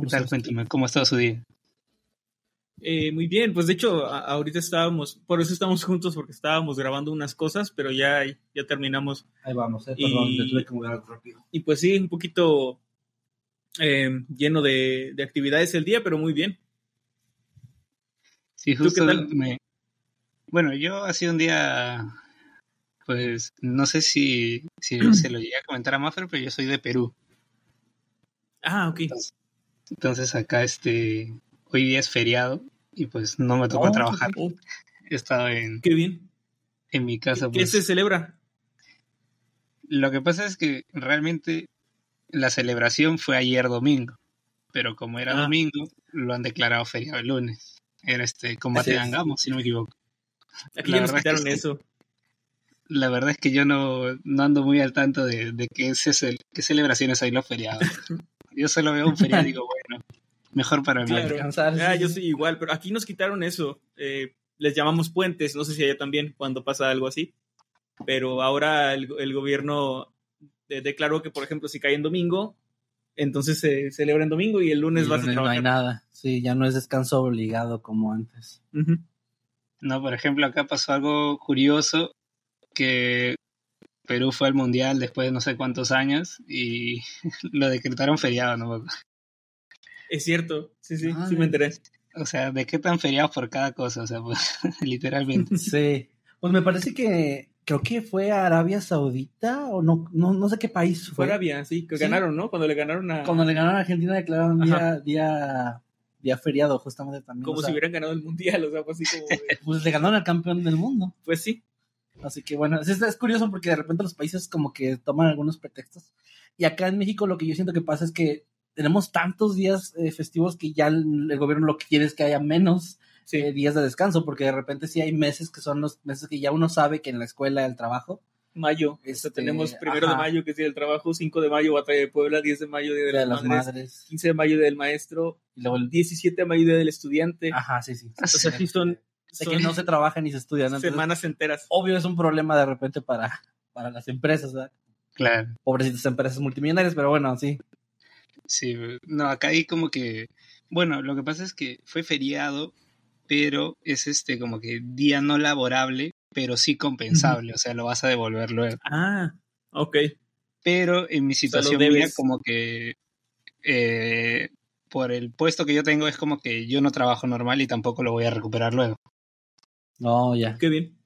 ¿Qué tal? Cuéntame, ¿cómo ha estado su día? Eh, muy bien, pues de hecho, ahorita estábamos, por eso estamos juntos, porque estábamos grabando unas cosas, pero ya, ya terminamos. Ahí vamos, eh, perdón, y, tuve que algo rápido. Y pues sí, un poquito eh, lleno de, de, actividades el día, pero muy bien. Sí, justo qué tal? Me... Bueno, yo ha sido un día, pues no sé si, si se lo llegué a comentar a Maffer, pero yo soy de Perú. Ah, ok. Entonces, acá este, hoy día es feriado y pues no me tocó oh, trabajar. He estado en... Qué bien. En mi casa. ¿Qué, pues, se celebra? Lo que pasa es que realmente la celebración fue ayer domingo, pero como era ah. domingo, lo han declarado feriado el lunes. Era este combate de Angamos, si no me equivoco. Aquí ya nos quitaron eso. La verdad es que yo no, no ando muy al tanto de, de qué, es qué celebraciones hay los feriados. Yo solo veo un feriado y digo, bueno, mejor para mí. Ah, yo soy igual, pero aquí nos quitaron eso. Eh, les llamamos puentes, no sé si allá también cuando pasa algo así. Pero ahora el, el gobierno declaró que, por ejemplo, si cae en domingo, entonces se celebra en domingo y el lunes va a trabajar. No hay nada, sí, ya no es descanso obligado como antes. No, por ejemplo, acá pasó algo curioso que Perú fue al mundial después de no sé cuántos años y lo decretaron feriado, ¿no? Es cierto, sí, sí, sí me enteré. O sea, ¿de qué tan feriados por cada cosa? O sea, pues, literalmente. Sí. Pues me parece que creo que fue Arabia Saudita o no, no, no sé qué país fue. Fue Arabia, sí, que ganaron, ¿no? Cuando le ganaron a. Cuando le ganaron a Argentina declararon día, día, día feriado, justamente también. Como si hubieran ganado el mundial, o sea, pues así como. pues le ganaron al campeón del mundo. Pues sí. Así que bueno, es, es, curioso porque de repente los países como que toman algunos pretextos. Y acá en México lo que yo siento que pasa es que tenemos tantos días eh, festivos que ya el, gobierno lo que quiere es que haya menos eh, días de descanso, porque de repente sí hay meses que son los meses que ya uno sabe que en la escuela, el trabajo. Mayo, este, tenemos primero de mayo que es día del trabajo, 5 de mayo Batalla de Puebla, 10 de mayo Día de, las, madres, 15 de mayo Día del Maestro, y luego el 17 de mayo Día del Estudiante. Ajá, sí, sí. O sea, aquí son de que no se trabaja ni se estudia. semanas enteras. Obvio es un problema de repente para, para las empresas, ¿verdad? Claro. Pobrecitas empresas multimillonarias, pero bueno, sí. Sí, no, acá hay como que, bueno, lo que pasa es que fue feriado, pero es este como que día no laborable, pero sí compensable, o sea, lo vas a devolver luego. Ah, ok. Pero en mi situación mía como que eh, por el puesto que yo tengo es como que yo no trabajo normal y tampoco lo voy a recuperar luego. No, ya. Qué bien.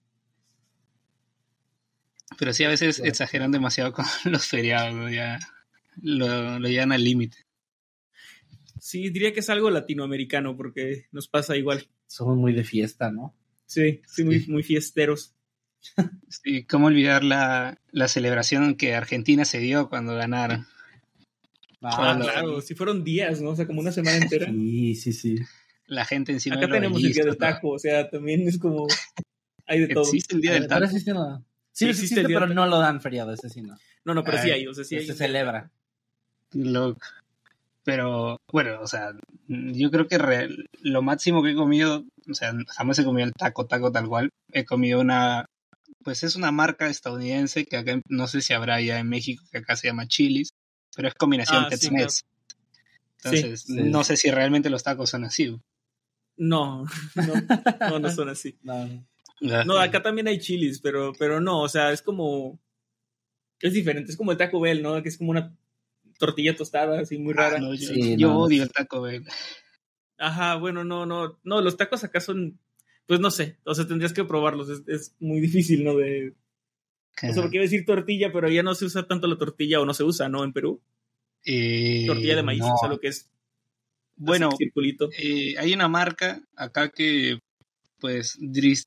Pero sí, a veces exageran demasiado con los feriados, ya lo, lo llevan al límite. Sí, diría que es algo latinoamericano porque nos pasa igual. Somos muy de fiesta, ¿no? Sí, sí, muy, muy fiesteros. Sí, ¿cómo olvidar la, la celebración que Argentina se dio cuando ganaron? Ah, claro, si fueron días, ¿no? O sea, como una semana entera. Sí, sí, sí. La gente encima Acá tenemos el día del taco, o sea, también es como. Hay de todo. ¿Existe el día del taco? Existe, no. Sí, existe, pero no lo dan feriado, ese sí no. No, no, pero sí hay, o sea, sí hay. Se celebra. Loco. Pero, bueno, o sea, yo creo que lo máximo que he comido, o sea, jamás he comido el taco, taco tal cual. He comido una, pues es una marca estadounidense que acá, no sé si habrá ya en México, que acá se llama Chili's, pero es combinación ah, Tex-Mex. Entonces, no sé si realmente los tacos son así. No, no, no, son así. no. acá también hay chilis, pero, pero no, o sea, es como. Es diferente, es como el Taco Bell, ¿no? Que es como una tortilla tostada, así muy rara. Ah, yo, odio el Taco Bell. Ajá, bueno, no, no, no, los tacos acá son, pues no sé, o sea, tendrías que probarlos, es, es muy difícil, ¿no? De, o sea, porque iba a decir tortilla, pero ya no se usa tanto la tortilla o no se usa, ¿no? En Perú. Eh, tortilla de maíz, o sea, lo que es. Bueno, eh, hay una marca acá que pues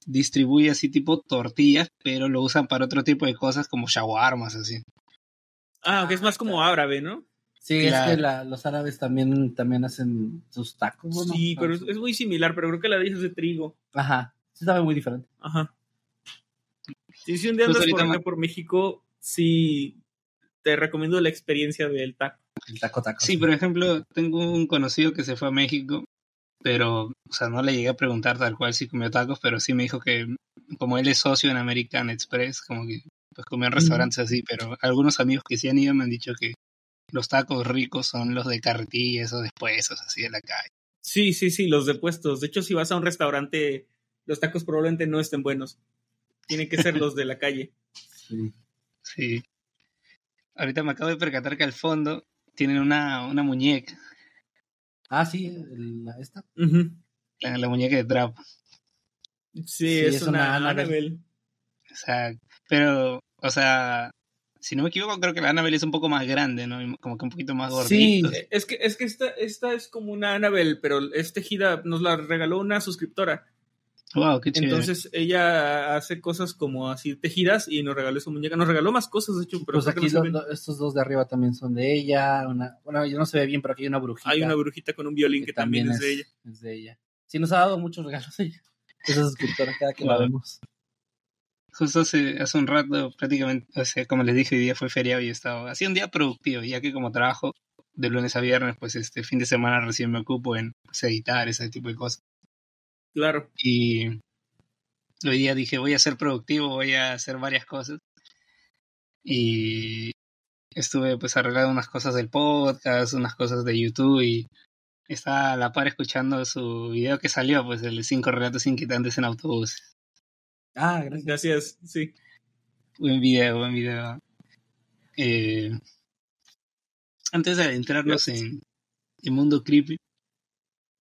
distribuye así tipo tortillas, pero lo usan para otro tipo de cosas como shawarmas, así. Ah, que es más como árabe, ¿no? Sí, es que los árabes también, también hacen sus tacos. Sí, pero es, muy similar, pero creo que la de es de trigo. Ajá, sí sabe muy diferente. Ajá. Si, un día andas por, por México, sí te recomiendo la experiencia del taco. El taco taco. Sí, por ejemplo, tengo un conocido que se fue a México, pero, o sea, no le llegué a preguntar tal cual si comió tacos, pero sí me dijo que como él es socio en American Express, como que pues comió en restaurantes así, pero algunos amigos que sí han ido me han dicho que, los tacos ricos son los de carretilla, esos después, así de la calle. Sí, sí, sí, los de puestos. De hecho, si vas a un restaurante, los tacos probablemente no estén buenos. Tienen que ser los de la calle. Sí. Sí. Ahorita me acabo de percatar que al fondo tienen una, una muñeca. Ah, sí, la- esta. La, la muñeca de trapo. Sí, es, es una, una Annabelle. Annabelle. O sea, pero, o sea, si no me equivoco, creo que la Annabelle es un poco más grande, ¿no? Como que un poquito más Sí. gordita. Eh, Es que, es que esta, esta es como una Annabelle, pero es tejida, nos la regaló una suscriptora. Wow, qué chévere. Entonces ella hace cosas como así tejidas y nos regaló su muñeca. Nos regaló más cosas, de hecho, pero Pues aquí no estos dos de arriba también son de ella. Una, bueno, ya no se ve bien, pero aquí hay una brujita. hay una brujita con un violín que, también, es de ella. es de ella. Sí, nos ha dado muchos regalos ella. Esa suscriptora cada que la vemos. Justo hace, hace un rato, prácticamente, o sea, como les dije, hoy día fue feriado y estaba. Hacía un día productivo, ya que como trabajo de lunes a viernes, pues este fin de semana recién me ocupo en pues, editar, ese tipo de cosas. Claro. Y hoy día dije, voy a ser productivo, voy a hacer varias cosas. Y estuve pues arreglando unas cosas del podcast, unas cosas de YouTube y estaba a la par escuchando su video que salió, pues el de cinco relatos inquietantes en autobús. Ah, gracias. Gracias, sí. Buen video, buen video. Eh, antes de adentrarnos en el mundo creepy,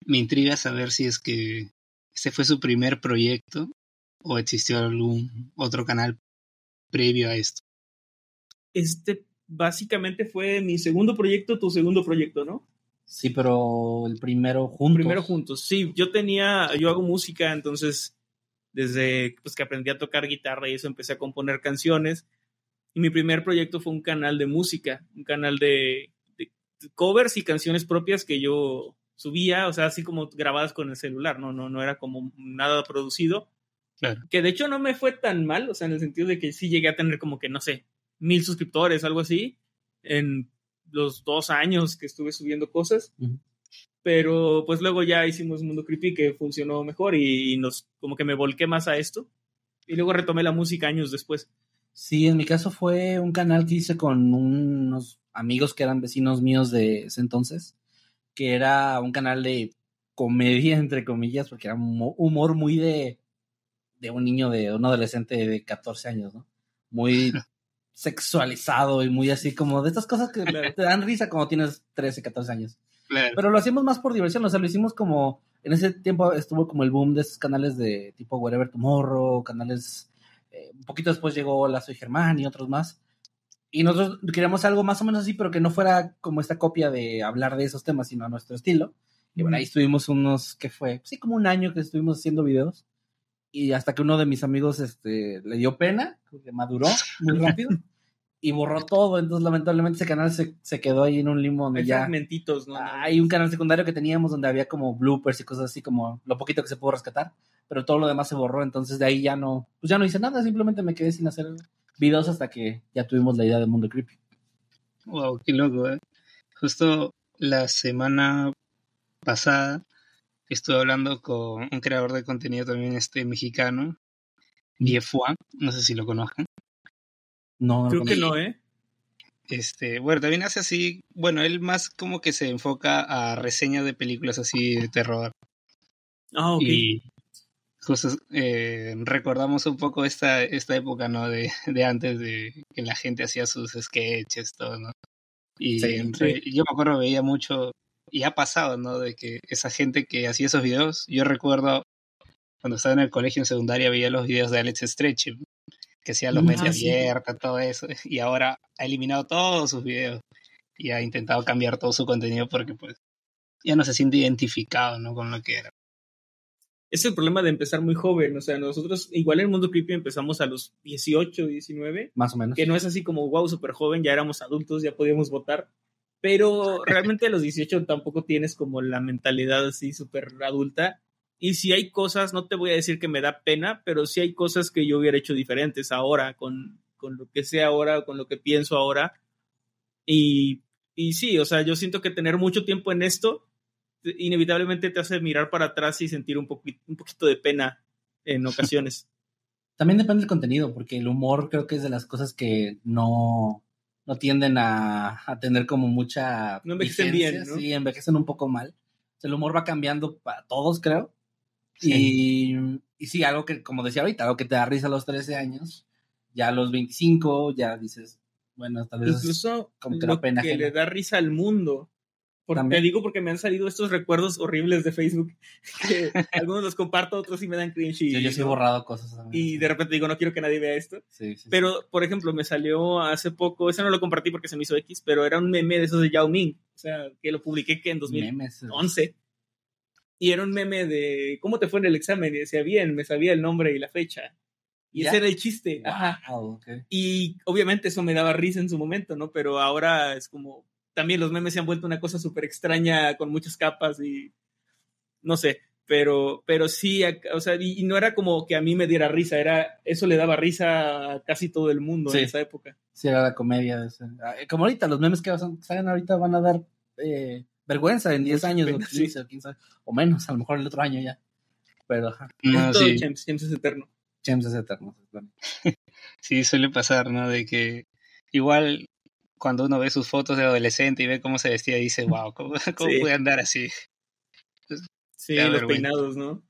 me intriga saber si es que este fue su primer proyecto o existió algún otro canal previo a esto. Este básicamente fue mi segundo proyecto, tu segundo proyecto, ¿no? Sí, pero el primero juntos. Primero juntos. Sí, yo tenía, yo hago música, entonces desde pues, que aprendí a tocar guitarra y eso empecé a componer canciones. Y mi primer proyecto fue un canal de música, un canal de, de covers y canciones propias que yo subía, o sea, así como grabadas con el celular, no, no, no era como nada producido. Claro. Que de hecho no me fue tan mal, o sea, en el sentido de que sí llegué a tener como que, no sé, mil suscriptores, algo así, en los dos años que estuve subiendo cosas. Pero pues luego ya hicimos Mundo Creepy que funcionó mejor y, y nos como que me volqué más a esto. Y luego retomé la música años después. Sí, en mi caso fue un canal que hice con unos amigos que eran vecinos míos de ese entonces, que era un canal de comedia, entre comillas, porque era humor muy de, de un niño, de un adolescente de 14 años, ¿no? Muy sexualizado y muy así como de estas cosas que te dan risa cuando tienes 13, 14 años. Claro. Pero lo hacíamos más por diversión, o sea, lo hicimos como, en ese tiempo estuvo como el boom de esos canales de tipo Wherever Tomorrow, canales, eh, un poquito después llegó Hola, soy Germán y otros más. Y nosotros queríamos algo más o menos así, pero que no fuera como esta copia de hablar de esos temas, sino a nuestro estilo. Y bueno, ahí estuvimos unos, que fue? Sí, como un año que estuvimos haciendo videos. Y hasta que uno de mis amigos este, le dio pena, que maduró muy rápido. y borró todo, entonces lamentablemente ese canal se, se quedó ahí en un limbo donde Hay ya... fragmentitos, ¿no? Hay un canal secundario que teníamos donde había como bloopers y cosas así, como lo poquito que se pudo rescatar, pero todo lo demás se borró, entonces de ahí ya no, pues ya no hice nada, simplemente me quedé sin hacer videos hasta que ya tuvimos la idea del mundo creepy. Wow, qué loco, ¿eh? Justo la semana pasada estuve hablando con un creador de contenido también este mexicano, Diefua, no sé si lo conozcan. No, no Creo lo que no, ¿eh? Este, bueno, también hace así, bueno, él más como que se enfoca a reseñas de películas así de terror. Ah, ok. Y justo eh, recordamos un poco esta, esta época, ¿no? De, de antes de que la gente hacía sus sketches, todo, ¿no? Y Sí, re- yo me acuerdo, veía mucho, y ha pasado, ¿no? De que esa gente que hacía esos videos, yo recuerdo cuando estaba en el colegio en secundaria veía los videos de Alex Stretch, que hacía los Mm, mente ah, sí. abierta, todo eso, y ahora ha eliminado todos sus videos y ha intentado cambiar todo su contenido porque pues ya no se siente identificado, ¿no? Con lo que era. Es el problema de empezar muy joven. O sea, nosotros igual en el mundo creepy empezamos a los 18, 19. Más o menos. que no es así como, wow, súper joven, ya éramos adultos, ya podíamos votar. Pero realmente a los 18 tampoco tienes como la mentalidad así súper adulta. Y si hay cosas, no te voy a decir que me da pena, pero sí hay cosas que yo hubiera hecho diferentes ahora, con, con lo que sé ahora, con lo que pienso ahora. Y, y sí, o sea, yo siento que tener mucho tiempo en esto inevitablemente te hace mirar para atrás y sentir un, poqui- un poquito de pena en ocasiones. También depende del contenido, porque el humor creo que es de las cosas que no, no tienden a, a tener como mucha... No envejecen vigencia, bien, ¿no? Sí, envejecen un poco mal. O sea, el humor va cambiando para todos, creo. Sí. Y, y sí, algo que, como decía ahorita, algo que te da risa a los 13 años, ya a los 25 ya dices, bueno, tal vez... Incluso como que lo pena que ajena. le da risa al mundo. Porque, te digo porque me han salido estos recuerdos horribles de Facebook. Que algunos los comparto, otros sí me dan cringe. Y, yo, yo sí he borrado cosas. también. y de repente digo, no quiero que nadie vea esto. Sí, sí. Pero, por ejemplo, me salió hace poco, ese no lo compartí porque se me hizo X, pero era un meme de esos de Yao Ming. O sea, que lo publiqué que en 2011. Memes. Y era un meme de cómo te fue en el examen. Y decía, bien, me sabía el nombre y la fecha. Y ¿Ya? ese era el chiste. Ajá. Wow, ok. Y obviamente eso me daba risa en su momento, ¿no? Pero ahora es como, también los memes se han vuelto una cosa súper extraña con muchas capas y no sé, pero, pero sí, o sea, y, y no era como que a mí me diera risa, era, eso le daba risa a casi todo el mundo Sí. en esa época. Sí, era la comedia. de ese- ah, eh, Como ahorita, los memes que salen ahorita van a dar eh, vergüenza en 10 años, o pena, sí. 15, o 15, o menos, a lo mejor el otro año ya. Pero, ajá, No, Es todo sí, James, James es eterno. James es eterno. es bueno. sí, suele pasar, ¿no? De que igual cuando uno ve sus fotos de adolescente y ve cómo se vestía, dice, wow, ¿cómo, cómo Sí. puede andar así? Sí, los vergüenza. peinados, ¿no?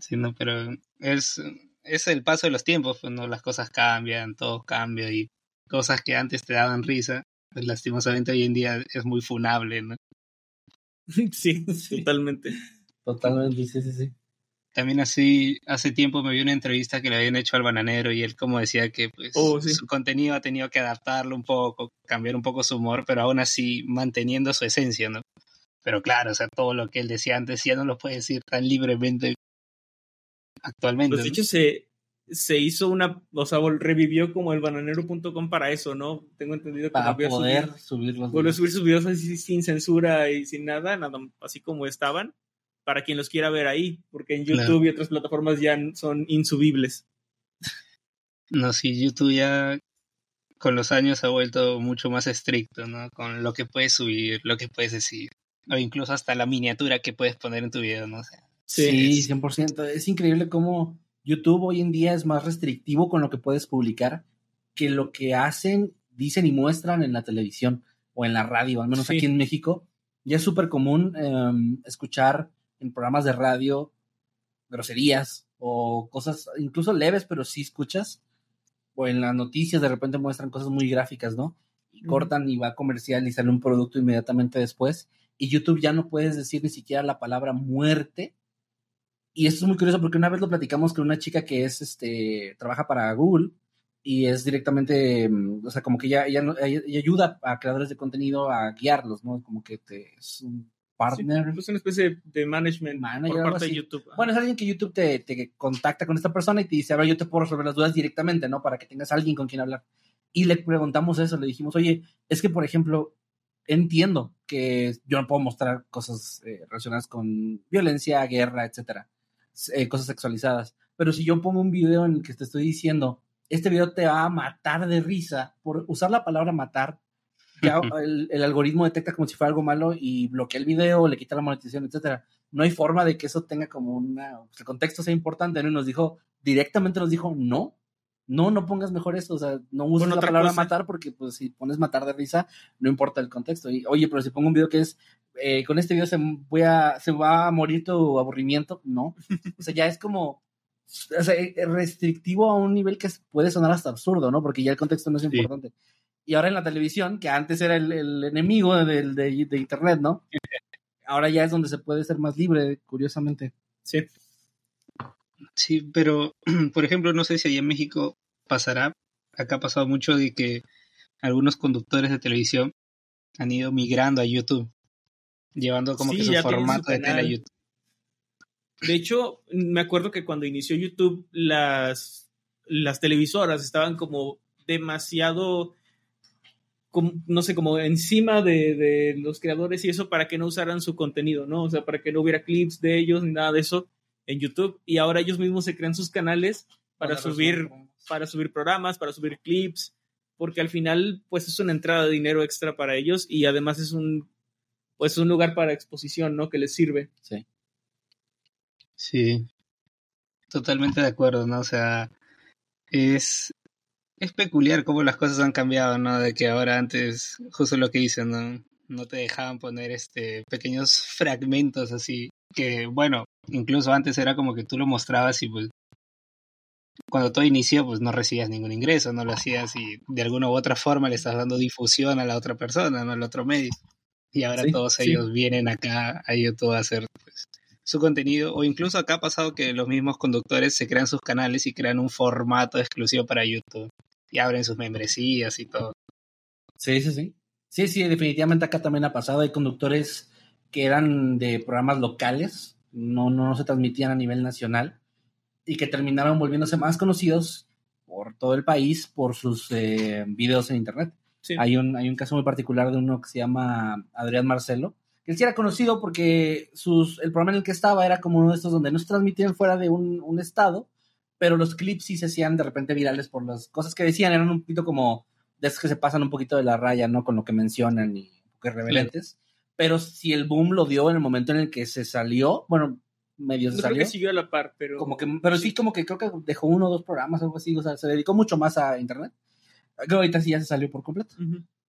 Sí, no, pero es, es el paso de los tiempos, pues, ¿no? Las cosas cambian, todo cambia y cosas que antes te daban risa, pues lastimosamente hoy en día es muy funable, ¿no? sí, totalmente. Totalmente, sí, sí, sí. También así, hace tiempo me vi una entrevista que le habían hecho al bananero y él como decía que pues Oh, sí. su contenido ha tenido que adaptarlo un poco, cambiar un poco su humor, pero aún así manteniendo su esencia, ¿no? Pero claro, o sea, todo lo que él decía antes ya no lo puede decir tan libremente actualmente. Pues de ¿no? hecho se, se hizo una, o sea, revivió como el bananero.com para eso, ¿no? Tengo entendido que Para a subir- poder subir los a subir sus videos así sin censura y sin nada, nada así como estaban, para quien los quiera ver ahí, porque en YouTube Claro. y otras plataformas ya son insubibles. No, sí, YouTube ya con los años ha vuelto mucho más estricto, ¿no? Con lo que puedes subir, lo que puedes decir, o incluso hasta la miniatura que puedes poner en tu video, ¿no? O sea, Sí, es- 100%. Es increíble cómo YouTube hoy en día es más restrictivo con lo que puedes publicar que lo que hacen, dicen y muestran en la televisión o en la radio, al menos Sí. aquí en México. Ya es súper común em, escuchar en programas de radio groserías o cosas incluso leves, pero sí escuchas. O en las noticias de repente muestran cosas muy gráficas, ¿no? Y cortan y va a comercial y sale un producto inmediatamente después. Y YouTube ya no puedes decir ni siquiera la palabra muerte. Y esto es muy curioso porque una vez lo platicamos con una chica que es, este, trabaja para Google y es directamente, mm, o sea, como que ella- ella ayuda a creadores de contenido a guiarlos, ¿no? Como que te, es un partner. Es una especie de management Manager, por parte de. YouTube. Bueno, es alguien que YouTube te, te contacta con esta persona y te dice, a ver, yo te puedo resolver las dudas directamente, ¿no? Para que tengas alguien con quien hablar. Y le preguntamos eso, le dijimos, oye, es que, por ejemplo, entiendo que yo no puedo mostrar cosas eh, relacionadas con violencia, guerra, etcétera, eh, cosas sexualizadas. Pero si yo pongo un video en el que te estoy diciendo, este video te va a matar de risa por usar la palabra matar, ya el, el algoritmo detecta como si fuera algo malo y bloquea el video, le quita la monetización, etcétera. No hay forma de que eso tenga como una, pues, el contexto sea importante, ¿no? Y nos dijo, directamente nos dijo, no, no, no pongas mejor eso, o sea, no uses la palabra cosa. matar porque pues si pones matar de risa, no importa el contexto. Y, oye, pero si pongo un video que es, eh, con este video se, voy a, se va a morir tu aburrimiento, no. O sea, ya es como, o sea, eh, restrictivo a un nivel que puede sonar hasta absurdo, ¿no? Porque ya el contexto no es Sí. importante. Y ahora en la televisión, que antes era el, el enemigo del- de, de Internet, ¿no? Ahora ya es donde se puede ser más libre, curiosamente. Sí. Sí, pero por ejemplo, no sé si allá en México pasará. Acá ha pasado mucho de que algunos conductores de televisión han ido migrando a YouTube, llevando como Sí, que su formato de tele a. YouTube. De hecho, me acuerdo que cuando inició YouTube, las, las televisoras estaban como demasiado, como- no sé, como encima de, de los creadores y eso para que no usaran su contenido, ¿no? O sea, para que no hubiera clips de ellos ni nada de eso en YouTube. Y ahora ellos mismos se crean sus canales para subir, para subir programas, para subir clips, porque al final, pues es una entrada de dinero extra para ellos y además es un, pues un lugar para exposición, ¿no? Que les sirve. Sí. Sí, totalmente de acuerdo, ¿no? O sea, es es peculiar cómo las cosas han cambiado, ¿no? De que ahora antes, justo lo que dicen, ¿no? No te dejaban poner este pequeños fragmentos así, que bueno, incluso antes era como que tú lo mostrabas y pues cuando todo inició pues no recibías ningún ingreso, no lo hacías y de alguna u otra forma le estás dando difusión a la otra persona, no al otro medio. Y ahora todos ellos vienen acá a YouTube a hacer pues, su contenido, o incluso acá ha pasado que los mismos conductores se crean sus canales y crean un formato exclusivo para YouTube y abren sus membresías y todo. Sí, sí, sí. Sí, sí, definitivamente acá también ha pasado. Hay conductores que eran de programas locales, no, no se transmitían a nivel nacional y que terminaron volviéndose más conocidos por todo el país por sus eh, videos en internet. Hay, un, hay un caso muy particular de uno que se llama Adrián Marcelo, que él sí era conocido porque sus, el programa en el que estaba era como uno de estos donde no se transmitían fuera de un, un estado, pero los clips sí se hacían de repente virales por las cosas que decían, eran un poquito como de esos que se pasan un poquito de la raya, ¿no? Con lo que mencionan y que reverentes. Pero si el boom lo dio en el momento en el que se salió, bueno, medio se salió. Creo que siguió a la par, pero. Como que, pero sí. como que creo que dejó uno o dos programas, algo así, o sea, se dedicó mucho más a internet. Creo que ahorita sí ya se salió por completo.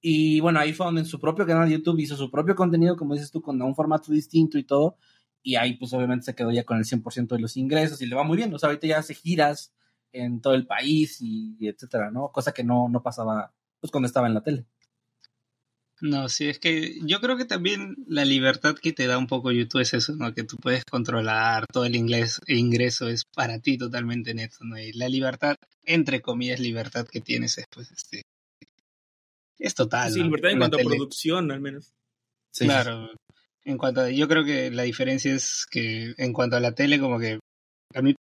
Y bueno, ahí fue donde en su propio canal de YouTube hizo su propio contenido, como dices tú, con un formato distinto y todo. Y ahí, pues obviamente se quedó ya con el 100% de los ingresos y le va muy bien. O sea, ahorita ya hace giras en todo el país y, etcétera, ¿no? Cosa que no, no pasaba, pues cuando estaba en la tele. No, sí, es que yo creo que también la libertad que te da un poco YouTube es eso, ¿no? Que tú puedes controlar todo el inglés, ingreso es para ti totalmente neto, ¿no? Y la libertad, entre comillas, libertad que tienes es, pues, este, es total. Sí, libertad en, cuanto a producción, al menos. Claro. En cuanto a, yo creo que la diferencia es que en cuanto a la tele, como que a mí,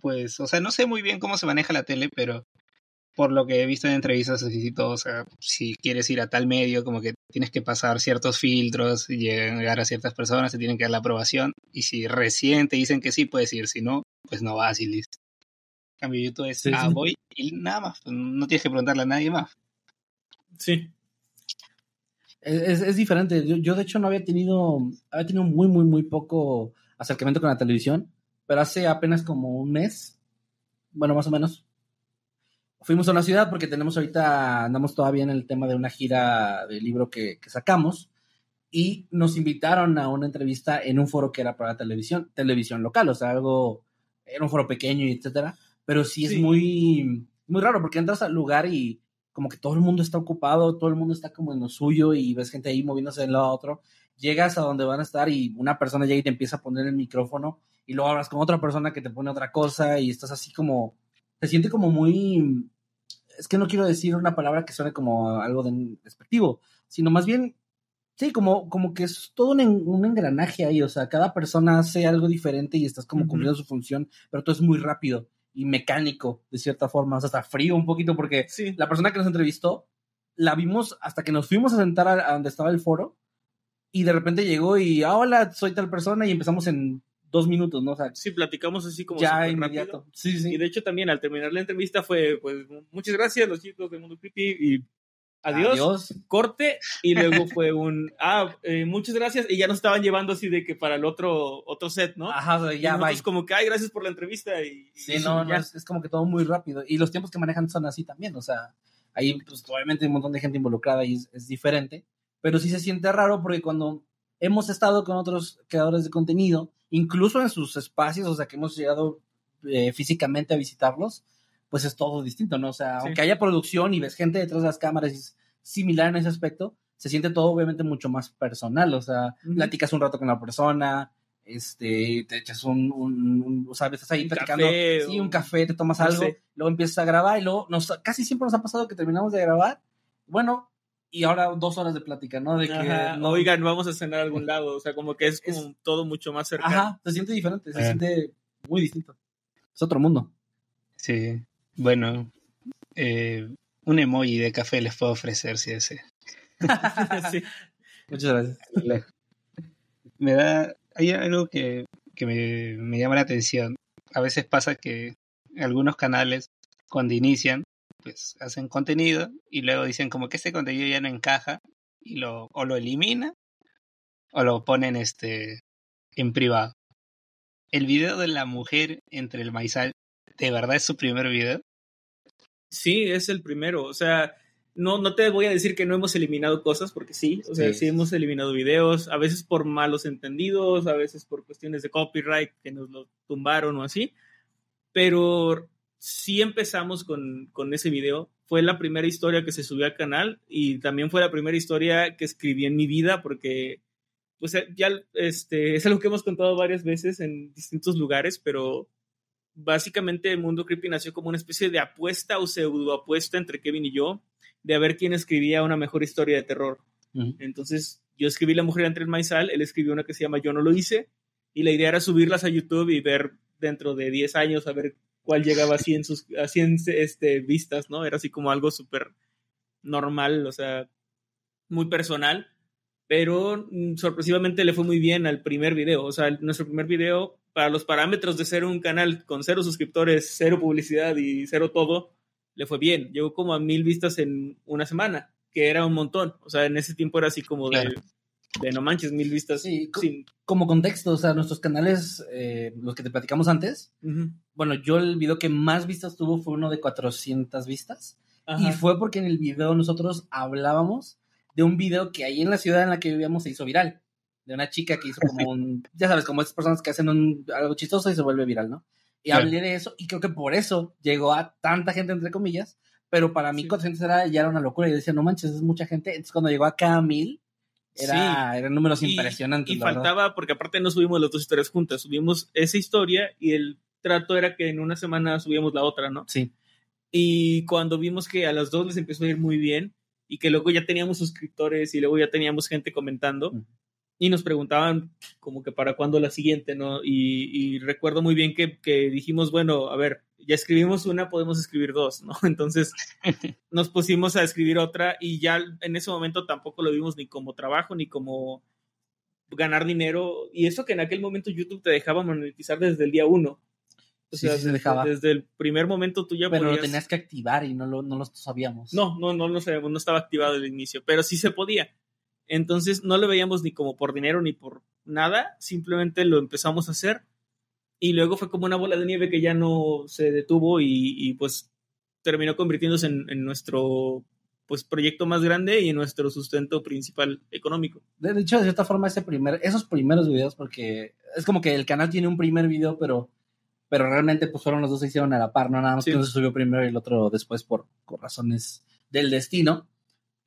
pues, o sea, no sé muy bien cómo se maneja la tele, pero por lo que he visto en entrevistas así todo, o sea, si quieres ir a tal medio, como que tienes que pasar ciertos filtros, y llegar a ciertas personas, te tienen que dar la aprobación, y si recién te dicen que sí, puedes ir, si no, pues no vas y listo. En cambio, YouTube es, ah, voy y nada más, pues, no tienes que preguntarle a nadie más. Sí. Es, es diferente. Yo, yo, de hecho, no había tenido, había tenido muy, muy, muy poco acercamiento con la televisión, pero hace apenas como un mes, bueno, más o menos, fuimos a una ciudad porque tenemos ahorita, andamos todavía en el tema de una gira del libro que, que, sacamos y nos invitaron a una entrevista en un foro que era para televisión, televisión local, o sea, algo, era un foro pequeño y etcétera, pero sí es muy, muy raro porque entras al lugar y como que todo el mundo está ocupado, todo el mundo está como en lo suyo y ves gente ahí moviéndose de un lado a otro, llegas a donde van a estar y una persona llega y te empieza a poner el micrófono y luego hablas con otra persona que te pone otra cosa y estás así como, te siente como muy es que no quiero decir una palabra que suene como algo de despectivo, sino más bien, sí, como, como que es todo un, un engranaje ahí, o sea, cada persona hace algo diferente y estás como cumpliendo su función, pero todo es muy rápido y mecánico, de cierta forma, o sea, está frío un poquito porque la persona que nos entrevistó, la vimos hasta que nos fuimos a sentar a, a donde estaba el foro y de repente llegó y, ah, hola, soy tal persona y empezamos en dos minutos, ¿no? O sea, sí, platicamos así como ya inmediato. Sí, sí. Y de hecho también al terminar la entrevista fue, pues, muchas gracias los chicos de Mundo Creepy y adiós, corte y luego fue un, ah, eh, muchas gracias y ya nos estaban llevando así de que para el otro, otro set, ¿no? Ajá, ya va. como que, ay, gracias por la entrevista y... Sí, no, no, es, como que todo muy rápido y los tiempos que manejan son así también, o sea, ahí pues obviamente hay un montón de gente involucrada y es, es diferente, pero sí se siente raro porque cuando hemos estado con otros creadores de contenido, incluso en sus espacios, o sea, que hemos llegado eh, físicamente a visitarlos, pues es todo distinto, ¿no? O sea, aunque haya producción y ves gente detrás de las cámaras y es similar en ese aspecto, se siente todo obviamente mucho más personal, o sea, platicas un rato con la persona, este, te echas un, un, o sea, estás ahí platicando, sí, un café, te tomas algo, luego empiezas a grabar y luego nos, casi siempre nos ha pasado que terminamos de grabar, bueno, y ahora dos horas de plática, ¿no? De que, no, oigan, vamos a cenar a algún lado, o sea, como que es como todo mucho más cercano. Ajá, se siente diferente, se siente muy distinto. Es otro mundo. Sí, bueno, eh, un emoji de café les puedo ofrecer si ese. sí. Muchas gracias. Me da, hay algo que, que me, me llama la atención. A veces pasa que algunos canales, cuando inician, pues hacen contenido y luego dicen como que este contenido ya no encaja y lo o lo elimina o lo ponen este en privado. El video de la mujer entre el maizal, ¿de verdad es su primer video? Sí, es el primero. O sea, no, no te voy a decir que no hemos eliminado cosas, porque sí, o sea, sí, Sí. hemos eliminado videos, a veces por malos entendidos, a veces por cuestiones de copyright que nos lo tumbaron o así, pero sí empezamos con, con ese video. Fue la primera historia que se subió al canal y también fue la primera historia que escribí en mi vida porque pues eh, ya este, es algo que hemos contado varias veces en distintos lugares, pero básicamente el mundo creepy nació como una especie de apuesta o pseudo apuesta entre Kevin y yo de a ver quién escribía una mejor historia de terror. Entonces yo escribí La mujer entre el maizal, él escribió una que se llama Yo no lo hice y la idea era subirlas a YouTube y ver dentro de 10 años a ver cuál llegaba a 100, sus, a 100 este, vistas, ¿no? Era así como algo súper normal, o sea, muy personal, pero mm, sorpresivamente le fue muy bien al primer video, o sea, nuestro primer video, para los parámetros de ser un canal con cero suscriptores, cero publicidad y cero todo, le fue bien, llegó como a mil vistas en una semana, que era un montón, o sea, en ese tiempo era así como de, Claro. de no manches, mil vistas Sí, sin... Como contexto, o sea, nuestros canales, eh, los que te platicamos antes, bueno, yo el video que más vistas tuvo fue uno de 400 vistas. Ajá. Y fue porque en el video nosotros hablábamos de un video que ahí en la ciudad en la que vivíamos se hizo viral. De una chica que hizo como un, ya sabes, como estas personas que hacen un, algo chistoso y se vuelve viral, ¿no? Y Claro. hablé de eso y creo que por eso llegó a tanta gente, entre comillas, pero para mí Sí. 400 era, ya era una locura y decía, no manches, es mucha gente. Entonces cuando llegó acá a 1000, era, eran números Y- impresionantes. Y verdad. faltaba, porque aparte no subimos las dos historias juntas, subimos esa historia y el trato era que en una semana subíamos la otra, ¿no? Sí. Y cuando vimos que a las dos les empezó a ir muy bien y que luego ya teníamos suscriptores y luego ya teníamos gente comentando. Y nos preguntaban como que para cuándo la siguiente, ¿no? Y, y recuerdo muy bien que, que dijimos, bueno, a ver, ya escribimos una, podemos escribir dos, ¿no? Entonces nos pusimos a escribir otra y ya en ese momento tampoco lo vimos ni como trabajo ni como ganar dinero. Y eso que en aquel momento YouTube te dejaba monetizar desde el día uno. O Sí, sea, sí se dejaba. desde el primer momento tú ya Pero lo tenías que activar y no lo, no lo sabíamos. No, no, no, no sabíamos, no estaba activado el inicio, pero sí se podía. Entonces no lo veíamos ni como por dinero ni por nada, simplemente lo empezamos a hacer y luego fue como una bola de nieve que ya no se detuvo y, y, pues terminó convirtiéndose en, en nuestro pues proyecto más grande y en nuestro sustento principal económico. De hecho, de cierta forma, ese primer, esos primeros videos, porque es como que el canal tiene un primer video, pero, pero realmente pues fueron los dos se hicieron a la par, no nada más Sí. que uno se subió primero y el otro después por, por razones del destino.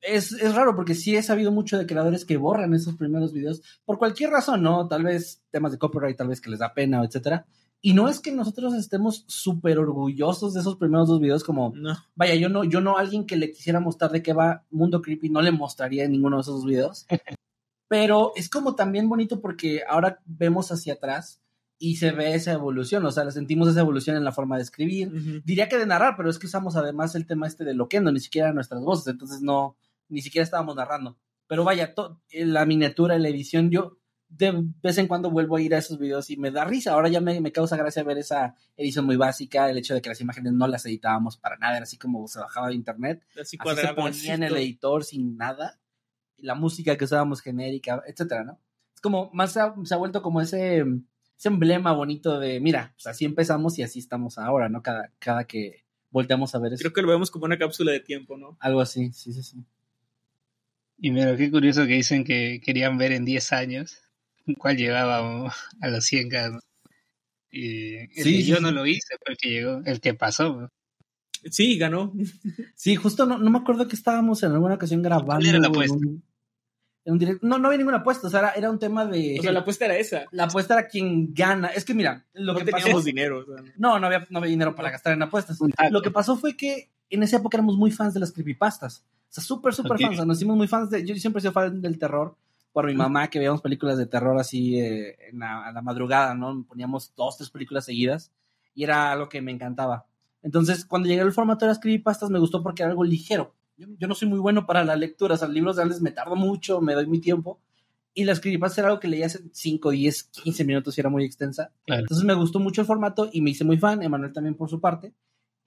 Es, es raro porque sí he sabido mucho de creadores que borran esos primeros videos por cualquier razón, ¿no? Tal vez temas de copyright, tal vez que les da pena, etcétera. Y no es que nosotros estemos súper orgullosos de esos primeros dos videos como No, Vaya, yo no, yo no a alguien que le quisiera mostrar de qué va Mundo Creepy, no le mostraría ninguno de esos videos. Pero es como también bonito porque ahora vemos hacia atrás y se ve esa evolución, o sea, sentimos esa evolución en la forma de escribir. Ujú. Diría que de narrar, pero es que usamos además el tema este de loquendo, ni siquiera nuestras voces, entonces no, ni siquiera estábamos narrando. Pero vaya, to- la miniatura, la edición, yo de vez en cuando vuelvo a ir a esos videos y me da risa. Ahora ya me, me causa gracia ver esa edición muy básica, el hecho de que las imágenes no las editábamos para nada, era así como se bajaba de internet, así así se ponía en el editor sin nada, y la música que usábamos genérica, etcétera, ¿no? Es como, más se ha, se ha vuelto como ese, ese emblema bonito de, mira, pues así empezamos y así estamos ahora, ¿no? Cada, cada que volteamos a ver eso. Creo que lo vemos como una cápsula de tiempo, ¿no? Algo así, sí, sí, sí. Y mira, qué curioso que dicen que querían ver en 10 años cuál llegaba a los 100k. ¿no? Y Sí, yo sí. no lo hice, fue el que llegó, el que pasó. ¿no? Sí, ganó. Sí, justo no, no me acuerdo que estábamos en alguna ocasión grabando. era la en apuesta? un- en un directo. No, no había ninguna apuesta, o sea, era, era un tema de... O sea, la apuesta era esa. la apuesta era quien gana. Es que mira, lo no que teníamos pasó... dinero. o sea, No, no había, no había dinero para gastar en apuestas. Lo que pasó fue que en esa época éramos muy fans de las creepypastas. O sea, súper, súper fans. O sea, nos hicimos muy fans de... Yo siempre he sido fan del terror por mi mamá, que veíamos películas de terror así eh, en la, a la madrugada, ¿no? Poníamos dos, tres películas seguidas y era algo que me encantaba. Entonces, cuando llegué al formato de las creepypastas, me gustó porque era algo ligero. Yo, yo no soy muy bueno para la lectura, o sea, libros reales me tardo mucho, me doy mi tiempo. Y las creepypastas era algo que leía hace 5, 10, 15 minutos y era muy extensa. Claro. Entonces me gustó mucho el formato y me hice muy fan, Emanuel también por su parte.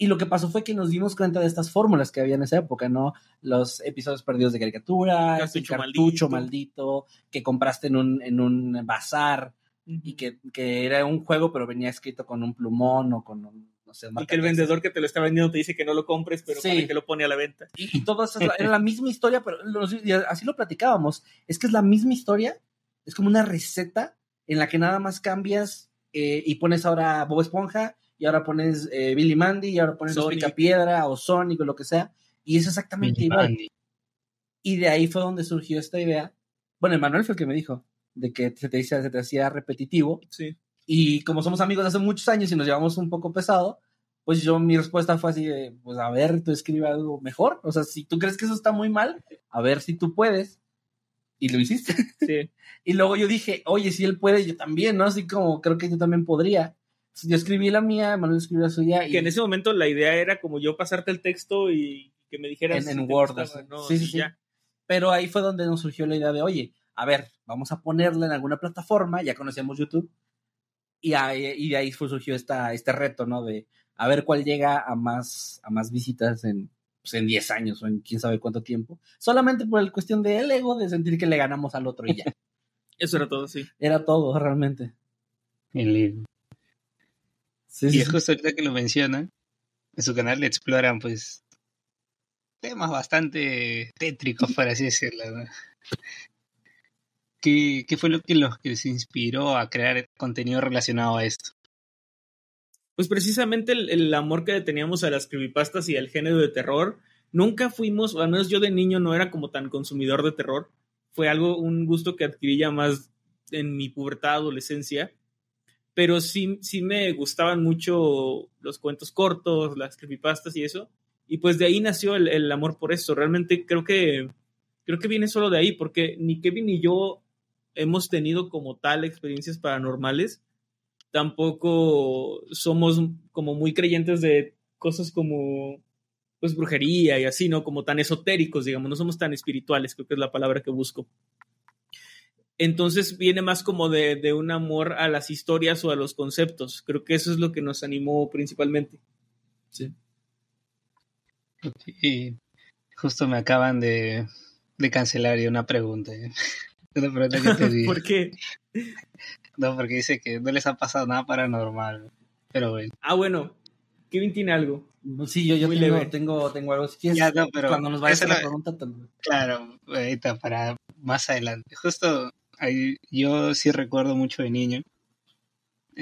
Y lo que pasó fue que nos dimos cuenta de estas fórmulas que había en esa época, ¿no? Los episodios perdidos de caricatura, Cartucho el cartucho maldito. maldito, que compraste en un, en un bazar y que, que era un juego, pero venía escrito con un plumón o con un, no sé, Y que el vendedor que te lo está vendiendo te dice que no lo compres, pero Sí. para que lo pone a la venta. Y, y todo eso era la misma historia, pero lo- y así lo platicábamos. Es que es la misma historia, es como una receta en la que nada más cambias eh, y pones ahora Bob Esponja, y ahora pones eh, Billy Mandy, y ahora pones. Picapiedra o Sonic o lo que sea, y es exactamente Billy igual. Mandy. Y de ahí fue donde surgió esta idea. Bueno, Emanuel fue el que me dijo de que se te, hacía- se te hacía repetitivo. Sí. Y como somos amigos de hace muchos años y nos llevamos un poco pesado, pues yo mi respuesta fue así de, pues a ver, tú escribe algo mejor. O sea, si tú crees que eso está muy mal, a ver si tú puedes. Y lo hiciste. Sí. Y luego yo dije, oye, si él puede, yo también, ¿no? Así como creo que yo también podría. Yo escribí la mía, Emanuel escribió la suya. Y Que en ese momento la idea era como yo pasarte el texto y que me dijeras. En- en si Word, gustaba, así. ¿no? Sí, sí, sí. ya. Pero ahí fue donde nos surgió la idea de, oye, a ver, vamos a ponerla en alguna plataforma, ya conocíamos YouTube, y, ahí, y de ahí fue, surgió esta, este reto, ¿no? De a ver cuál llega a más, a más visitas en, pues, en 10 años o en quién sabe cuánto tiempo, solamente por el cuestión del ego, de sentir que le ganamos al otro y ya. Eso era todo, sí. Era todo, realmente. El libro. Sí, sí, Y es justo ahorita que lo mencionan, en su canal le exploran pues temas bastante tétricos, por así decirlo. ¿no? ¿Qué, qué fue lo que los que les inspiró a crear contenido relacionado a esto? Pues precisamente el, el amor que teníamos a las creepypastas y al género de terror, nunca fuimos, o al menos yo de niño no era como tan consumidor de terror. Fue algo, un gusto que adquirí ya más en mi pubertad, adolescencia. Pero sí, sí me gustaban mucho los cuentos cortos, las creepypastas y eso. Y pues de ahí nació el, el amor por eso. Realmente creo que, creo que viene solo de ahí, porque ni Kevin ni yo hemos tenido como tal experiencias paranormales tampoco somos como muy creyentes de cosas como pues brujería y así, ¿no? Como tan esotéricos, digamos, no somos tan espirituales, creo que es la palabra que busco. Entonces viene más como de, de un amor a las historias o a los conceptos. Creo que eso es lo que nos animó principalmente. Sí. Y justo me acaban de, de cancelar y una pregunta. ¿eh? Una pregunta que te di. ¿Por qué? No, porque dice que no les ha pasado nada paranormal. Pero bueno. Ah, bueno, Kevin tiene algo. Sí, yo, yo tengo, leve. tengo, tengo algo. Si quieres, Ya, no, pero cuando nos vayas a la pregunta, te- Claro, ahorita para más adelante. Justo ahí, yo sí recuerdo mucho de niño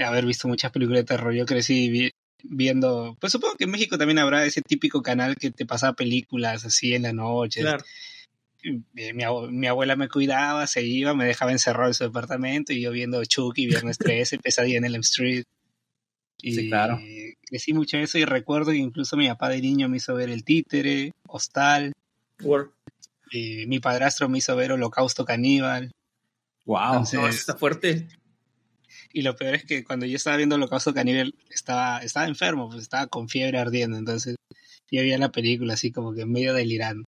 haber visto muchas películas de terror. Yo crecí vi- viendo, pues supongo que en México también habrá ese típico canal que te pasaba películas así en la noche. Claro. Y Mi, abue- mi abuela me cuidaba, se iba, me dejaba encerrado en su departamento y yo viendo Chucky, Viernes 13, Pesadilla en Elm Street. Y Sí, claro. crecí mucho eso y recuerdo que incluso mi papá de niño me hizo ver El Títere, Hostal, War. y mi padrastro me hizo ver Holocausto Caníbal. Wow. Entonces- No, eso está fuerte. Y lo peor es que cuando yo estaba viendo Holocausto Caníbal estaba, estaba enfermo, pues estaba con fiebre ardiendo. Entonces yo veía la película así como que medio delirando.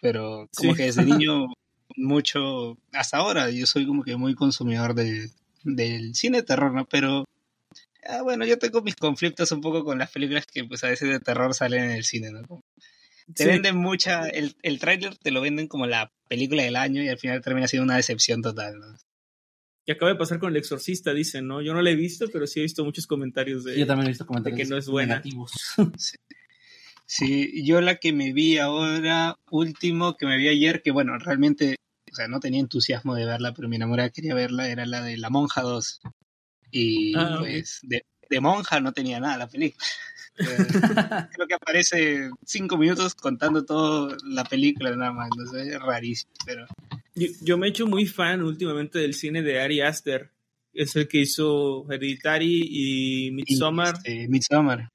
Pero como Sí. que desde niño mucho, hasta ahora yo soy como que muy consumidor de, del cine de terror, ¿no? Pero ah, bueno, yo tengo mis conflictos un poco con las películas que pues a veces de terror salen en el cine, ¿no? Te Sí. venden mucha, el, el tráiler te lo venden como la película del año y al final termina siendo una decepción total, ¿no? Que acaba de pasar con El Exorcista, dicen, ¿no? Yo no la he visto, pero sí he visto muchos comentarios de... Yo también he visto comentarios que no es buena. negativos. Sí, yo la que me vi ahora, último, que me vi ayer, que bueno, realmente, o sea, no tenía entusiasmo de verla, pero mi enamorada quería verla, era la de La Monja 2. Y Ah, pues de, de monja no tenía nada la película. Eh, Creo que aparece cinco minutos contando toda la película nada más, no sé, es rarísimo, pero Yo, yo me he hecho muy fan últimamente del cine de Ari Aster. Es el que hizo Hereditary y y, Midsommar. este, Midsommar.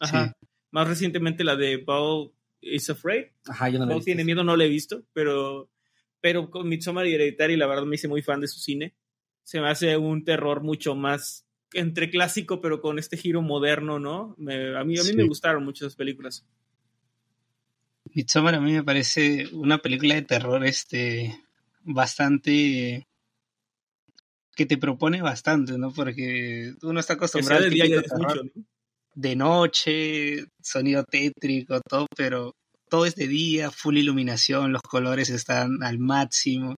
Ajá. Más recientemente la de Paul is Afraid. Ajá, yo no lo he Paul visto. tiene miedo, no la he visto, pero, pero con Midsommar y Hereditary la verdad me hice muy fan de su cine. Se me hace un terror mucho más entre clásico, pero con este giro moderno, ¿no? Me- a mí, a mí Sí. me gustaron mucho esas películas. Midsommar a mí me parece una película de terror este bastante que te propone bastante, ¿no? Porque uno está acostumbrado de al día es terror mucho, ¿no? de noche, sonido tétrico, todo, pero todo es de día, full iluminación, los colores están al máximo,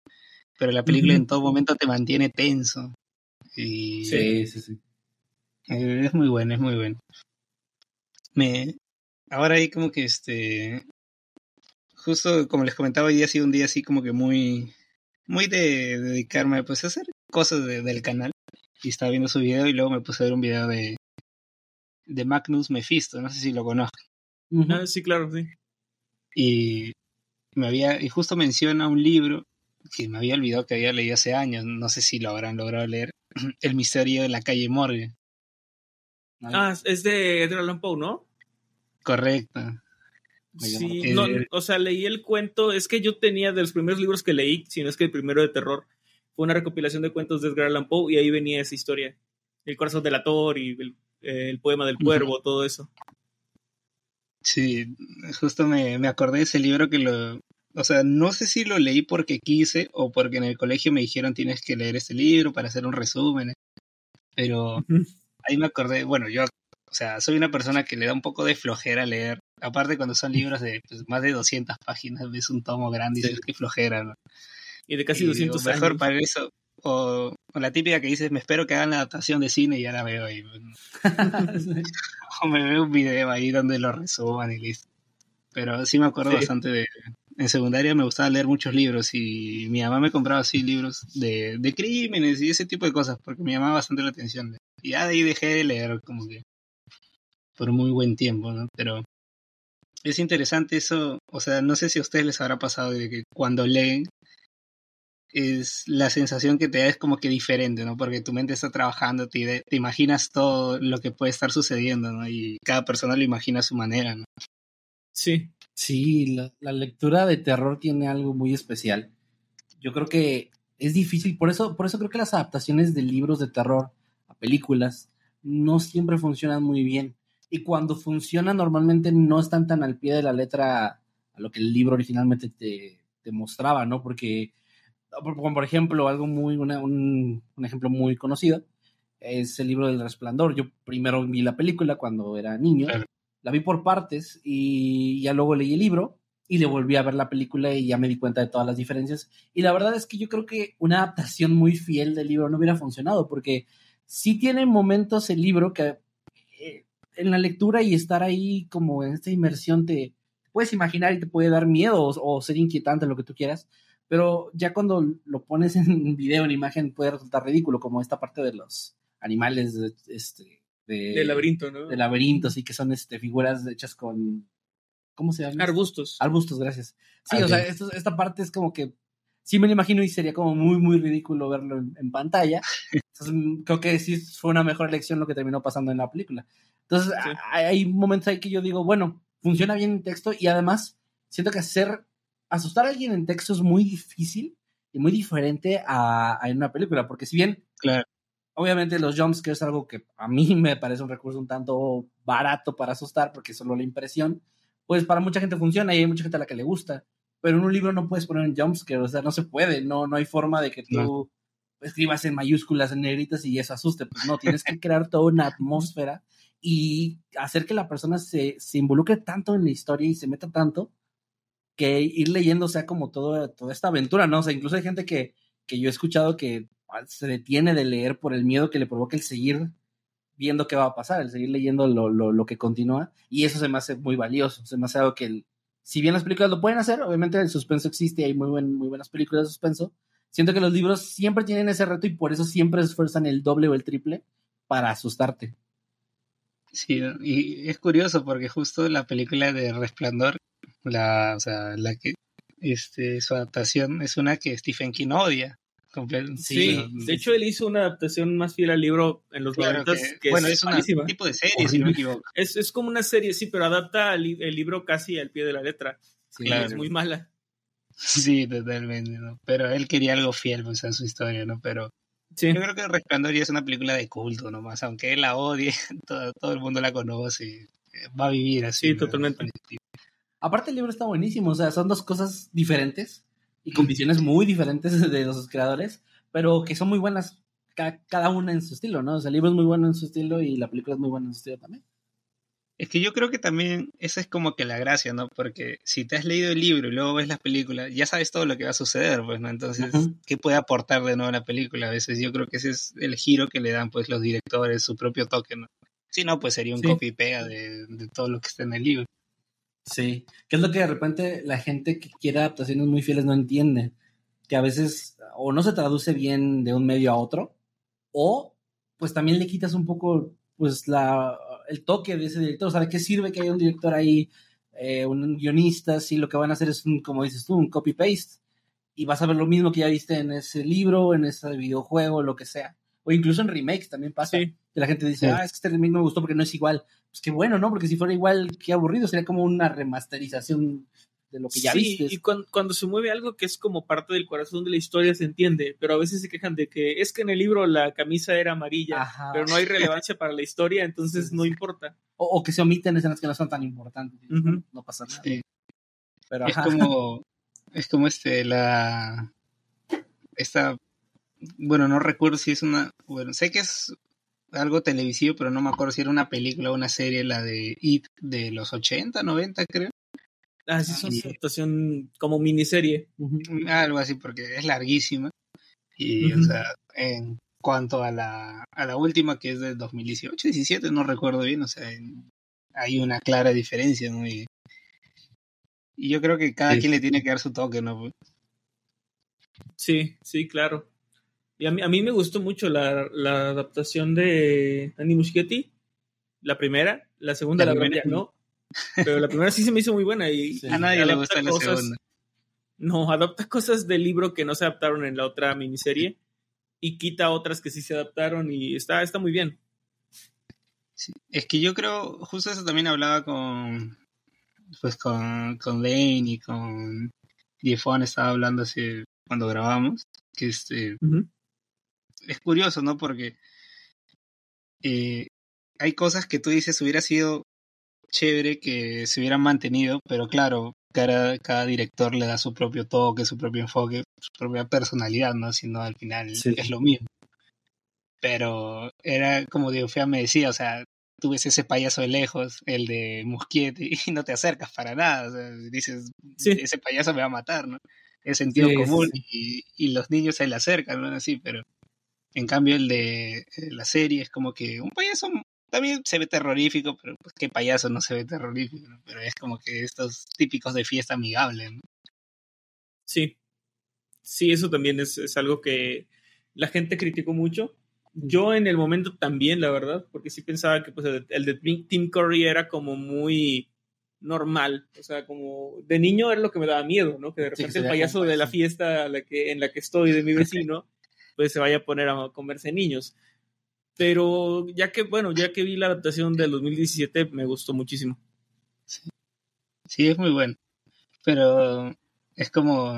pero la película en todo momento te mantiene tenso. Y Sí, sí, sí. eh, es muy buena, es muy buena. me, ahora hay como que este, justo como les comentaba hoy ha sido un día así como que muy, muy de, dedicarme pues a hacer cosas del canal y estaba viendo su video y luego me puse a ver un video de, de Magnus Mephisto, no sé si lo conozco. Ah, sí, claro, sí. Y me había, y justo menciona un libro que me había olvidado que había leído hace años, no sé si lo habrán logrado leer, El misterio de la calle Morgue. Ah, es de Edgar Allan Poe, ¿no? Correcto. Sí, no, o sea, leí el cuento, es que yo tenía de los primeros libros que leí, si no es que el primero de terror, fue una recopilación de cuentos de Edgar Allan Poe y ahí venía esa historia. El corazón del ator y el, poema del cuervo, todo eso. Sí, justo me, me acordé de ese libro que lo, o sea, no sé si lo leí porque quise o porque en el colegio me dijeron tienes que leer este libro para hacer un resumen, pero ahí me acordé, bueno, yo, o sea, soy una persona que le da un poco de flojera leer, aparte cuando son libros de pues, más de 200 páginas, ves un tomo grande y dices que flojera, ¿no? Y de casi 200 Mejor para eso, o, la típica que dices, me espero que hagan la adaptación de cine y ya la veo ahí. o me veo un video ahí donde lo resuman y listo. Pero sí me acuerdo bastante de... En secundaria me gustaba leer muchos libros y mi mamá me compraba así libros de, de crímenes y ese tipo de cosas porque me llamaba bastante la atención. Y ya de ahí dejé de leer como que por muy buen tiempo, ¿no? Pero es interesante eso, o sea, no sé si a ustedes les habrá pasado de que cuando leen es la sensación que te da es como que diferente, ¿no? Porque tu mente está trabajando, te, te imaginas todo lo que puede estar sucediendo, ¿no? Y cada persona lo imagina a su manera, ¿no? Sí. Sí, la, lectura de terror tiene algo muy especial. Yo creo que es difícil, por eso, por eso creo que las adaptaciones de libros de terror a películas no siempre funcionan muy bien. Y cuando funcionan, normalmente no están tan al pie de la letra a lo que el libro originalmente te, mostraba, ¿no? Porque por ejemplo, algo muy, un, ejemplo muy conocido es el libro del resplandor. Yo primero vi la película cuando era niño, la vi por partes y ya luego leí el libro y le volví a ver la película y ya me di cuenta de todas las diferencias. Y la verdad es que yo creo que una adaptación muy fiel del libro no hubiera funcionado porque sí tiene momentos el libro que eh, en la lectura y estar ahí como en esta inmersión te puedes imaginar y te puede dar miedo o, o ser inquietante, lo que tú quieras, pero ya cuando lo pones en video, en imagen, puede resultar ridículo, como esta parte de los animales este, de, laberinto, ¿no? De laberinto, sí, que son este, figuras hechas con, ¿cómo se llama? Arbustos. Arbustos, gracias. Sí, o sea, esta parte es como que sí me lo imagino y sería como muy, muy ridículo verlo en, pantalla. Entonces, creo que sí fue una mejor elección lo que terminó pasando en la película. Entonces, hay momentos ahí que yo digo, bueno, funciona bien el texto y además siento que hacer asustar a alguien en texto es muy difícil y muy diferente a, en una película, porque si bien, claro. Obviamente los jumpscares es algo que a mí me parece un recurso un tanto barato para asustar, porque es solo la impresión, pues para mucha gente funciona y hay mucha gente a la que le gusta, pero en un libro no puedes poner un jumpscare, o sea, no se puede, no, no hay forma de que tú escribas en mayúsculas, en negritas y eso asuste, pues no, tienes que crear toda una atmósfera y hacer que la persona se, se involucre tanto en la historia y se meta tanto que ir leyendo sea como todo, toda esta aventura, ¿no? O sea, incluso hay gente que, que yo he escuchado que se detiene de leer por el miedo que le provoca el seguir viendo qué va a pasar, el seguir leyendo lo, lo, lo que continúa, y eso se me hace muy valioso, se me hace algo que, el, si bien las películas lo pueden hacer, obviamente el suspenso existe, hay muy, buen, muy buenas películas de suspenso, siento que los libros siempre tienen ese reto y por eso siempre esfuerzan el doble o el triple para asustarte. Sí, y es curioso porque justo la película de Resplandor la, o sea, la que este, su adaptación es una que Stephen King odia. Sí, de hecho él hizo una adaptación más fiel al libro en los claro que, bueno, es, un tipo de serie, si no me equivoco. Es, es como una serie, sí, pero adapta el, libro casi al pie de la letra. Sí, claro. Es muy mala. Sí, totalmente, ¿no? Pero él quería algo fiel, pues, a su historia, ¿no? Pero sí. yo creo que Resplandor ya es una película de culto nomás, aunque él la odie, todo, todo el mundo la conoce, va a vivir así. Sí, totalmente. Aparte el libro está buenísimo, o sea, son dos cosas diferentes y con visiones muy diferentes de los creadores, pero que son muy buenas cada, una en su estilo, ¿no? O sea, el libro es muy bueno en su estilo y la película es muy buena en su estilo también. Es que yo creo que también esa es como que la gracia, ¿no? Porque si te has leído el libro y luego ves las películas, ya sabes todo lo que va a suceder, pues, ¿no? Entonces, ¿qué puede aportar de nuevo la película? A veces yo creo que ese es el giro que le dan, pues, los directores, su propio toque, ¿no? Si no, pues sería un Sí. copy y pega de, de todo lo que está en el libro. Sí, que es lo que de repente la gente que quiere adaptaciones muy fieles no entiende, que a veces o no se traduce bien de un medio a otro, o pues también le quitas un poco pues la, el toque de ese director, o sea, ¿de qué sirve que haya un director ahí, eh, un guionista, si lo que van a hacer es un, como dices tú, un copy-paste, y vas a ver lo mismo que ya viste en ese libro, en ese videojuego, lo que sea, o incluso en remakes también pasa, Sí, que la gente dice, Sí. ah, es que este remake me gustó porque no es igual. Pues qué bueno, ¿no? Porque si fuera igual, qué aburrido. Sería como una remasterización de lo que ya Sí, viste. Y cuando, cuando se mueve algo que es como parte del corazón de la historia se entiende, pero a veces se quejan de que es que en el libro la camisa era amarilla, Ajá. pero no hay relevancia para la historia, entonces no importa. O, o que se omiten escenas que no son tan importantes. No pasa nada. Sí. Pero Es ajá. como, es como este, la, esta, bueno, no recuerdo si es una, bueno, sé que es algo televisivo, pero no me acuerdo si era una película o una serie, la de It de los 80, 90, creo. Ah, sí, es una adaptación como miniserie. Ujú. Algo así, porque es larguísima. Y, o sea, en cuanto a la, a la última, que es del 2018, 17, no recuerdo bien, o sea, en- hay una clara diferencia, ¿no? Y, y yo creo que cada Sí. quien le tiene que dar su toque, ¿no? Sí, sí, claro. Y a mí, a mí me gustó mucho la, la adaptación de Andy Muschietti, la primera, la segunda, La primera. no. Pero la primera sí se me hizo muy buena y Sí. A nadie le gusta la cosas- segunda. No, adapta cosas del libro que no se adaptaron en la otra miniserie y quita otras que sí se adaptaron y está, está muy bien. Sí, Es que yo creo, justo eso también hablaba con, pues con, con Lane y con Diefon, estaba hablando así cuando grabamos, que este. Es curioso, ¿no? Porque eh, hay cosas que tú dices hubiera sido chévere que se hubieran mantenido, pero claro, cada, cada director le da su propio toque, su propio enfoque, su propia personalidad, ¿no? Si no, al final Sí. es lo mismo. Pero era como Diego Fea me decía, o sea, tú ves ese payaso de lejos, el de Muschietti, y no te acercas para nada, o sea, dices, Sí. ese payaso me va a matar, ¿no? Es sentido sí, común sí. Y, y los niños se le acercan, ¿no? Así, pero en cambio el de eh, la serie es como que un payaso también se ve terrorífico, pero pues qué payaso no se ve terrorífico, ¿no? Pero es como que estos típicos de fiesta amigable, ¿no? Sí. Sí, eso también es, es algo que la gente criticó mucho. Yo en el momento también, la verdad, porque sí pensaba que pues, el, el de Tim Curry era como muy normal, o sea, como de niño era lo que me daba miedo, ¿no? Que de repente el payaso de la fiesta a la que, en la que estoy de mi vecino, pues se vaya a poner a comerse niños. Pero ya que, bueno, ya que vi la adaptación del 2017, me gustó muchísimo. Sí, es muy bueno. Pero es como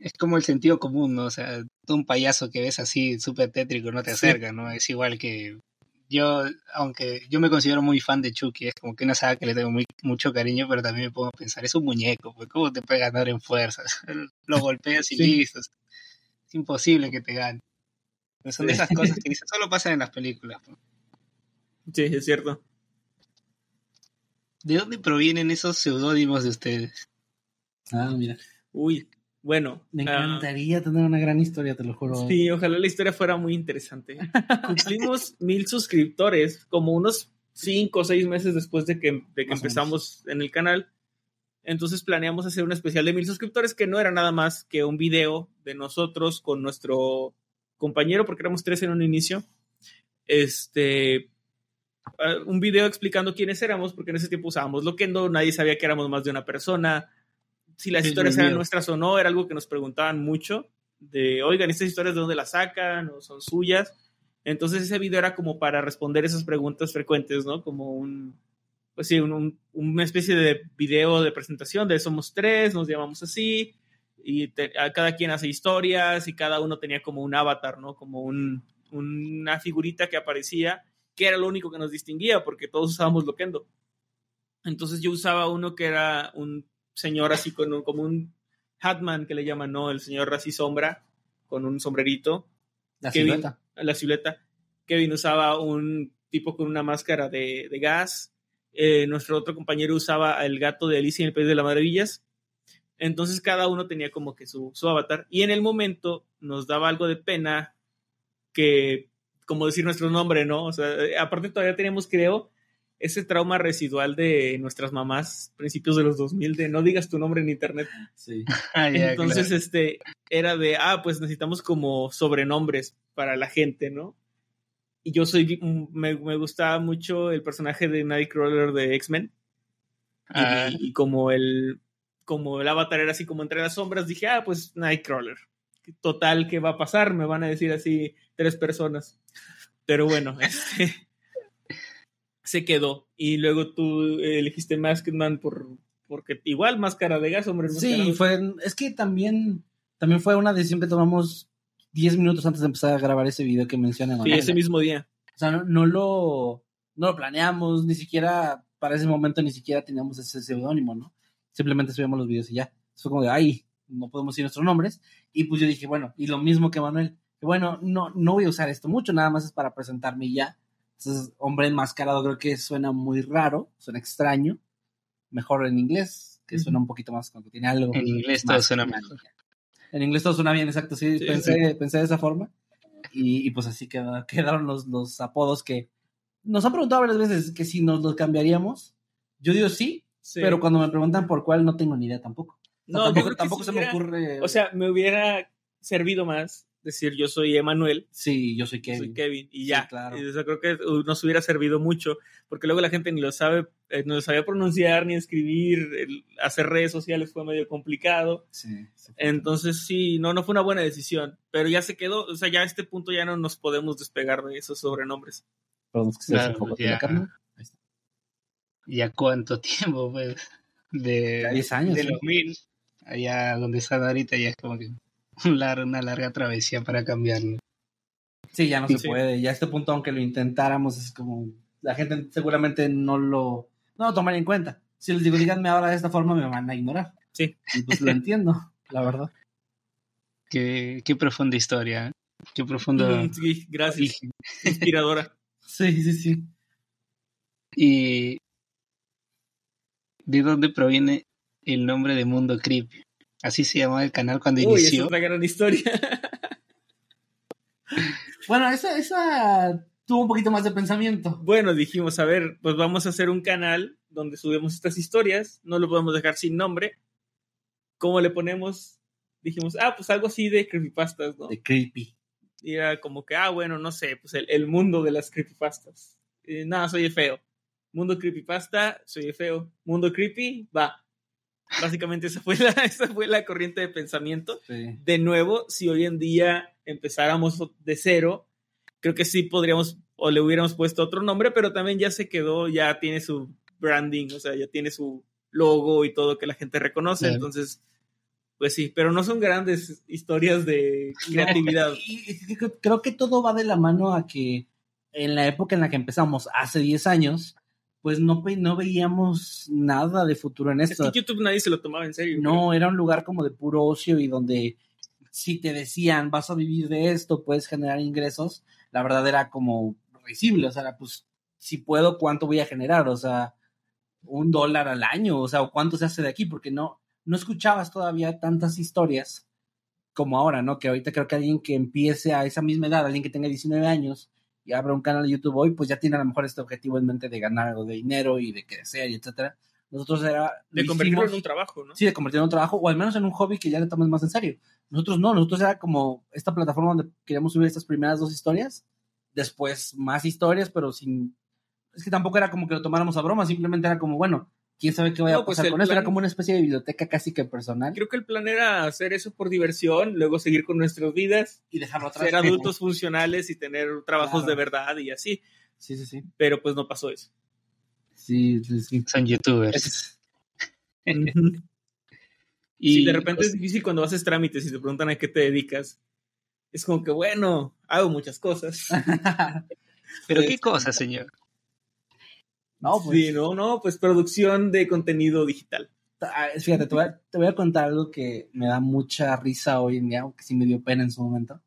es como el sentido común, ¿no? O sea, tú un payaso que ves así súper tétrico no te acerca, ¿no? Es igual que yo, aunque yo me considero muy fan de Chucky, es como que una saga que le tengo muy, mucho cariño, pero también me pongo a pensar, es un muñeco, pues ¿cómo te puede ganar en fuerzas? Lo golpeas y Sí. listo. Es imposible que te gane. Pero son de esas cosas que dicen, solo pasan en las películas. Sí, es cierto. ¿De dónde provienen esos seudónimos de ustedes? Ah, mira. Uy, bueno. Me ah, encantaría tener una gran historia, te lo juro. Sí, ojalá la historia fuera muy interesante. Cumplimos mil suscriptores como unos cinco o seis meses después de que, de que empezamos en el canal. Entonces planeamos hacer un especial de mil suscriptores que no era nada más que un video de nosotros con nuestro compañero, porque éramos tres en un inicio. Este, ah, un video explicando quiénes éramos, porque en ese tiempo usábamos Loquendo, nadie sabía que éramos más de una persona. Si las Sí, historias eran nuestras o no, era algo que nos preguntaban mucho de, oigan, estas historias de dónde las sacan o son suyas. Entonces ese video era como para responder esas preguntas frecuentes, ¿no? Como un, pues sí, un- un- una especie de video de presentación de somos tres, nos llamamos así, y te- a cada quien hace historias y cada uno tenía como un avatar, ¿no? Como un, una figurita que aparecía, que era lo único que nos distinguía, porque todos usábamos Loquendo. Entonces yo usaba uno que era un señor así con un, como un Hatman que le llaman, ¿no? El señor así sombra, con un sombrerito, La Kevin. silueta. la silueta. Kevin usaba un tipo con una máscara de, de gas. Eh, nuestro otro compañero usaba el gato de Alicia en el País de las Maravillas. Entonces cada uno tenía como que su, su avatar. Y en el momento nos daba algo de pena que como decir nuestro nombre, ¿no? O sea, eh, aparte todavía teníamos, creo, ese trauma residual de nuestras mamás, principios de los 2000, de no digas tu nombre en internet. Sí. Ah, Entonces, claro. este, era de, ah, pues necesitamos como sobrenombres para la gente, ¿no? Y yo soy, mm, me, me gustaba mucho el personaje de Nightcrawler de X-Men. Y, Ah, y como el, como el avatar era así como entre las sombras, dije, ah, pues Nightcrawler. Total, ¿qué va a pasar? Me van a decir así tres personas. Pero bueno, este, se quedó. Y luego tú eh, elegiste Masked Man por, porque igual máscara de gas, hombre. Sí, fue, es que también, también fue una decisión que tomamos 10 minutos antes de empezar a grabar ese video que menciona Sí, ese mismo día. O sea, no, no lo, no lo planeamos, ni siquiera, para ese momento ni siquiera teníamos ese seudónimo, ¿no? Simplemente subíamos los videos y ya. Fue como de, ay, no podemos decir nuestros nombres. Y pues yo dije, bueno, y lo mismo que Manuel, bueno, no, no voy a usar esto mucho, nada más es para presentarme y ya. Entonces, hombre enmascarado creo que suena muy raro, suena extraño. Mejor en inglés, que suena un poquito más como que tiene algo. En inglés todo más suena mejor. En inglés todo suena bien, exacto. Sí, Sí, pensé, pensé de esa forma. Y, y pues así queda- quedaron los, los apodos que nos han preguntado varias veces que si nos los cambiaríamos. Yo digo sí, Sí. pero cuando me preguntan por cuál no tengo ni idea tampoco. O sea, No, tampoco, se me ocurre. O sea, me hubiera servido más decir yo soy Emanuel, sí, yo soy Kevin. soy Kevin, y Sí, ya. claro. Y, o sea, creo que uh, nos hubiera servido mucho, porque luego la gente ni lo sabe, eh, no lo sabía pronunciar ni escribir, el- hacer redes sociales fue medio complicado. Sí, sí. Entonces, sí, no, no fue una buena decisión, pero ya se quedó, o sea, ya a este punto ya no nos podemos despegar de esos sobrenombres. Perdón, es que Claro, ya. la carne. Ahí está. ¿Ya cuánto tiempo, pues? De, Ya 10 años, De sí. los mil. Allá donde están ahorita ya es como que una larga travesía para cambiarlo. Sí, ya no Sí. se puede. Ya a este punto, aunque lo intentáramos, es como. La gente seguramente no lo, no lo tomaría en cuenta. Si les digo, díganme ahora de esta forma, me van a ignorar. Sí. Y pues lo entiendo, la verdad. Qué, qué profunda historia. ¿eh? Qué profundo. Mm, sí, gracias, inspiradora. Sí, sí, sí. ¿Y de dónde proviene el nombre de Mundo Creep? Así se llamaba el canal cuando Uy, esa es inició. otra gran historia. Bueno, esa, esa tuvo un poquito más de pensamiento. Bueno, dijimos, a ver, pues vamos a hacer un canal donde subimos estas historias, no lo podemos dejar sin nombre. ¿Cómo le ponemos? Dijimos, ah, pues algo así de creepypastas, ¿no? De creepy. Y era como que, ah, bueno, no sé, pues el, el mundo de las creepypastas. Eh, nada, soy feo. Mundo creepypasta, soy feo. Mundo creepy, va. Básicamente esa fue la, esa fue la corriente de pensamiento Sí. de nuevo, si hoy en día empezáramos de cero, creo que sí podríamos o le hubiéramos puesto otro nombre, pero también ya se quedó, ya tiene su branding, o sea, ya tiene su logo y todo que la gente reconoce, entonces, pues sí, pero no son grandes historias de creatividad. Creo que todo va de la mano a que en la época en la que empezamos, hace 10 años, pues no, ve- no veíamos nada de futuro en Es esto. que YouTube nadie se lo tomaba en serio. No, era un lugar como de puro ocio y donde si te decían vas a vivir de esto, puedes generar ingresos, la verdad era como risible, o sea, era, pues si puedo, ¿cuánto voy a generar? O sea, un dólar al año, o sea, ¿o ¿cuánto se hace de aquí? Porque no, no escuchabas todavía tantas historias como ahora, ¿no? Que ahorita creo que alguien que empiece a esa misma edad, alguien que tenga 19 años y abra un canal de YouTube hoy, pues ya tiene a lo mejor este objetivo en mente de ganar algo de dinero y de crecer y etcétera. Nosotros era... de lo convertirlo hicimos- en un trabajo, ¿no? sí, de convertirlo en un trabajo, o al menos en un hobby que ya le tomes más en serio. Nosotros no, nosotros era como esta plataforma donde queríamos subir estas primeras dos historias, después más historias, pero sin... Es que tampoco era como que lo tomáramos a broma, simplemente era como, bueno, quién sabe qué vaya No, a pues pasar el con plan- Era como una especie de biblioteca casi que personal Creo que el plan era hacer eso por diversión, luego seguir con nuestras vidas, y dejarlo atrás. ser adultos funcionales y tener trabajos Claro. de verdad y así, Sí, sí, sí. pero pues no pasó eso. Sí, sí, sí. Son youtubers. Es- Y Sí, de repente pues, es difícil cuando haces trámites y te preguntan a qué te dedicas. Es como que, bueno, hago muchas cosas. Pero pues, qué cosa, señor. No, pues... Sí, no, no, pues producción de contenido digital. Ah, Fíjate, te voy, a, te voy a contar algo que me da mucha risa hoy en día, aunque sí me dio pena en su momento.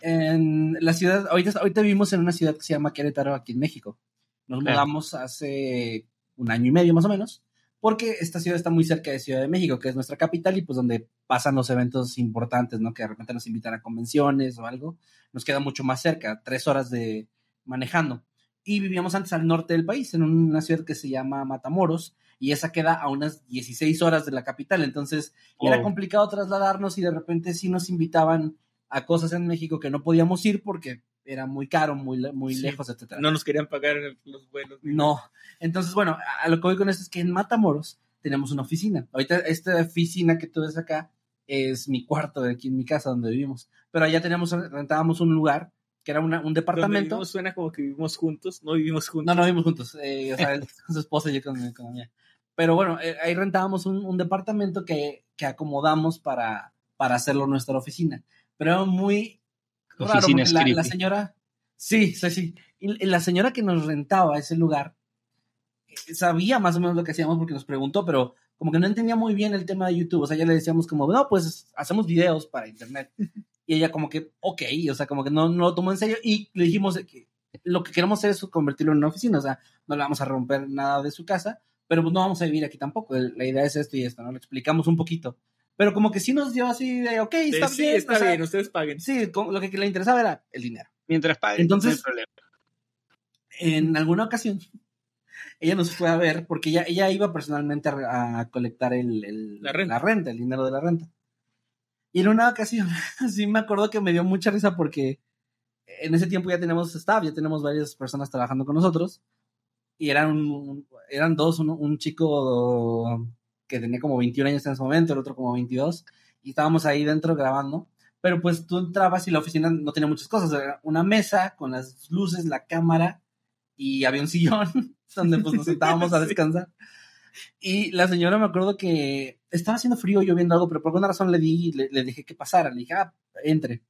En la ciudad, ahorita, ahorita vivimos en una ciudad que se llama Querétaro, aquí en México. Nos Claro. mudamos hace un año y medio más o menos, porque esta ciudad está muy cerca de Ciudad de México, que es nuestra capital y pues donde pasan los eventos importantes, ¿no? Que de repente nos invitan a convenciones o algo. Nos queda mucho más cerca, tres horas de manejando. Y vivíamos antes al norte del país, en una ciudad que se llama Matamoros, y esa queda a unas 16 horas de la capital. Entonces era Oh. complicado trasladarnos y de repente sí nos invitaban a cosas en México que no podíamos ir porque era muy caro, muy, muy Sí. lejos, etcétera. No nos querían pagar los vuelos. No. Entonces, bueno, a a lo que voy con esto es que en Matamoros tenemos una oficina. Ahorita esta oficina que tú ves acá es mi cuarto de aquí en mi casa donde vivimos. Pero allá teníamos, rentábamos un lugar que era una- un Donde departamento. vivimos suena como que vivimos juntos, no vivimos juntos. No, no vivimos juntos. eh, o sea, él con su esposa y yo con, con la mía. Pero bueno, eh, ahí rentábamos un, un departamento que, que acomodamos para, para hacerlo nuestra oficina. Pero era muy raro Oficina porque la, la señora, sí, sí, sí. Y y la señora que nos rentaba ese lugar eh, sabía más o menos lo que hacíamos porque nos preguntó, pero como que no entendía muy bien el tema de YouTube. O sea, ya le decíamos como, no, pues hacemos videos para internet. Y ella como que, ok, o sea, como que no, no lo tomó en serio y le dijimos que lo que queremos hacer es convertirlo en una oficina, o sea, no le vamos a romper nada de su casa, pero pues no vamos a vivir aquí tampoco. La idea es esto y esto, ¿no? Le explicamos un poquito. Pero como que sí nos dio así de, ok, está sí, bien. está o sea, bien, ustedes paguen. Sí, lo que le interesaba era el dinero. Mientras paguen, Entonces- no hay problema. En alguna ocasión, ella nos fue a ver porque ella, ella iba personalmente a, a colectar el, el- La renta. el dinero de la renta. Y en una ocasión, sí me acuerdo que me dio mucha risa porque en ese tiempo ya tenemos staff, ya tenemos varias personas trabajando con nosotros. Y eran, un- eran dos, uno- un chico que tenía como 21 años en ese momento, el otro como 22. Y estábamos ahí dentro grabando. Pero pues tú entrabas y la oficina no tenía muchas cosas. Era una mesa con las luces, la cámara y había un sillón donde pues nos sentábamos a Sí. Y la señora me acuerdo que estaba haciendo frío, yo viendo algo, pero por alguna razón le di, le, le dejé que pasara, le dije, ah, entre.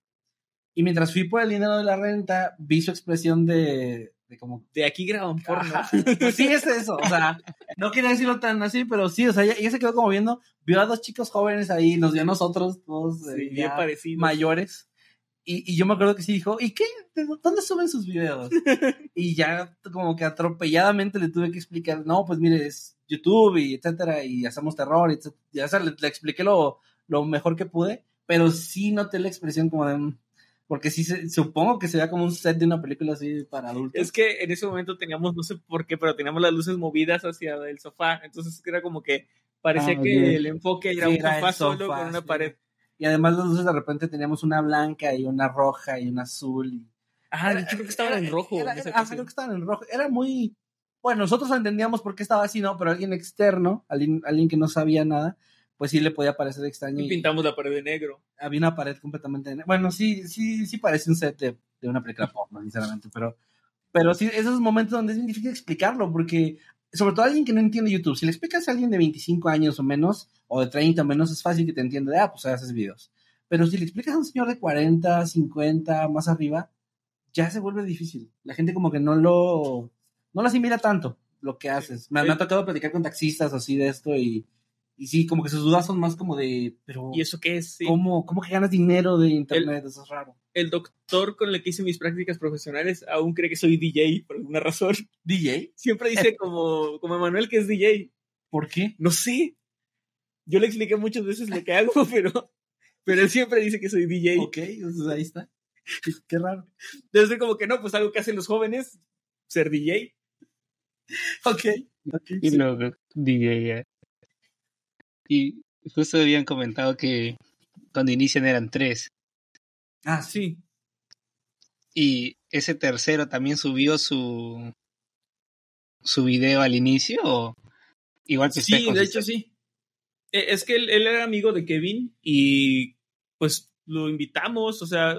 Y mientras fui por el dinero de la renta, vi su expresión de, de como, De aquí graban porno. Pues sí, es eso. O sea, no quería decirlo tan así, pero sí, o sea, ella, ella se quedó como viendo, vio a dos chicos jóvenes ahí, nos vio a nosotros, todos eh, Sí, bien ya parecido. mayores. Y, y yo me acuerdo que sí dijo, ¿y qué? ¿De ¿Dónde suben sus videos? y ya como que atropelladamente le tuve que explicar, no, pues mire, es YouTube y etcétera, y hacemos terror, y. Ya le, le expliqué lo, lo mejor que pude, pero sí noté la expresión como de... Porque sí, se- supongo que se vea como un set de una película así para adultos. Es que en ese momento teníamos, no sé por qué, pero teníamos las luces movidas hacia el sofá. Entonces era como que parecía Ah, que ok. el enfoque era Sí, un era el sofá solo sofá, con una sí. pared. Y además las luces de repente teníamos una blanca y una roja y una azul. y- Ah, hecho creo que estaban Era- en rojo. era- en esa ajá, creo que estaban en rojo. Era muy... Bueno, nosotros entendíamos por qué estaba así, ¿no? Pero alguien externo, alguien, alguien que no sabía nada, pues sí le podía parecer extraño. Y Y pintamos la pared de negro. había una pared completamente... ne- Bueno, sí, sí, sí parece un set de, de una película porno, sinceramente, pero... Pero sí, esos momentos donde es bien difícil explicarlo, porque sobre todo alguien que no entiende YouTube, si le explicas a alguien de 25 años o menos, o de 30 o menos, es fácil que te entienda, de, ah, pues haces videos. Pero si le explicas a un señor de 40, 50, más arriba, ya se vuelve difícil. La gente como que no lo, no lo asimila tanto lo que haces. Me, me ha tocado platicar con taxistas así de esto y, y sí, como que sus dudas son más como de, pero ¿Y eso qué es? Sí. ¿cómo, ¿cómo que ganas dinero de internet? Eso es raro. El doctor con el que hice mis prácticas profesionales aún cree que soy DJ por alguna razón. ¿DJ? Siempre dice como, como Emanuel que es DJ. ¿Por qué? No sé. Yo le expliqué muchas veces lo que hago, pero, pero él siempre dice que soy DJ. Ok, entonces ahí está. Qué, qué raro. Debe ser como que no, pues algo que hacen los jóvenes, ser DJ. Ok. ok, Y sí. luego DJ. Y justo habían comentado que cuando inician eran tres. Ah, sí. Y ese tercero también subió su su video al inicio o igual que Sí, de hecho sí. Eh, Es que él, él era amigo de Kevin y pues lo invitamos, o sea,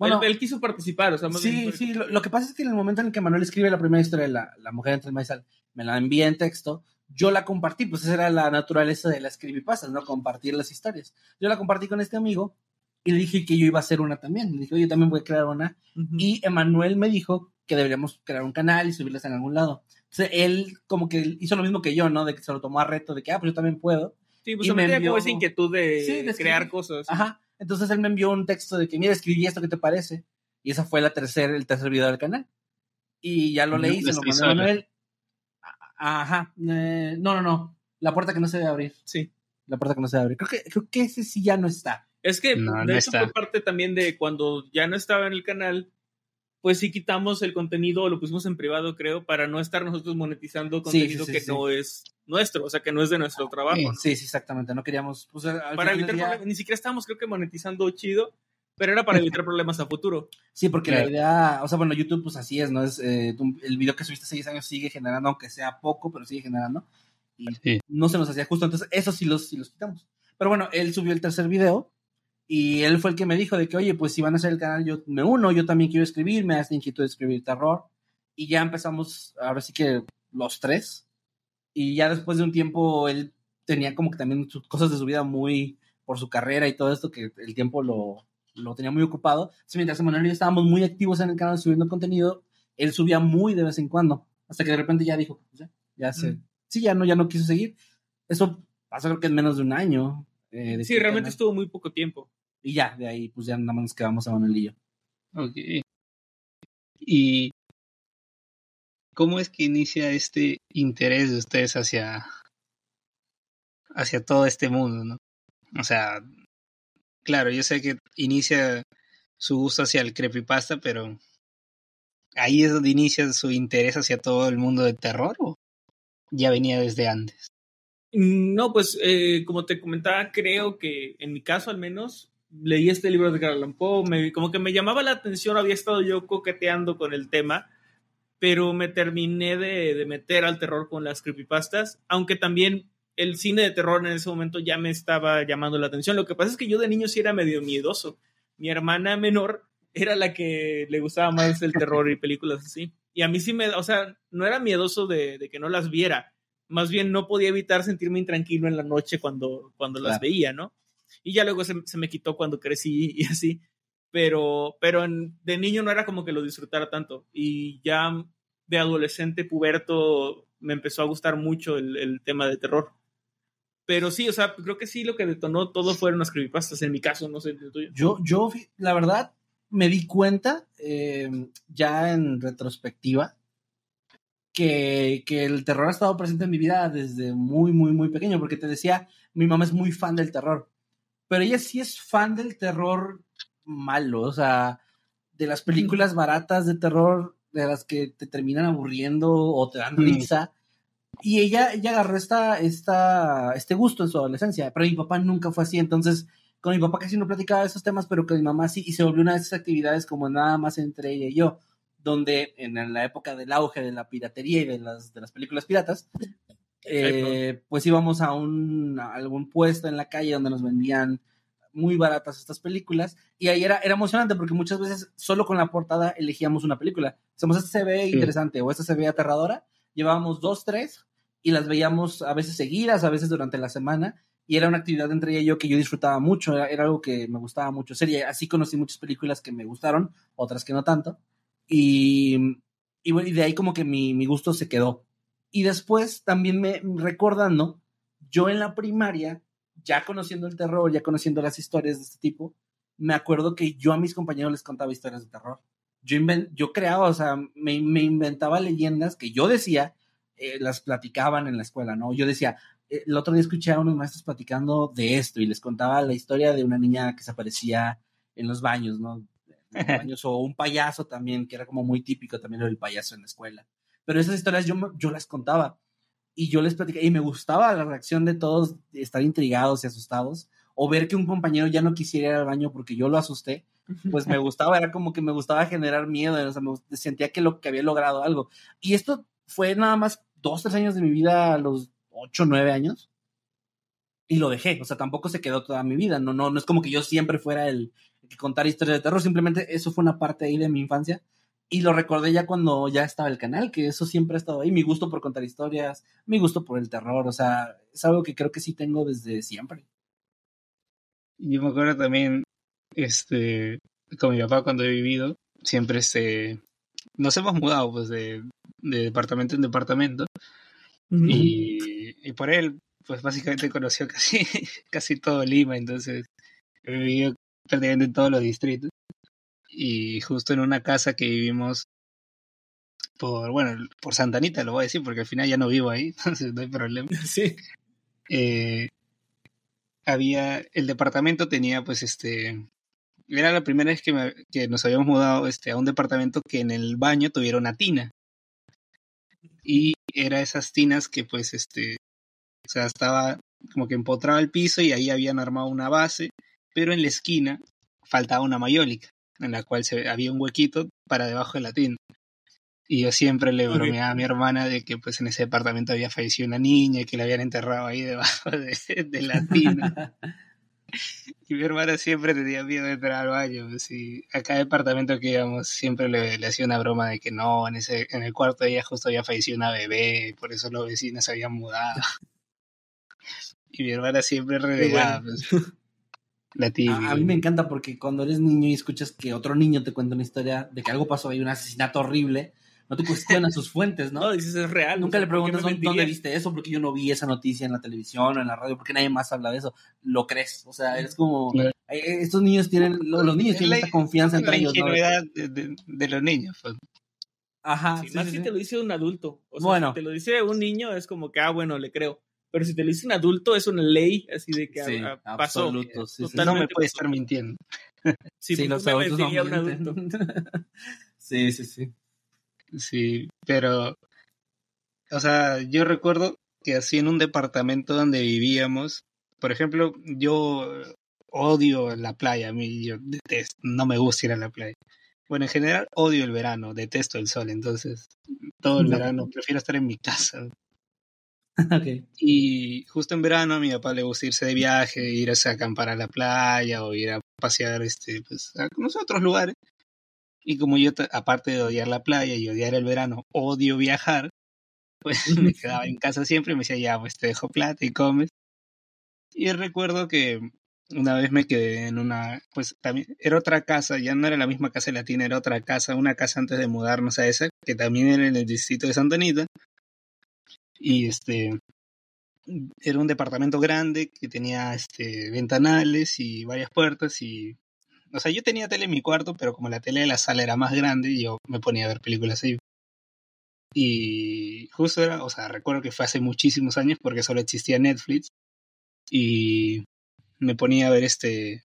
Bueno, él, él quiso participar, o sea, más Sí, bien fue- sí, lo, lo que pasa es que en el momento en el que Manuel escribe la primera historia de la, la mujer entre el maizal, me la envía en texto, yo la compartí, pues esa era la naturaleza de las creepypastas, ¿no? Compartir las historias. Yo la compartí con este amigo y le dije que yo iba a hacer una también. Le dije, yo también voy a crear una. Y Emanuel me dijo que deberíamos crear un canal y subirlas en algún lado. Entonces él como que hizo lo mismo que yo, ¿no? De que se lo tomó a reto, de que, ah, pues yo también puedo. sí, pues y me tenía como envió- esa inquietud de, Sí, de crear cosas. Ajá. Entonces él me envió un texto de que, mira, escribí esto, ¿qué te parece? Y esa fue la tercer, el tercer video del canal. Y ya lo No, leí, se lo mandé a. Manuel. Ajá. Eh, no, no, no. La puerta que no se debe abrir. Sí. La puerta que no se debe abrir. Creo que, creo que ese sí ya no está. Es que, No, de no hecho, está. fue parte también de cuando ya no estaba en el canal, pues sí quitamos el contenido, lo pusimos en privado, creo, para no estar nosotros monetizando contenido sí, sí, que sí. no es nuestro, o sea, que no es de nuestro trabajo. Sí. ¿no? Sí, sí, exactamente. No queríamos. Pues, Para evitar día- problemas, ni siquiera estábamos, creo que monetizando chido, pero era para evitar problemas a futuro. Sí, porque Claro. la idea, o sea, bueno, YouTube pues así es, ¿no? Es, eh, tú- el video que subiste hace 10 años sigue generando, aunque sea poco, pero sigue generando. Y Sí. no se nos hacía justo, entonces eso sí los, sí los quitamos. Pero bueno, él subió el tercer video y él fue el que me dijo de que, oye, pues si van a hacer el canal, yo me uno, yo también quiero escribir, me esta inquietud de escribir terror. Y ya empezamos, ahora sí que los tres. Y ya después de un tiempo, él tenía como que también sus cosas de su vida muy por su carrera y todo esto, que el tiempo lo, lo tenía muy ocupado. Entonces, mientras Emanuel y yo estábamos muy activos en el canal subiendo contenido, él subía muy de vez en cuando. Hasta que de repente ya dijo, ya, ya se, Mm. sí, ya no, ya no quiso seguir. Eso pasó creo que en menos de un año. eh, Sí, realmente estuvo muy poco tiempo. Y ya, de ahí pues ya nada más nos quedamos Emanuel y yo. Ok. ¿Y cómo es que inicia este interés de ustedes hacia, hacia todo este mundo, no? O sea, claro, yo sé que inicia su gusto hacia el creepypasta, pero ahí es donde inicia su interés hacia todo el mundo de terror o ya venía desde antes. No, pues eh, como te comentaba, creo que en mi caso al menos leí este libro de Edgar Allan Poe, me- como que me llamaba la atención, había estado yo coqueteando con el tema, pero me terminé de, de meter al terror con las creepypastas, aunque también el cine de terror en ese momento ya me estaba llamando la atención. Lo que pasa es que yo de niño sí era medio miedoso. Mi hermana menor era la que le gustaba más el terror y películas así. Y a mí sí me, o sea, no era miedoso de, de que no las viera, más bien no podía evitar sentirme intranquilo en la noche cuando, cuando las veía, ¿no? Y ya luego se, se me quitó cuando crecí y así, pero, pero en- de niño no era como que lo disfrutara tanto. Y ya de adolescente, puberto, me empezó a gustar mucho el, el tema de terror. Pero sí, o sea, creo que sí lo que detonó todo fueron las creepypastas, en mi caso, no sé, el tuyo. Yo, yo, la verdad, me di cuenta, eh, ya en retrospectiva, que, que el terror ha estado presente en mi vida desde muy, muy, muy pequeño, porque te decía, mi mamá es muy fan del terror, pero ella sí es fan del terror malo, o sea, de las películas baratas de terror, de las que te terminan aburriendo o te dan risa. Y ella, ella agarró esta, esta, este gusto en su adolescencia, pero mi papá nunca fue así, entonces con mi papá casi no platicaba de esos temas, pero con mi mamá sí, y se volvió una de esas actividades como nada más entre ella y yo, donde en la época del auge de la piratería y de las, de las películas piratas, eh, pues íbamos a, un, a algún puesto en la calle donde nos vendían muy baratas estas películas, y ahí era, era emocionante porque muchas veces solo con la portada elegíamos una película. Hacemos, esta se ve Sí. interesante o esta se ve aterradora, llevábamos dos, tres, y las veíamos a veces seguidas, a veces durante la semana, y era una actividad entre ella y yo que yo disfrutaba mucho, era, era algo que me gustaba mucho y así conocí muchas películas que me gustaron, otras que no tanto, y, y, bueno, y de ahí como que mi, mi gusto se quedó. Y después también me recordando, yo en la primaria, ya conociendo el terror, ya conociendo las historias de este tipo, me acuerdo que yo a mis compañeros les contaba historias de terror. Yo, yo creaba, o sea, me, me inventaba leyendas que yo decía, eh, las platicaban en la escuela, ¿no? Yo decía, eh, el otro día escuché a unos maestros platicando de esto y les contaba la historia de una niña que se aparecía en los baños, ¿no? En los baños, o un payaso también, que era como muy típico también lo del payaso en la escuela. Pero esas historias yo, yo las contaba y yo les platicaba y me gustaba la reacción de todos, de estar intrigados y asustados, o ver que un compañero ya no quisiera ir al baño porque yo lo asusté, pues me gustaba, era como que me gustaba generar miedo, o sea, me sentía que, lo, que había logrado algo. Y esto fue nada más dos, tres años de mi vida a los ocho, nueve años. Y lo dejé, o sea, tampoco se quedó toda mi vida, no, no, no es como que yo siempre fuera el, el que contar historias de terror, simplemente eso fue una parte ahí de mi infancia. Y lo recordé ya cuando ya estaba el canal, que eso siempre ha estado ahí, mi gusto por contar historias, mi gusto por el terror, o sea, es algo que creo que sí tengo desde siempre. Yo me acuerdo también, este, con mi papá cuando he vivido, siempre este, nos hemos mudado pues de, de departamento en departamento. Y, y por él pues básicamente conoció casi, casi todo Lima, entonces he vivido prácticamente en todos los distritos y justo en una casa que vivimos por, bueno, por Santa Anita lo voy a decir porque al final ya no vivo ahí, entonces no hay problema. Sí. eh, había, el departamento tenía pues este, era la primera vez que, me- que nos habíamos mudado este, a un departamento que en el baño tuviera una tina. Y era esas tinas que pues este, o sea, estaba como que empotraba el piso y ahí habían armado una base, pero en la esquina faltaba una mayólica, en la cual se, había un huequito para debajo de la tina. Y yo siempre le bromeaba a mi hermana de que pues en ese departamento había fallecido una niña y que la habían enterrado ahí debajo de, de la tina. Y mi hermana siempre tenía miedo de entrar al baño. Pues, y a cada departamento que íbamos siempre le, le hacía una broma de que no, en ese en el cuarto de ella justo había fallecido una bebé, por eso los vecinos se habían mudado. Y mi hermana siempre renegaba. pues, la. A, a mí me encanta porque cuando eres niño y escuchas que otro niño te cuenta una historia de que algo pasó, hay un asesinato horrible, no te cuestionas sus fuentes, ¿no? No, dices es real. Nunca o sea, le preguntas ¿por qué me dónde, dónde viste eso, porque yo no vi esa noticia en la televisión o en la radio, porque nadie más habla de eso. Lo crees, o sea, es como... Claro. eh, eh, Estos niños tienen, lo- los niños tienen la- esta confianza la entre ellos, ¿no? ingenuidad de, de- de los niños. pues. Ajá, Sí, sí, más sí, si sí. te lo dice un adulto. O sea, Bueno. si te lo dice un niño, es como que, ah, bueno, le creo. Pero si te lo dice un adulto, es una ley, así de que Sí, pasó. absoluto, sí, sí. No me puede estar mintiendo. Sí, Sí, los me adultos no un adulto. sí, sí, sí. Sí, pero, o sea, yo recuerdo que así en un departamento donde vivíamos, por ejemplo, yo odio la playa, a mí yo detesto, no me gusta ir a la playa. Bueno, en general odio el verano, detesto el sol, entonces todo el No. verano prefiero estar en mi casa. Y justo en verano a mi papá le gusta irse de viaje, irse a acampar a la playa o ir a pasear este, pues, a otros lugares. Y como yo, aparte de odiar la playa y odiar el verano, odio viajar, pues me quedaba en casa siempre y me decía, ya, pues te dejo plata y comes. Y recuerdo que una vez me quedé en una, pues también, era otra casa, ya no era la misma casa latina, era otra casa, una casa antes de mudarnos a esa, que también era en el distrito de Santa Anita. Y este, era un departamento grande que tenía este, ventanales y varias puertas y o sea, yo tenía tele en mi cuarto, pero como la tele de la sala era más grande, yo me ponía a ver películas ahí. Y justo era, o sea, recuerdo que fue hace muchísimos años porque solo existía Netflix y me ponía a ver este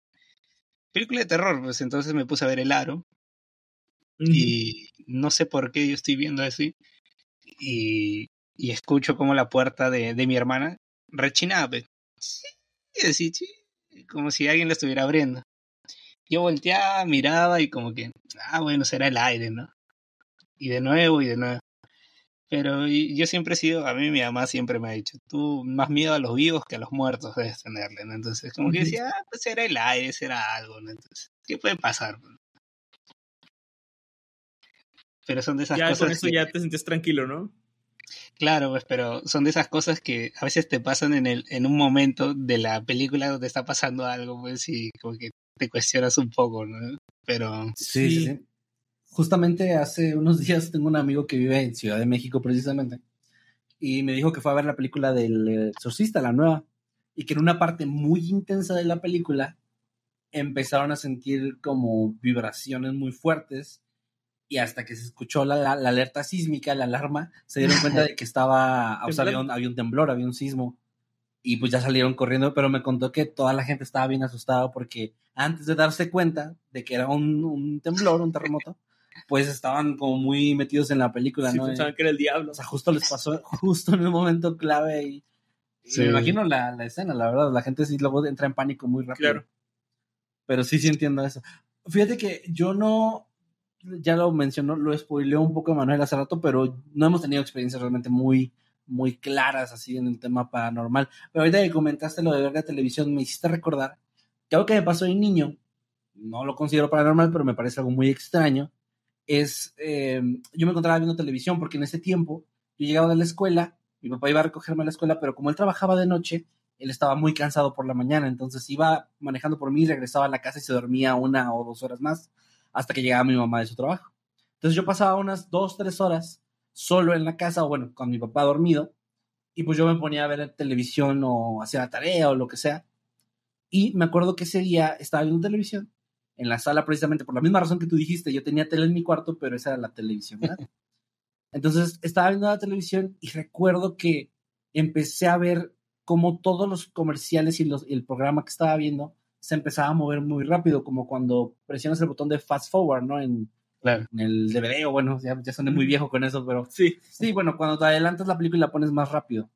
película de terror, pues entonces me puse a ver El Aro y no sé por qué yo estoy viendo así y, y escucho como la puerta de, de mi hermana rechinaba, pues. Sí, así, sí, como si alguien la estuviera abriendo. Yo volteaba, miraba y como que, ah, bueno, será el aire, ¿no? Y de nuevo y de nuevo. Pero yo siempre he sido, a mí mi mamá siempre me ha dicho, tú más miedo a los vivos que a los muertos debes tenerle, ¿no? Entonces, como que decía, ah, pues será el aire, será algo, ¿no? Entonces, ¿qué puede pasar? Pero son de esas Ya cosas con eso que- ya te sientes tranquilo, ¿no? Claro, pues, pero son de esas cosas que a veces te pasan en el, en un momento de la película donde está pasando algo, pues, y como que te cuestionas un poco, ¿no? Pero, Sí, sí, sí. Justamente hace unos días tengo un amigo que vive en Ciudad de México precisamente y me dijo que fue a ver la película del Exorcista, la nueva, y que en una parte muy intensa de la película empezaron a sentir como vibraciones muy fuertes y hasta que se escuchó la, la- la alerta sísmica, la alarma, se dieron cuenta de que estaba, o sea, había un, había un temblor, había un sismo y pues ya salieron corriendo, pero me contó que toda la gente estaba bien asustada porque antes de darse cuenta de que era un, un temblor, un terremoto, pues estaban como muy metidos en la película, Sí, ¿no? pensaban que era el diablo. O sea, justo les pasó, justo en el momento clave y, y Sí. me imagino la, la escena, la verdad, la gente sí luego entra en pánico muy rápido. Claro. Pero sí, sí entiendo eso. Fíjate que yo no, ya lo mencionó, lo spoileó un poco Manuel hace rato, pero no hemos tenido experiencias realmente muy, muy claras así en el tema paranormal. Pero ahorita que comentaste lo de ver la televisión, me hiciste recordar que algo que me pasó de niño, no lo considero paranormal, pero me parece algo muy extraño, es, eh, yo me encontraba viendo televisión porque en ese tiempo yo llegaba de la escuela, mi papá iba a recogerme a la escuela, pero como él trabajaba de noche, él estaba muy cansado por la mañana, entonces iba manejando por mí, regresaba a la casa y se dormía una o dos horas más hasta que llegaba mi mamá de su trabajo. Entonces yo pasaba unas dos, tres horas solo en la casa, o bueno, con mi papá dormido, y pues yo me ponía a ver televisión o hacía la tarea o lo que sea. Y me acuerdo que ese día estaba viendo televisión en la sala precisamente por la misma razón que tú dijiste, yo tenía tele en mi cuarto, pero esa era la televisión, ¿verdad? Entonces estaba viendo la televisión y recuerdo que empecé a ver como todos los comerciales y, los, y el programa que estaba viendo se empezaba a mover muy rápido, como cuando presionas el botón de fast forward, ¿no? En, Claro. en el DVD, o bueno, ya, ya soné muy viejo con eso, pero Sí. sí, bueno, cuando te adelantas la película y la pones más rápido,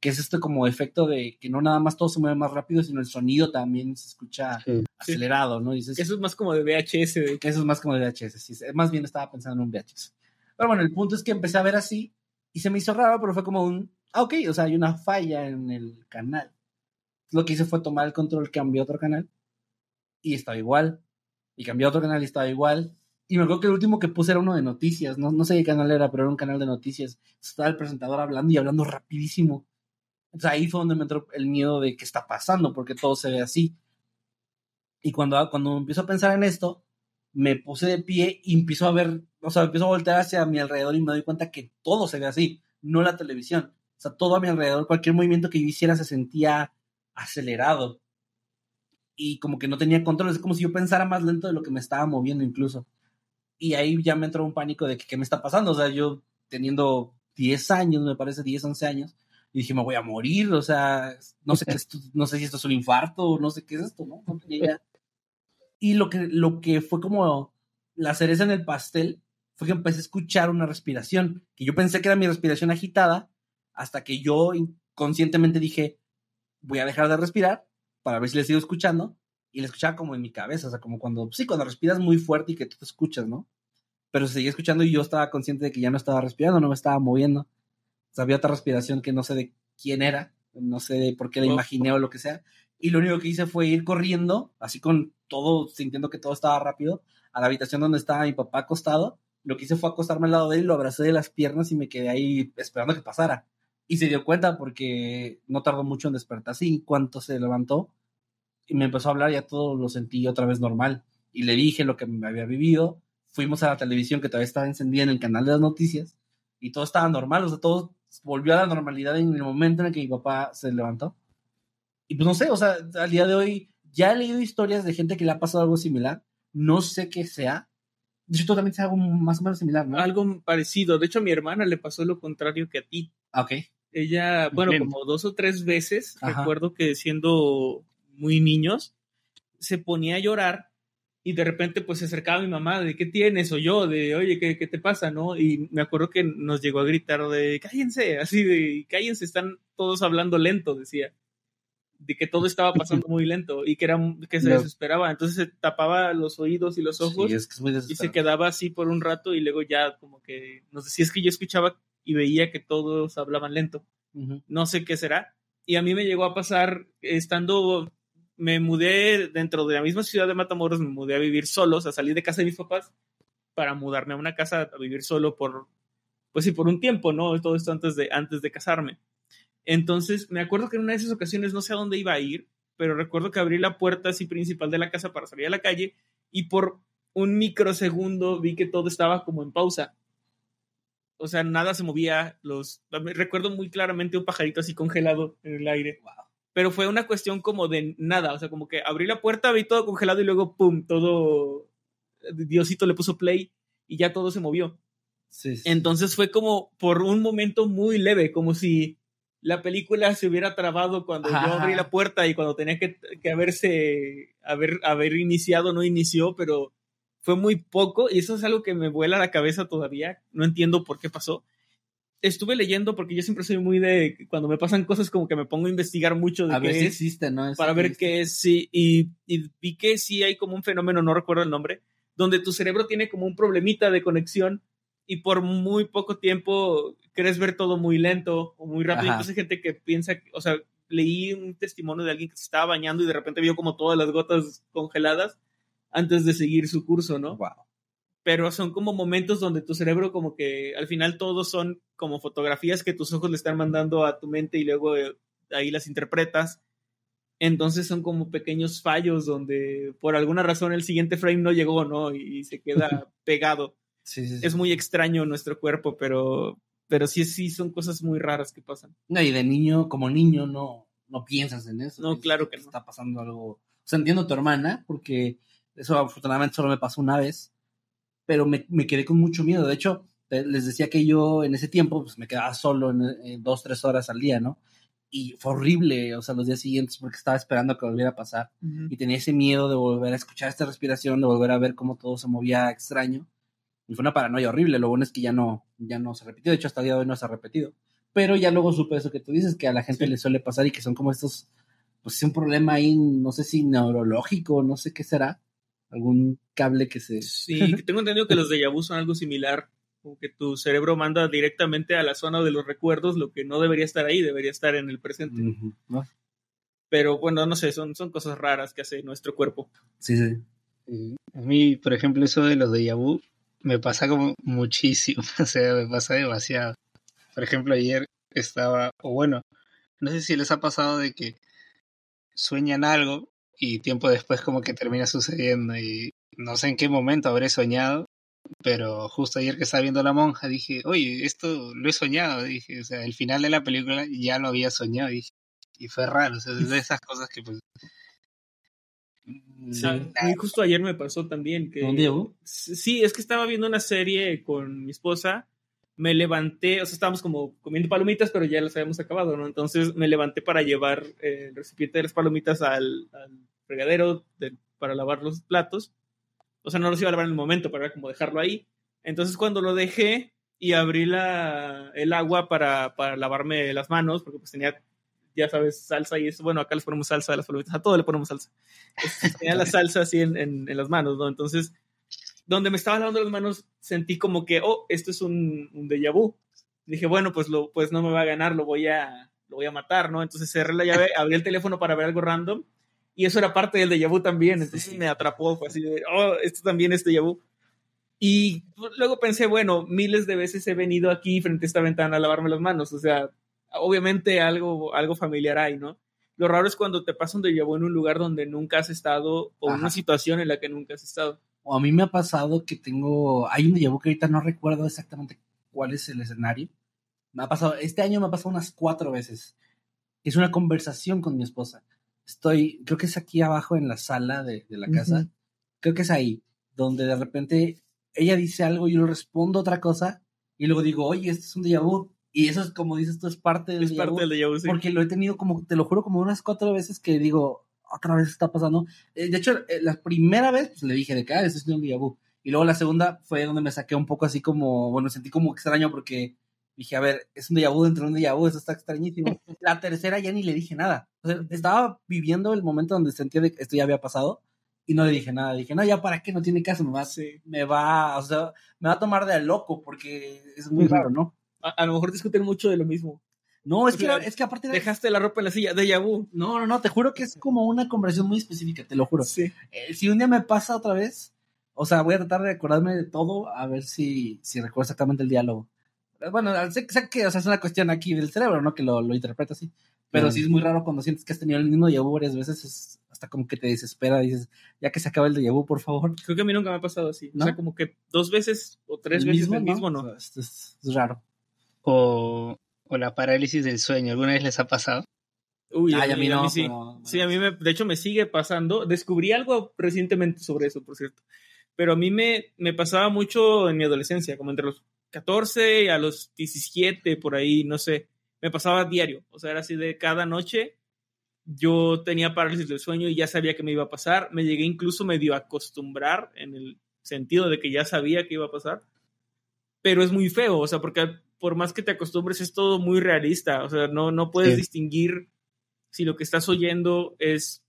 que es este como efecto de que no nada más todo se mueve más rápido, sino el sonido también se escucha Sí. acelerado, ¿no? Dices, Eso es más como de VHS. de- eso es más como de VHS, sí, más bien estaba pensando en un VHS. Pero bueno, el punto es que empecé a ver así y se me hizo raro, pero fue como un, ah, ok, o sea, hay una falla en el canal. Lo que hice fue tomar el control, cambié otro canal y estaba igual. Y cambié otro canal y estaba igual. Y me acuerdo que el último que puse era uno de noticias, no, no sé qué canal era, pero era un canal de noticias. Estaba el presentador hablando y hablando rapidísimo. Entonces ahí fue donde me entró el miedo de qué está pasando, porque todo se ve así. Y cuando, cuando empiezo a pensar en esto, me puse de pie y empiezo a ver, o sea, empiezo a voltear hacia mi alrededor y me doy cuenta que todo se ve así, no la televisión. O sea, todo a mi alrededor, cualquier movimiento que yo hiciera se sentía acelerado. Y como que no tenía control, es como si yo pensara más lento de lo que me estaba moviendo incluso. Y ahí ya me entró un pánico de que qué me está pasando. O sea, yo teniendo 10 años, me parece 10, 11 años, dije, me voy a morir, o sea, no sé qué es, no sé si esto es un infarto, no sé qué es esto, ¿no? Y lo que, lo que fue como la cereza en el pastel fue que empecé a escuchar una respiración, que yo pensé que era mi respiración agitada, hasta que yo inconscientemente dije, voy a dejar de respirar para ver si le sigo escuchando, y le escuchaba como en mi cabeza, o sea, como cuando, sí, cuando respiras muy fuerte y que tú te escuchas, ¿no? Pero seguía escuchando y yo estaba consciente de que ya no estaba respirando, no me estaba moviendo. O sea, había otra respiración que no sé de quién era, no sé de por qué la imaginé o lo que sea. Y lo único que hice fue ir corriendo, así con todo, sintiendo que todo estaba rápido, a la habitación donde estaba mi papá acostado. Lo que hice fue acostarme al lado de él, lo abracé de las piernas y me quedé ahí esperando que pasara. Y se dio cuenta porque no tardó mucho en despertarse y cuanto se levantó y me empezó a hablar, ya todo lo sentí otra vez normal. Y le dije lo que me había vivido. Fuimos a la televisión que todavía estaba encendida en el canal de las noticias y todo estaba normal, o sea, todo volvió a la normalidad en el momento en el que mi papá se levantó. Y pues no sé, o sea, al día de hoy ya he leído historias de gente que le ha pasado algo similar. No sé qué sea. De hecho, tú también sabes algo más o menos similar, ¿no? Algo parecido. De hecho, a mi hermana le pasó lo contrario que a ti. Ok. Ella, bueno, Bien. como dos o tres veces, Ajá. recuerdo que siendo muy niños, se ponía a llorar y de repente pues se acercaba a mi mamá de ¿qué tienes? o yo de oye ¿qué, qué te pasa? ¿no? Y me acuerdo que nos llegó a gritar de cállense, así de cállense, están todos hablando lento, decía, de que todo estaba pasando muy lento y que era que se No. desesperaba, entonces se tapaba los oídos y los ojos Sí, es que es muy y se quedaba así por un rato y luego ya como que nos decía es que yo escuchaba y veía que todos hablaban lento no sé qué será. Y a mí me llegó a pasar estando, me mudé dentro de la misma ciudad de Matamoros, me mudé a vivir solo, o sea, salí de casa de mis papás para mudarme a una casa a vivir solo por, pues sí, por un tiempo, ¿no? Todo esto antes de, antes de casarme. Entonces, me acuerdo que en una de esas ocasiones no sé a dónde iba a ir, pero recuerdo que abrí la puerta así principal de la casa para salir a la calle y por un microsegundo vi que todo estaba como en pausa o sea, nada se movía. Los, recuerdo muy claramente un pajarito así congelado en el aire. Pero fue una cuestión como de nada. O sea, como que abrí la puerta, vi todo congelado y luego, pum, todo. Diosito le puso play y ya todo se movió. Sí, sí. Entonces fue como por un momento muy leve, como si la película se hubiera trabado cuando yo abrí la puerta y cuando tenía que, que haberse, haber, haber iniciado, no inició, pero fue muy poco y eso es algo que me vuela la cabeza todavía. No entiendo por qué pasó. Estuve leyendo porque yo siempre soy muy de cuando me pasan cosas como que me pongo a investigar mucho de a ver qué si es, existe, ¿no? Eso para ver qué es, sí, y, y vi que sí hay como un fenómeno, no recuerdo el nombre, donde tu cerebro tiene como un problemita de conexión y por muy poco tiempo quieres ver todo muy lento o muy rápido. Ajá. Entonces hay gente que piensa, o sea, leí un testimonio de alguien que se estaba bañando y de repente vio como todas las gotas congeladas antes de seguir su curso, ¿no? Wow. Pero son como momentos donde tu cerebro como que al final todos son como fotografías que tus ojos le están mandando a tu mente y luego eh, ahí las interpretas. Entonces son como pequeños fallos donde por alguna razón el siguiente frame no llegó, ¿no? Y se queda pegado Sí, sí, sí. es muy extraño nuestro cuerpo, pero, pero sí, sí son cosas muy raras que pasan. No, y de niño, como niño, no, no piensas en eso. No, claro que no. Está pasando algo. O sea, entiendo a tu hermana, porque eso afortunadamente solo me pasó una vez, pero me, me quedé con mucho miedo. De hecho, les decía que yo en ese tiempo pues, me quedaba solo en, en dos, tres horas al día, ¿no? y fue horrible, o sea, los días siguientes porque estaba esperando que volviera a pasar y tenía ese miedo de volver a escuchar esta respiración, de volver a ver cómo todo se movía extraño. Y fue una paranoia horrible, lo bueno es que ya no, ya no se repitió, de hecho hasta el día de hoy no se ha repetido. Pero ya luego supe eso que tú dices, que a la gente le suele pasar y que son como estos, pues es un problema ahí, no sé si neurológico, no sé qué será, algún cable que se... Sí, tengo entendido que los de vu son algo similar, como que tu cerebro manda directamente a la zona de los recuerdos lo que no debería estar ahí, debería estar en el presente. Pero bueno, no sé, son, son cosas raras que hace nuestro cuerpo. Sí, sí. A mí, por ejemplo, eso de los de vu me pasa como muchísimo, o sea, me pasa demasiado. Por ejemplo, ayer estaba, o bueno, no sé si les ha pasado de que sueñan algo y tiempo después como que termina sucediendo y no sé en qué momento habré soñado, pero justo ayer que estaba viendo La Monja dije, oye, esto lo he soñado, dije, o sea, el final de la película ya lo había soñado y, y fue raro, o sea, de esas cosas que pues... Sí, justo ayer me pasó también que... ¿Dónde Sí, es que estaba viendo una serie con mi esposa me levanté, o sea, estábamos como comiendo palomitas, pero ya las habíamos acabado, ¿no? Entonces me levanté para llevar eh, el recipiente de las palomitas al, fregadero para lavar los platos. O sea, no los iba a lavar en el momento, para como dejarlo ahí. Entonces cuando lo dejé y abrí la, el agua para, para lavarme las manos, porque pues tenía, ya sabes, salsa y eso, bueno, acá les ponemos salsa a las palomitas, a todo le ponemos salsa. tenía la salsa así en, en, en las manos, ¿no? Entonces donde me estaba lavando las manos, sentí como que, oh, esto es un, un déjà vu. Dije, bueno, pues, lo, pues no me va a ganar, lo voy a, lo voy a matar, ¿no? Entonces cerré la llave, abrí el teléfono para ver algo random y eso era parte del déjà vu también. Entonces me atrapó, fue así de, oh, esto también es déjà vu. Y luego pensé, bueno, miles de veces he venido aquí frente a esta ventana a lavarme las manos, o sea, obviamente algo, algo familiar hay, ¿no? Lo raro es cuando te pasa un déjà vu en un lugar donde nunca has estado o en una situación en la que nunca has estado o a mí me ha pasado que tengo, hay un déjà que ahorita no recuerdo exactamente cuál es el escenario. Me ha pasado, este año me ha pasado unas cuatro veces. Es una conversación con mi esposa. Estoy, creo que es aquí abajo en la sala de, la casa. Creo que es ahí, donde de repente ella dice algo y yo le respondo otra cosa y luego digo, oye, este es un déjà vu. Y eso es como dices tú, es parte del es parte del déjà vu, sí. Porque lo he tenido como, te lo juro, como unas cuatro veces que digo, otra vez está pasando. Eh, de hecho, eh, la primera vez pues, le dije de que, ah, es un déjà Y luego la segunda fue donde me saqué un poco así como, bueno, sentí como extraño porque dije, a ver, es un déjà vu dentro de un déjà vu, eso está extrañísimo. la tercera ya ni le dije nada. O sea, estaba viviendo el momento donde sentía que esto ya había pasado y no le dije nada. Dije, no, ya para qué, no tiene caso, me va, me va, o sea, me va a tomar de loco porque es muy raro, ¿no? A, a, lo mejor discuten mucho de lo mismo. No, es, que, es que aparte... Dejaste la ropa en la silla, de Yabu. No, no, no, te juro que es como una conversación muy específica, te lo juro. Sí. Eh, si un día me pasa otra vez, o sea, voy a tratar de acordarme de todo, a ver si, si recuerdo exactamente el diálogo. Eh, bueno, sé, que o sea, es una cuestión aquí del cerebro, ¿no? Que lo, lo interpreta así. Pero sí es muy raro cuando sientes que has tenido el mismo déjà varias veces, es hasta como que te desespera, dices, ya que se acaba el déjà por favor. Creo que a mí nunca me ha pasado así. O sea, como que dos veces o tres veces el mismo, ¿no? es, es, raro. O o la parálisis del sueño. ¿Alguna vez les ha pasado? Uy, a, mí, no, sí. sí, a mí me, de hecho me sigue pasando. Descubrí algo recientemente sobre eso, por cierto. Pero a mí me, me pasaba mucho en mi adolescencia, como entre los 14 a los 17, por ahí, no sé. Me pasaba diario. O sea, era así de cada noche yo tenía parálisis del sueño y ya sabía que me iba a pasar. Me llegué incluso medio a acostumbrar en el sentido de que ya sabía que iba a pasar. Pero es muy feo, o sea, porque por más que te acostumbres, es todo muy realista. O sea, no, no puedes distinguir si lo que estás oyendo es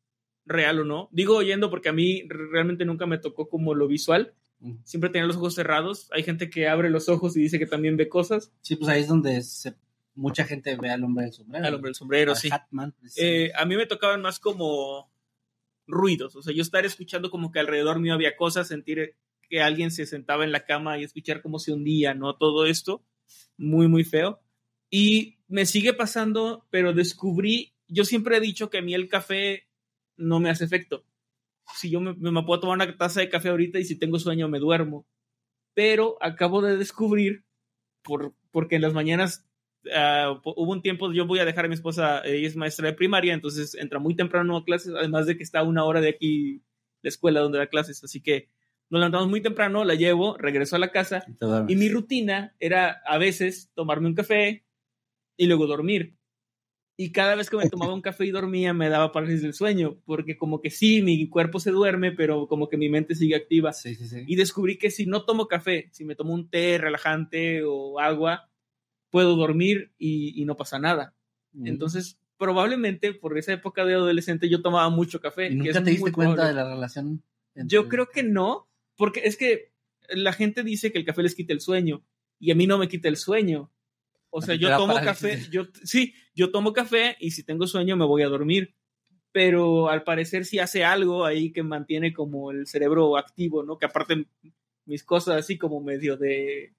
real o no. Digo oyendo porque a mí realmente nunca me tocó como lo visual. Siempre tenía los ojos cerrados. Hay gente que abre los ojos y dice que también ve cosas. Sí, pues ahí es donde mucha gente ve al hombre del sombrero. Al hombre del sombrero, sí. Eh, a mí me tocaban más como ruidos. O sea, yo estar escuchando como que alrededor mío había cosas, sentir que alguien se sentaba en la cama y escuchar cómo se hundía, ¿no? Todo esto muy, muy feo. Y me sigue pasando, pero descubrí, yo siempre he dicho que a mí el café no me hace efecto. Si yo me, me puedo tomar una taza de café ahorita y si tengo sueño me duermo. Pero acabo de descubrir, por, porque en las mañanas uh, hubo un tiempo, yo voy a dejar a mi esposa, ella es maestra de primaria, entonces entra muy temprano a clases, además de que está a una hora de aquí la escuela donde da clases, así que nos levantamos muy temprano, la llevo, regreso a la casa y mi rutina era a veces tomarme un café y luego dormir. Y cada vez que me tomaba un café y dormía me daba parálisis del sueño, porque como que sí, mi cuerpo se duerme, pero como que mi mente sigue activa. Sí, sí, sí. Y descubrí que si no tomo café, si me tomo un té relajante o agua, puedo dormir y, y no pasa nada. Mm. Entonces, probablemente por esa época de adolescente yo tomaba mucho café. ¿Y que nunca es te diste cuenta probable. de la relación? Yo entre- creo que no, porque es que la gente dice que el café les quita el sueño y a mí no me quita el sueño. O sea, yo tomo café, yo sí, yo tomo café y si tengo sueño me voy a dormir. Pero al parecer sí hace algo ahí que mantiene como el cerebro activo, ¿no? Que aparte mis cosas así como medio de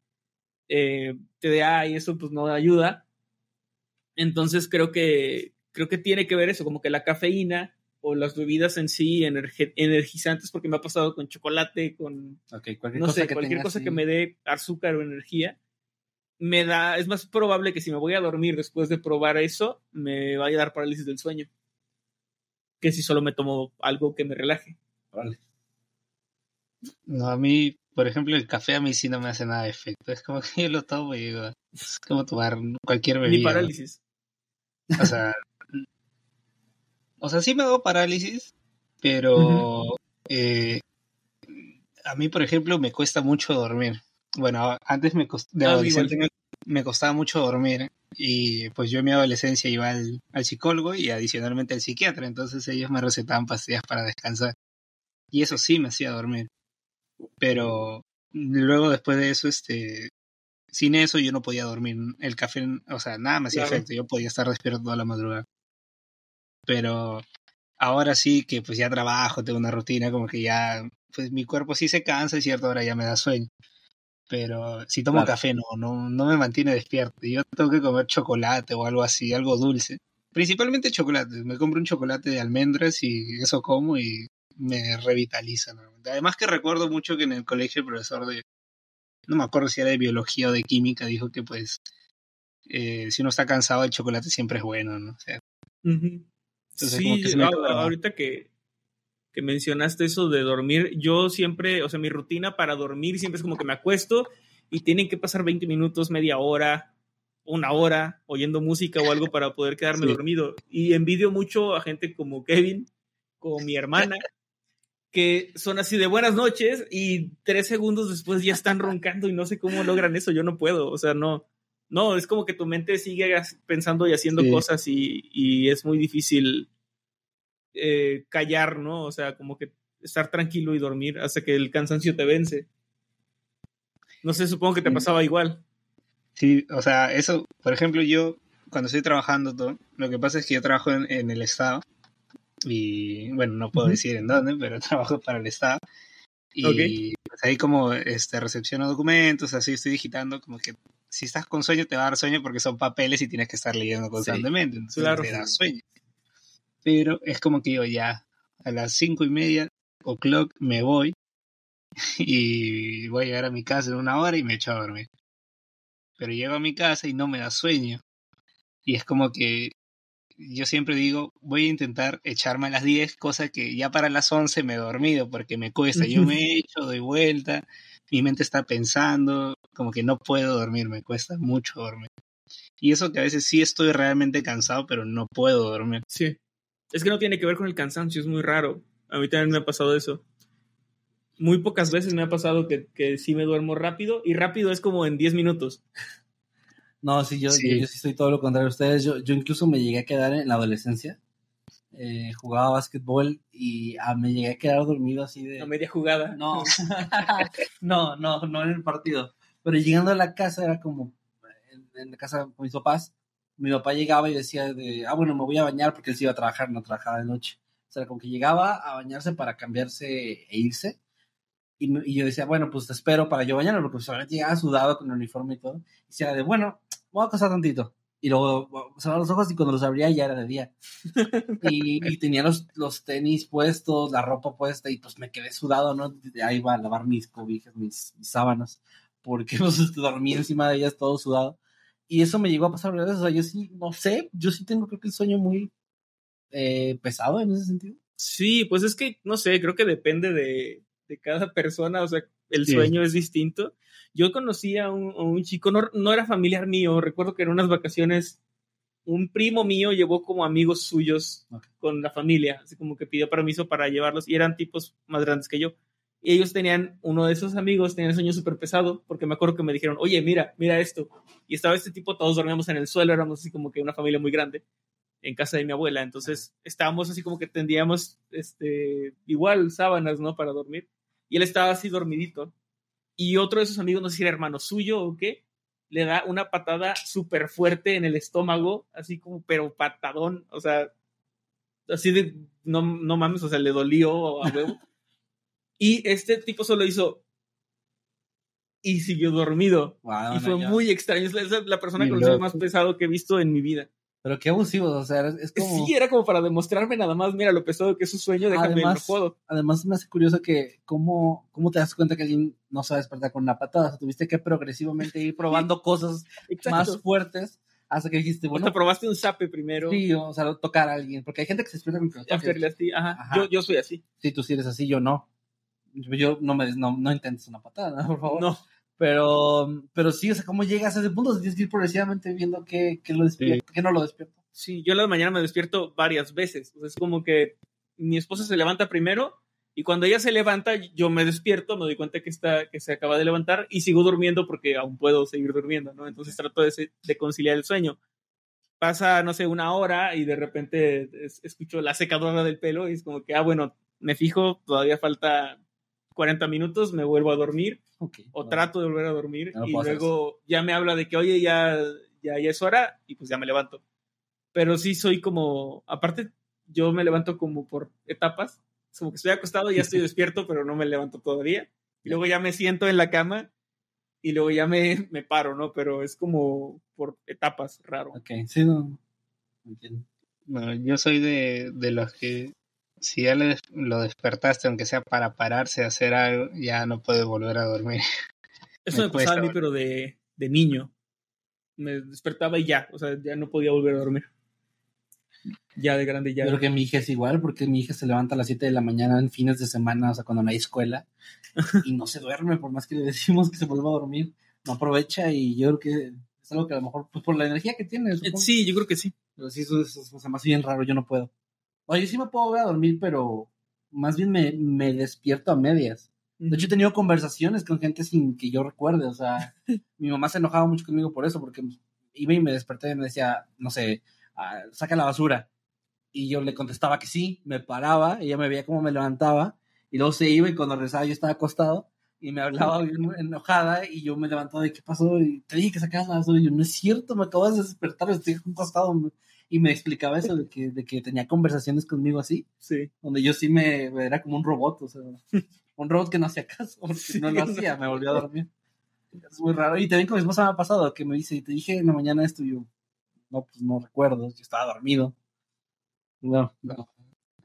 eh, TDA y eso pues no ayuda. Entonces creo que creo que tiene que ver eso, como que la cafeína o las bebidas en sí energizantes, porque me ha pasado con chocolate, con Ok, cualquier no cosa sé, que cualquier cosa sí. que me dé azúcar o energía, me da, es más probable que si me voy a dormir después de probar eso, me vaya a dar parálisis del sueño, que si solo me tomo algo que me relaje. No, a mí, por ejemplo, el café a mí sí no me hace nada de efecto. Es como que yo lo tomo y digo, es como tomar cualquier bebida. Ni parálisis. O sea, o sea, sí me hago parálisis, pero eh, a mí, por ejemplo, me cuesta mucho dormir. Bueno, antes me cost- de Ah, adolescente me, me costaba mucho dormir y pues yo en mi adolescencia iba al, al psicólogo y adicionalmente al psiquiatra, entonces ellos me recetaban pastillas para descansar y eso sí me hacía dormir. Pero luego después de eso, este, sin eso yo no podía dormir. El café, o sea, nada me hacía Claro. efecto. Yo podía estar despierto toda la madrugada. Pero ahora sí que pues ya trabajo, tengo una rutina, como que ya, pues mi cuerpo sí se cansa y cierta hora ya me da sueño. Pero si tomo Claro. café no, no, no me mantiene despierto. Yo tengo que comer chocolate o algo así, algo dulce. Principalmente chocolate. Me compro un chocolate de almendras y eso como y me revitaliza. normalmente. Además que recuerdo mucho que en el colegio el profesor de, no me acuerdo si era de biología o de química, dijo que pues eh, si uno está cansado el chocolate siempre es bueno, ¿no? O sea, Ujú. Entonces, como sí, que se me ahorita que, que mencionaste eso de dormir, yo siempre, o sea, mi rutina para dormir siempre es como que me acuesto y tienen que pasar 20 minutos, media hora, una hora oyendo música o algo para poder quedarme Sí. dormido. Y envidio mucho a gente como Kevin, como mi hermana, que son así de buenas noches y tres segundos después ya están roncando y no sé cómo logran eso, yo no puedo, o sea, no. No, es como que tu mente sigue pensando y haciendo Sí. cosas y, y es muy difícil eh, callar, ¿no? O sea, como que estar tranquilo y dormir hasta que el cansancio te vence. No sé, supongo que te pasaba igual. Sí, o sea, eso, por ejemplo, yo cuando estoy trabajando todo, lo que pasa es que yo trabajo en, en el Estado y, bueno, no puedo decir en dónde, pero trabajo para el Estado y pues, ahí como este, recepciono documentos, así estoy digitando, como que si estás con sueño te va a dar sueño porque son papeles y tienes que estar leyendo constantemente, entonces claro. te da sueño. Pero es como que yo ya a las cinco y media o'clock me voy y voy a llegar a mi casa en una hora y me echo a dormir. Pero llego a mi casa y no me da sueño. Y es como que yo siempre digo, voy a intentar echarme a las 10, cosa que ya para las 11 me he dormido porque me cuesta. Yo me echo, doy vuelta, mi mente está pensando, como que no puedo dormir, me cuesta mucho dormir. Y eso que a veces sí estoy realmente cansado, pero no puedo dormir. Sí. Es que no tiene que ver con el cansancio, es muy raro. A mí también me ha pasado eso. Muy pocas veces me ha pasado que, que sí me duermo rápido y rápido es como en 10 minutos. No, sí, yo Sí. Yo, yo sí estoy todo lo contrario a ustedes. Yo, yo incluso me llegué a quedar en la adolescencia. Eh, jugaba básquetbol y ah, me llegué a quedar dormido así de... A media jugada. No, no, no, no en el partido. Pero llegando a la casa era como, en, en la casa con mis papás, mi papá llegaba y decía de, ah, bueno, me voy a bañar porque él se iba a trabajar, no trabajaba de noche. O sea, como que llegaba a bañarse para cambiarse e irse. Y, y yo decía, bueno, pues te espero para yo bañarme, porque obviamente llegaba sudado con el uniforme y todo. Y decía de, bueno, voy a acostar tantito. Y luego cerraba los ojos y cuando los abría ya era de día. Y, y tenía los, los tenis puestos, la ropa puesta y pues me quedé sudado, ¿no? Ahí iba a lavar mis cobijas, mis, mis sábanas, porque pues dormí encima de ellas todo sudado. Y eso me llegó a pasar varias veces. O sea, yo sí, no sé, yo sí tengo creo que el sueño muy eh, pesado en ese sentido. Sí, pues es que, no sé, creo que depende de, de cada persona, o sea, el Sí. sueño es distinto. Yo conocí a un, a un chico, no, no era familiar mío, recuerdo que eran unas vacaciones un primo mío llevó como amigos suyos con la familia, así como que pidió permiso para llevarlos y eran tipos más grandes que yo. Y ellos tenían, uno de esos amigos tenía sueño súper pesado, porque me acuerdo que me dijeron, oye, mira, mira esto. Y estaba este tipo, todos dormíamos en el suelo, éramos así como que una familia muy grande, en casa de mi abuela. Entonces estábamos así como que tendíamos, este, igual sábanas, ¿no? Para dormir. Y él estaba así dormidito. Y otro de sus amigos, no sé si era hermano suyo o qué, le da una patada súper fuerte en el estómago, así como, pero patadón, o sea, así de, no, no mames, o sea, le dolió a huevo. y este tipo solo hizo y siguió dormido. Wow, y fue no, muy extraño. Es la, es la persona Muy con loco. más pesado que he visto en mi vida. Pero qué abusivos, o sea, es como... Sí, era como para demostrarme nada más, mira lo pesado que es su sueño, déjame, Además- no jodo. Además me hace curioso que cómo, cómo te das cuenta que alguien no sabe despertar con una patada. O sea, tuviste que progresivamente ir probando cosas más fuertes hasta que dijiste, Bueno, bueno, probaste un zape primero. sí, o sea, tocar a alguien. Porque hay gente que se despierta con así, ajá. Ajá. Yo, yo soy así. Sí, tú sí eres así, yo no. Yo, yo no me no, no intentes una patada, por favor. No, Pero, pero sí, o sea, ¿cómo llegas a ese punto? Tienes que ir progresivamente viendo qué, qué lo despierta, qué no lo despierta. Sí, yo en la mañana me despierto varias veces. O sea, es como que mi esposa se levanta primero y cuando ella se levanta, yo me despierto, me doy cuenta que, está, que se acaba de levantar y sigo durmiendo porque aún puedo seguir durmiendo, ¿no? Entonces trato de, de conciliar el sueño. Pasa, no sé, una hora y de repente es- escucho la secadora del pelo y es como que, ah, bueno, me fijo, todavía falta 40 minutos, me vuelvo a dormir o trato de volver a dormir No y luego ya me habla de que, oye, ya, ya, ya es hora y pues ya me levanto. Pero sí soy como, aparte, yo me levanto como por etapas, es como que estoy acostado y ya estoy despierto, pero no me levanto todavía. Y luego ya me siento en la cama y luego ya me, me paro, ¿no? Pero es como por etapas, raro. Ok, sí, no. Entiendo. No, yo soy de, de los que si ya le lo despertaste, aunque sea para pararse a hacer algo, ya no puede volver a dormir. Eso Me me, pasaba a mí, pero de, de niño. Me despertaba y ya, o sea, ya no podía volver a dormir. Ya de grande ya. Yo creo que mi hija es igual, porque mi hija se levanta a las 7 de la mañana en fines de semana, o sea, cuando no hay escuela, y no se duerme, por más que le decimos que se vuelva a dormir, no aprovecha, y yo creo que es algo que a lo mejor, pues por la energía que tiene, Eh, supongo. Sí, yo creo que sí. Pero sí, eso, eso, me hace bien raro, yo no puedo. Oye, sí me puedo volver a dormir, pero más bien me, me despierto a medias. De hecho, he tenido conversaciones con gente sin que yo recuerde. O sea, mi mamá se enojaba mucho conmigo por eso, porque iba y me desperté y me decía, no sé, ah, saca la basura. Y yo le contestaba que sí, me paraba, ella me veía cómo me levantaba, y luego se iba y cuando regresaba yo estaba acostado y me hablaba bien enojada y yo me levantaba de qué pasó y te dije que sacabas la basura y yo no es cierto, me acabas de despertar, estoy acostado y me explicaba eso de que, de que tenía conversaciones conmigo así Sí. donde yo sí me era como un robot, o sea, un robot que no hacía caso, porque Sí, no lo no. hacía, me volvió a dormir. Es muy raro. Y también con mi esposa me ha pasado que me dice, y te dije en la mañana esto, y yo, no, pues no recuerdo, yo estaba dormido. No, no.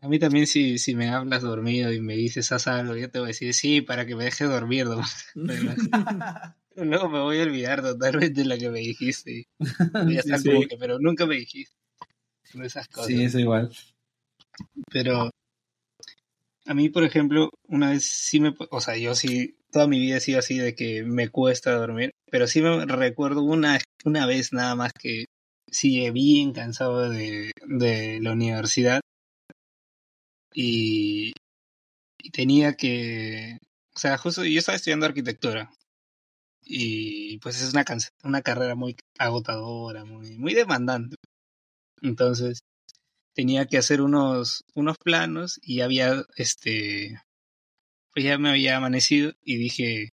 A mí también si, si me hablas dormido y me dices haz algo, yo te voy a decir sí, para que me dejes dormir. ¿no? Pero Luego me voy a olvidar totalmente lo que me dijiste. Voy a Sí, estar sí. como que, pero nunca me dijiste. Esas cosas. Sí, es igual. Pero a mí, por ejemplo, una vez sí me, o sea, yo sí, toda mi vida he sido así de que me cuesta dormir, pero sí me recuerdo una, una vez nada más que sí bien cansado de, de la universidad y, y tenía que, o sea, justo yo estaba estudiando arquitectura y pues es una, una carrera muy agotadora, muy, muy demandante. Entonces, tenía que hacer unos, unos planos y había, este, pues ya me había amanecido y dije,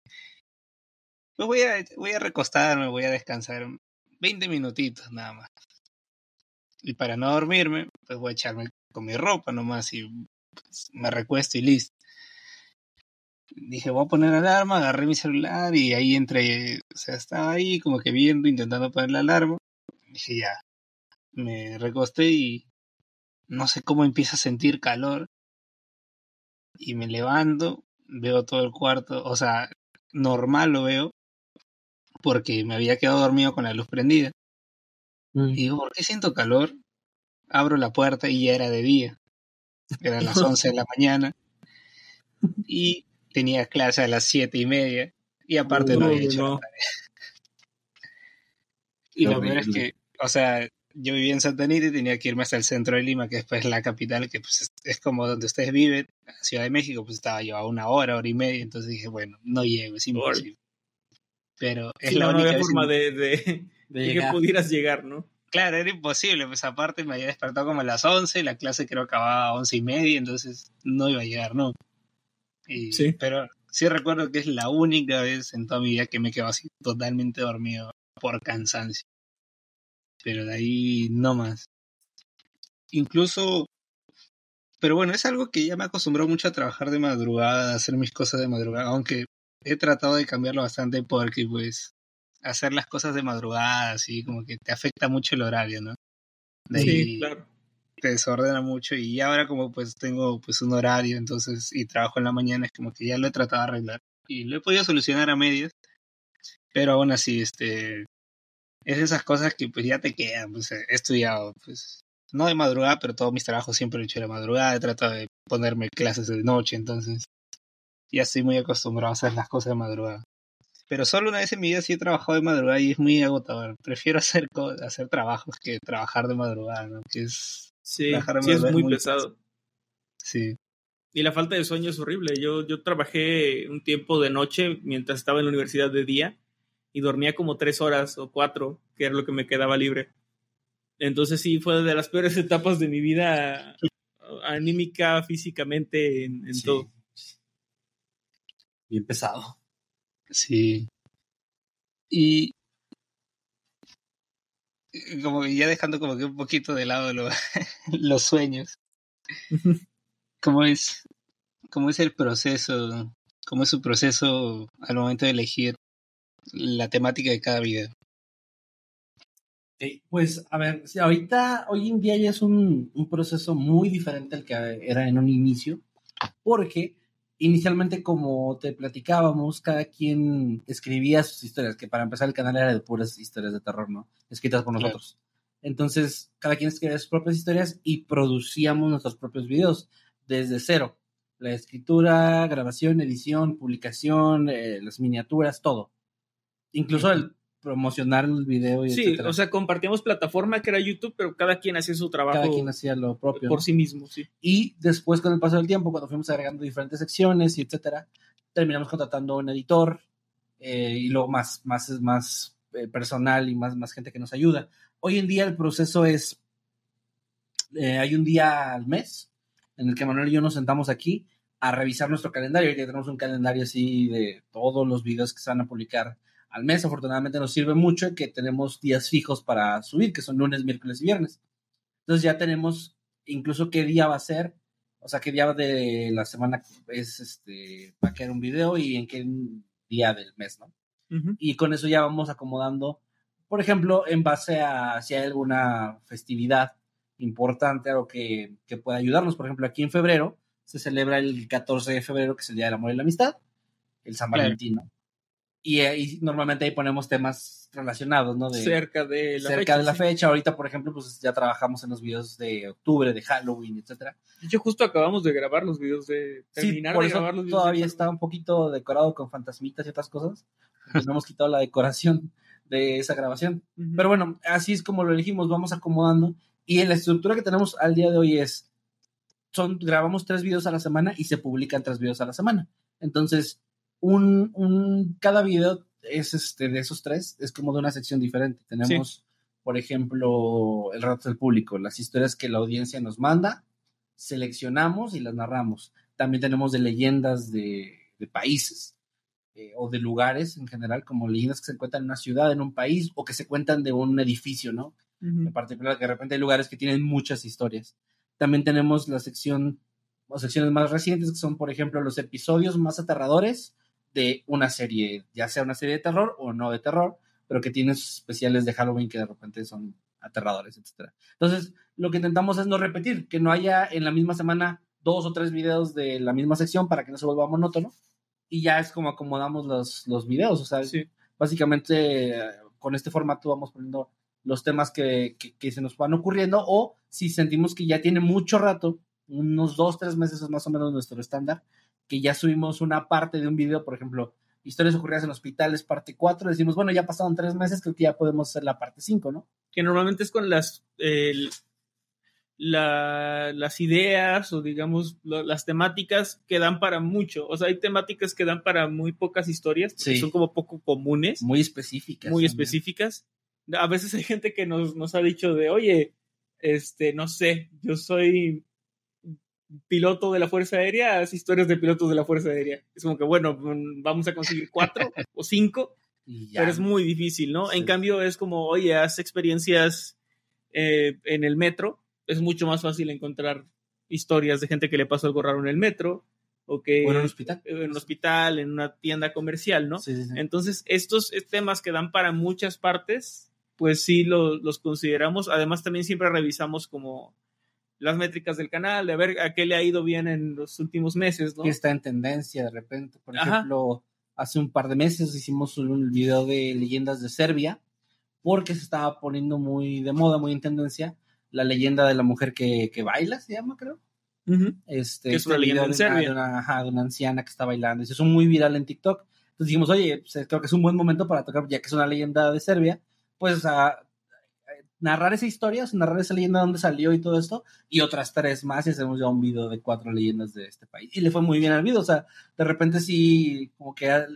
pues voy a, voy a recostarme, voy a descansar 20 minutitos nada más. Y para no dormirme, pues voy a echarme con mi ropa nomás y pues, me recuesto y listo. Dije, voy a poner alarma, agarré mi celular y ahí entre, o sea, estaba ahí como que viendo, intentando poner la alarma. Dije, ya, me recosté y no sé cómo empiezo a sentir calor y me levanto, veo todo el cuarto, o sea, normal lo veo porque me había quedado dormido con la luz prendida. Y digo, ¿por qué siento calor? Abro la puerta y ya era de día. Eran las 11 de la mañana. Y tenía clase a las siete y media. Y aparte no había hecho no. la tarea. Y lo peor es que, o sea, yo vivía en Santa Anita y tenía que irme hasta el centro de Lima, que después es la capital, que pues es, como donde ustedes viven, Ciudad de México, pues estaba yo a una hora, hora y media, entonces dije, bueno, no llego, es imposible. Pero es la no, única no forma de, de, que pudieras llegar, ¿no? Claro, era imposible, pues aparte me había despertado como a las 11, la clase creo que acababa a 11 y media, entonces no iba a llegar, ¿no? sí. Pero sí recuerdo que es la única vez en toda mi vida que me quedo así totalmente dormido por cansancio. Pero de ahí no más. Incluso, pero bueno, es algo que ya me acostumbró mucho a trabajar de madrugada, a hacer mis cosas de madrugada, aunque he tratado de cambiarlo bastante porque pues hacer las cosas de madrugada, así como que te afecta mucho el horario, ¿no? sí, claro. Te desordena mucho y ahora como pues tengo pues un horario, entonces, y trabajo en la mañana, es como que ya lo he tratado de arreglar y lo he podido solucionar a medias, pero aún así, este, es esas cosas que pues ya te quedan, pues he estudiado, pues, no de madrugada, pero todos mis trabajos siempre he hecho de madrugada, he tratado de ponerme clases de noche, entonces ya estoy muy acostumbrado a hacer las cosas de madrugada. Pero solo una vez en mi vida sí he trabajado de madrugada y es muy agotador. Prefiero hacer, hacer trabajos que trabajar de madrugada, ¿no? Que es, sí, sí es muy, pesado. Sí. Y la falta de sueño es horrible. Yo, yo trabajé un tiempo de noche mientras estaba en la universidad de día y dormía como tres horas o cuatro, que era lo que me quedaba libre. Entonces sí, fue de las peores etapas de mi vida anímica, físicamente, en, todo. Bien pesado. Sí. Y como ya dejando como que un poquito de lado los sueños. ¿Cómo es, ¿Cómo es el proceso? ¿Cómo es su proceso al momento de elegir la temática de cada video? pues a ver, ahorita, hoy en día ya es un, un proceso muy diferente al que era en un inicio, porque inicialmente, como te platicábamos, cada quien escribía sus historias, que para empezar el canal era de puras historias de terror, ¿no? Escritas por nosotros. Entonces, cada quien escribía sus propias historias y producíamos nuestros propios videos desde cero. La escritura, grabación, edición, publicación, eh, las miniaturas, todo. Incluso el promocionar el video y Sí, o sea, compartíamos plataforma que era YouTube, pero cada quien hacía su trabajo. Cada quien hacía lo propio. Por sí mismo, sí. Y después, con el paso del tiempo, cuando fuimos agregando diferentes secciones y etcétera, terminamos contratando a un editor eh, y luego más, más, más eh, personal y más, más gente que nos ayuda. Hoy en día el proceso es, eh, hay un día al mes en el que Manuel y yo nos sentamos aquí a revisar nuestro calendario. Ya tenemos un calendario así de todos los videos que se van a publicar al mes. Afortunadamente nos sirve mucho que tenemos días fijos para subir, que son lunes, miércoles y viernes. Entonces ya tenemos incluso qué día va a ser, o sea, qué día de la semana es este, va a quedar un video y en qué día del mes, ¿no? Y con eso ya vamos acomodando, por ejemplo, en base a si hay alguna festividad importante, algo que, que pueda ayudarnos. Por ejemplo, aquí en febrero se celebra el 14 de febrero, que es el Día del Amor y la Amistad, el San Valentín, ¿no? Y, normalmente ahí ponemos temas relacionados, ¿no? De, cerca de la cerca fecha. de la fecha. Ahorita, por ejemplo, pues ya trabajamos en los videos de octubre, de Halloween, etcétera. De hecho, justo acabamos de grabar los videos de terminar por de eso grabar los Todavía está un poquito decorado con fantasmitas y otras cosas. no hemos quitado la decoración de esa grabación. Pero bueno, así es como lo elegimos, vamos acomodando. Y en la estructura que tenemos al día de hoy es, son, grabamos tres videos a la semana y se publican tres videos a la semana. Entonces, un, un, cada video es este, de esos tres, es como de una sección diferente. Tenemos, por ejemplo, el rato del público, las historias que la audiencia nos manda, seleccionamos y las narramos. También tenemos de leyendas de, de países eh, o de lugares en general, como leyendas que se encuentran en una ciudad, en un país, o que se cuentan de un edificio, ¿no? En particular, que de repente hay lugares que tienen muchas historias. También tenemos la sección o secciones más recientes, que son, por ejemplo, los episodios más aterradores de una serie, ya sea una serie de terror o no de terror, pero que tiene especiales de Halloween que de repente son aterradores, etc. Entonces, lo que intentamos es no repetir, que no haya en la misma semana dos o tres videos de la misma sección para que no se vuelva monótono. Y ya es como acomodamos los, los videos, o sea, básicamente con este formato vamos poniendo los temas que, que, se nos van ocurriendo o si sentimos que ya tiene mucho rato, unos dos, tres meses es más o menos nuestro estándar, que ya subimos una parte de un video, por ejemplo, historias ocurridas en hospitales, parte 4, decimos, bueno, ya pasaron tres meses, creo que ya podemos hacer la parte 5, ¿no? que normalmente es con las, la- las ideas o digamos lo- las temáticas que dan para mucho. O sea, hay temáticas que dan para muy pocas historias, Sí. son como poco comunes, Muy específicas. muy también. específicas. A veces hay gente que nos, nos ha dicho de, oye, este, no sé, yo soy piloto de la Fuerza Aérea, haz historias de pilotos de la Fuerza Aérea. Es como que, bueno, mm, vamos a conseguir cuatro o cinco, ya. pero es muy difícil, ¿no? Sí. En cambio, es como, oye, haz experiencias eh, en el metro. Es mucho más fácil encontrar historias de gente que le pasó algo raro en el metro o que O en un hospital. en un hospital, en una tienda comercial, ¿no? Sí, sí, sí. Entonces, estos temas que dan para muchas partes, pues sí lo- los consideramos. Además, también siempre revisamos como las métricas del canal, de ver a qué le ha ido bien en los últimos meses, ¿no? que está en tendencia de repente. Por Ajá. ejemplo, hace un par de meses hicimos un video de leyendas de Serbia porque se estaba poniendo muy de moda, muy en tendencia, la leyenda de la mujer que, que baila, se llama, creo. Ujú. Este, Que es una este leyenda en de Serbia. De una, ajá, de una anciana que está bailando. Y se hizo muy viral en TikTok. Entonces dijimos, oye, pues, creo que es un buen momento para tocar, ya que es una leyenda de Serbia, pues a narrar esa historia, o sea, narrar esa leyenda, dónde salió y todo esto, y otras tres más, y hacemos ya un video de cuatro leyendas de este país. Y le fue muy bien al video, o sea, de repente sí, como que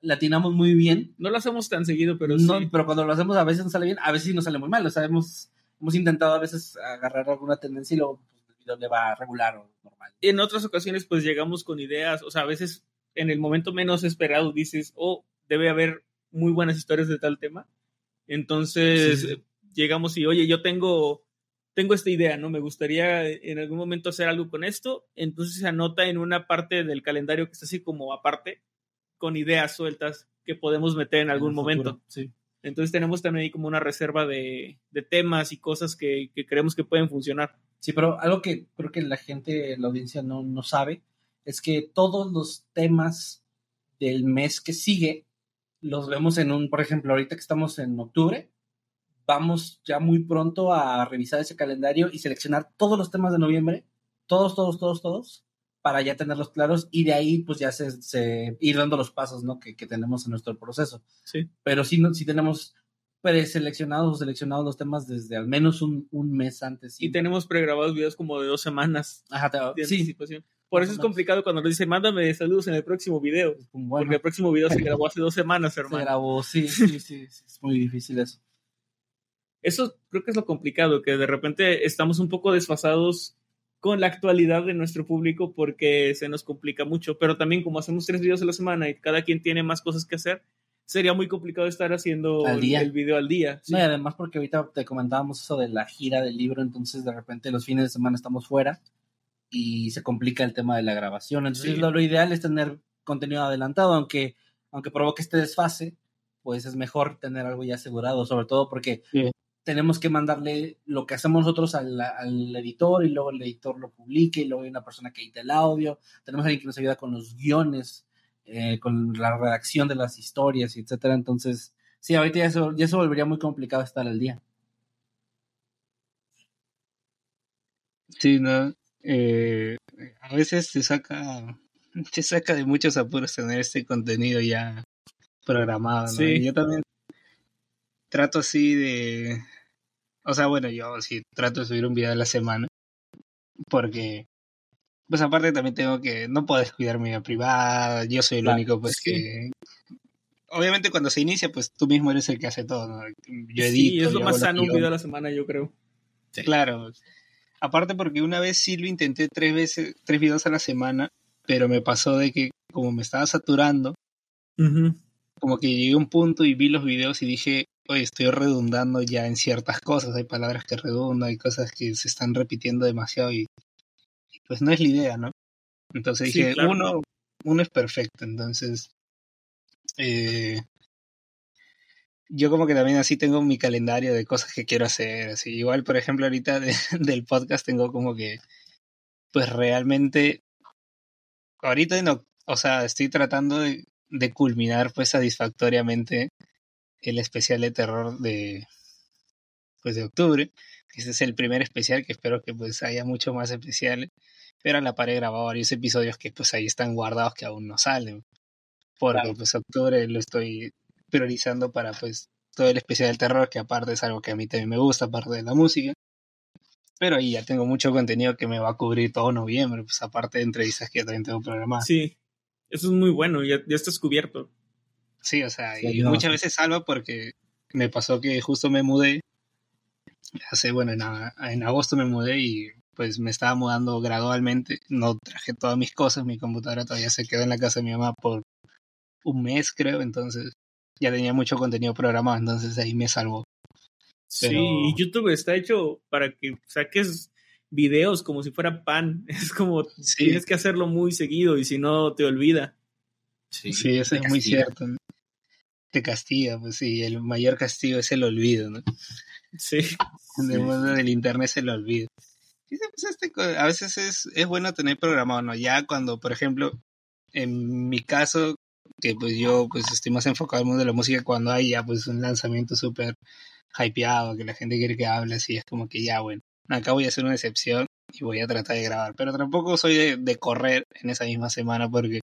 latinamos muy bien, No lo hacemos tan seguido, pero no, sí. pero cuando lo hacemos a veces nos sale bien, a veces sí nos sale muy mal, o sea, hemos, hemos intentado a veces agarrar alguna tendencia y luego pues, el video le va regular o normal. En otras ocasiones, pues llegamos con ideas, o sea, a veces en el momento menos esperado dices, oh, debe haber muy buenas historias de tal tema. Entonces, Sí, sí, llegamos y, oye, yo tengo, tengo esta idea, ¿no? Me gustaría en algún momento hacer algo con esto. Entonces se anota en una parte del calendario que está así como aparte, con ideas sueltas que podemos meter en algún momento. futuro, Sí. Entonces tenemos también ahí como una reserva de, de temas y cosas que, que creemos que pueden funcionar. Sí, pero algo que creo que la gente, la audiencia no, no sabe, es que todos los temas del mes que sigue los vemos en un, por ejemplo, ahorita que estamos en octubre, vamos ya muy pronto a revisar ese calendario y seleccionar todos los temas de noviembre, todos, todos, todos, todos, para ya tenerlos claros y de ahí pues ya se, se ir dando los pasos ¿no? que, que tenemos en nuestro proceso. Sí. Pero sí, no, sí tenemos preseleccionados o seleccionados los temas desde al menos un, un mes antes. Y tenemos pregrabados videos como de dos semanas Ajá, te- de sí, anticipación. Por eso es complicado cuando nos dicen, mándame saludos en el próximo video. bueno, Porque el próximo video se grabó hace dos semanas, se hermano. grabó, sí, sí, sí, sí, es muy difícil eso. Eso creo que es lo complicado, que de repente estamos un poco desfasados con la actualidad de nuestro público porque se nos complica mucho. Pero también como hacemos tres videos a la semana y cada quien tiene más cosas que hacer, sería muy complicado estar haciendo Al día. el video al día. sí. No, y además porque ahorita te comentábamos eso de la gira del libro, entonces de repente los fines de semana estamos fuera y se complica el tema de la grabación. Entonces Sí. lo, lo ideal es tener contenido adelantado, aunque, aunque provoque este desfase, pues es mejor tener algo ya asegurado, sobre todo porque Sí. Tenemos que mandarle lo que hacemos nosotros al, al editor y luego el editor lo publique y luego hay una persona que edita el audio, tenemos a alguien que nos ayuda con los guiones, eh, con la redacción de las historias, y etcétera. Entonces, sí, ahorita ya se, ya se volvería muy complicado estar al día. Sí, ¿no? Eh, a veces te saca, te saca de muchos apuros tener este contenido ya programado, ¿no? Sí. Yo también trato así de, o sea, bueno, yo sí trato de subir un video a la semana, porque, pues aparte también tengo que, no puedo descuidar mi vida privada, yo soy el Claro, único, pues sí. que... Obviamente cuando se inicia, pues tú mismo eres el que hace todo, ¿no? Yo edito, sí, es lo más sano un video a la semana, yo creo. Claro. Aparte porque una vez sí lo intenté tres veces, tres videos a la semana, pero me pasó de que como me estaba saturando, como que llegué a un punto y vi los videos y dije, oye, estoy redundando ya en ciertas cosas, hay palabras que redundan, hay cosas que se están repitiendo demasiado y, y pues no es la idea, ¿no? Entonces Sí, dije, claro. uno, uno es perfecto, entonces eh, yo como que también así tengo mi calendario de cosas que quiero hacer, así igual por ejemplo ahorita de- del podcast tengo como que pues realmente ahorita no, o sea, estoy tratando de, de culminar pues satisfactoriamente el especial de terror de pues de octubre. Este es el primer especial que espero que pues haya mucho más especiales. Pero a la par he grabado varios episodios que pues ahí están guardados que aún no salen. Porque Claro. pues octubre lo estoy priorizando para pues todo el especial del terror, que aparte es algo que a mí también me gusta, aparte de la música. Pero ahí ya tengo mucho contenido que me va a cubrir todo noviembre, pues aparte de entrevistas que ya también tengo programadas. Sí, eso es muy bueno, ya, ya estás cubierto. Sí, o sea, Sí, y ayuda muchas veces salvo porque me pasó que justo me mudé. Hace, bueno, en, a- en agosto me mudé y pues me estaba mudando gradualmente. No traje todas mis cosas, mi computadora todavía se quedó en la casa de mi mamá por un mes, creo, entonces ya tenía mucho contenido programado, entonces ahí me salvó. Sí, Pero- y YouTube está hecho para que saques videos como si fuera pan. Es como Sí. tienes que hacerlo muy seguido y si no te olvida. Sí, Sí, eso es muy cierto. ¿no? Te castiga, pues sí, el mayor castigo es el olvido, ¿no? Sí. En el Sí. mundo del internet se lo olvida. Sí, pues, este a veces es, es bueno tener programado, ¿no? Ya cuando, por ejemplo, en mi caso, que pues yo pues estoy más enfocado al mundo de la música, cuando hay ya pues un lanzamiento súper hypeado, que la gente quiere que hable así, es como que ya, bueno, acá voy a hacer una excepción y voy a tratar de grabar. Pero tampoco soy de, de correr en esa misma semana porque,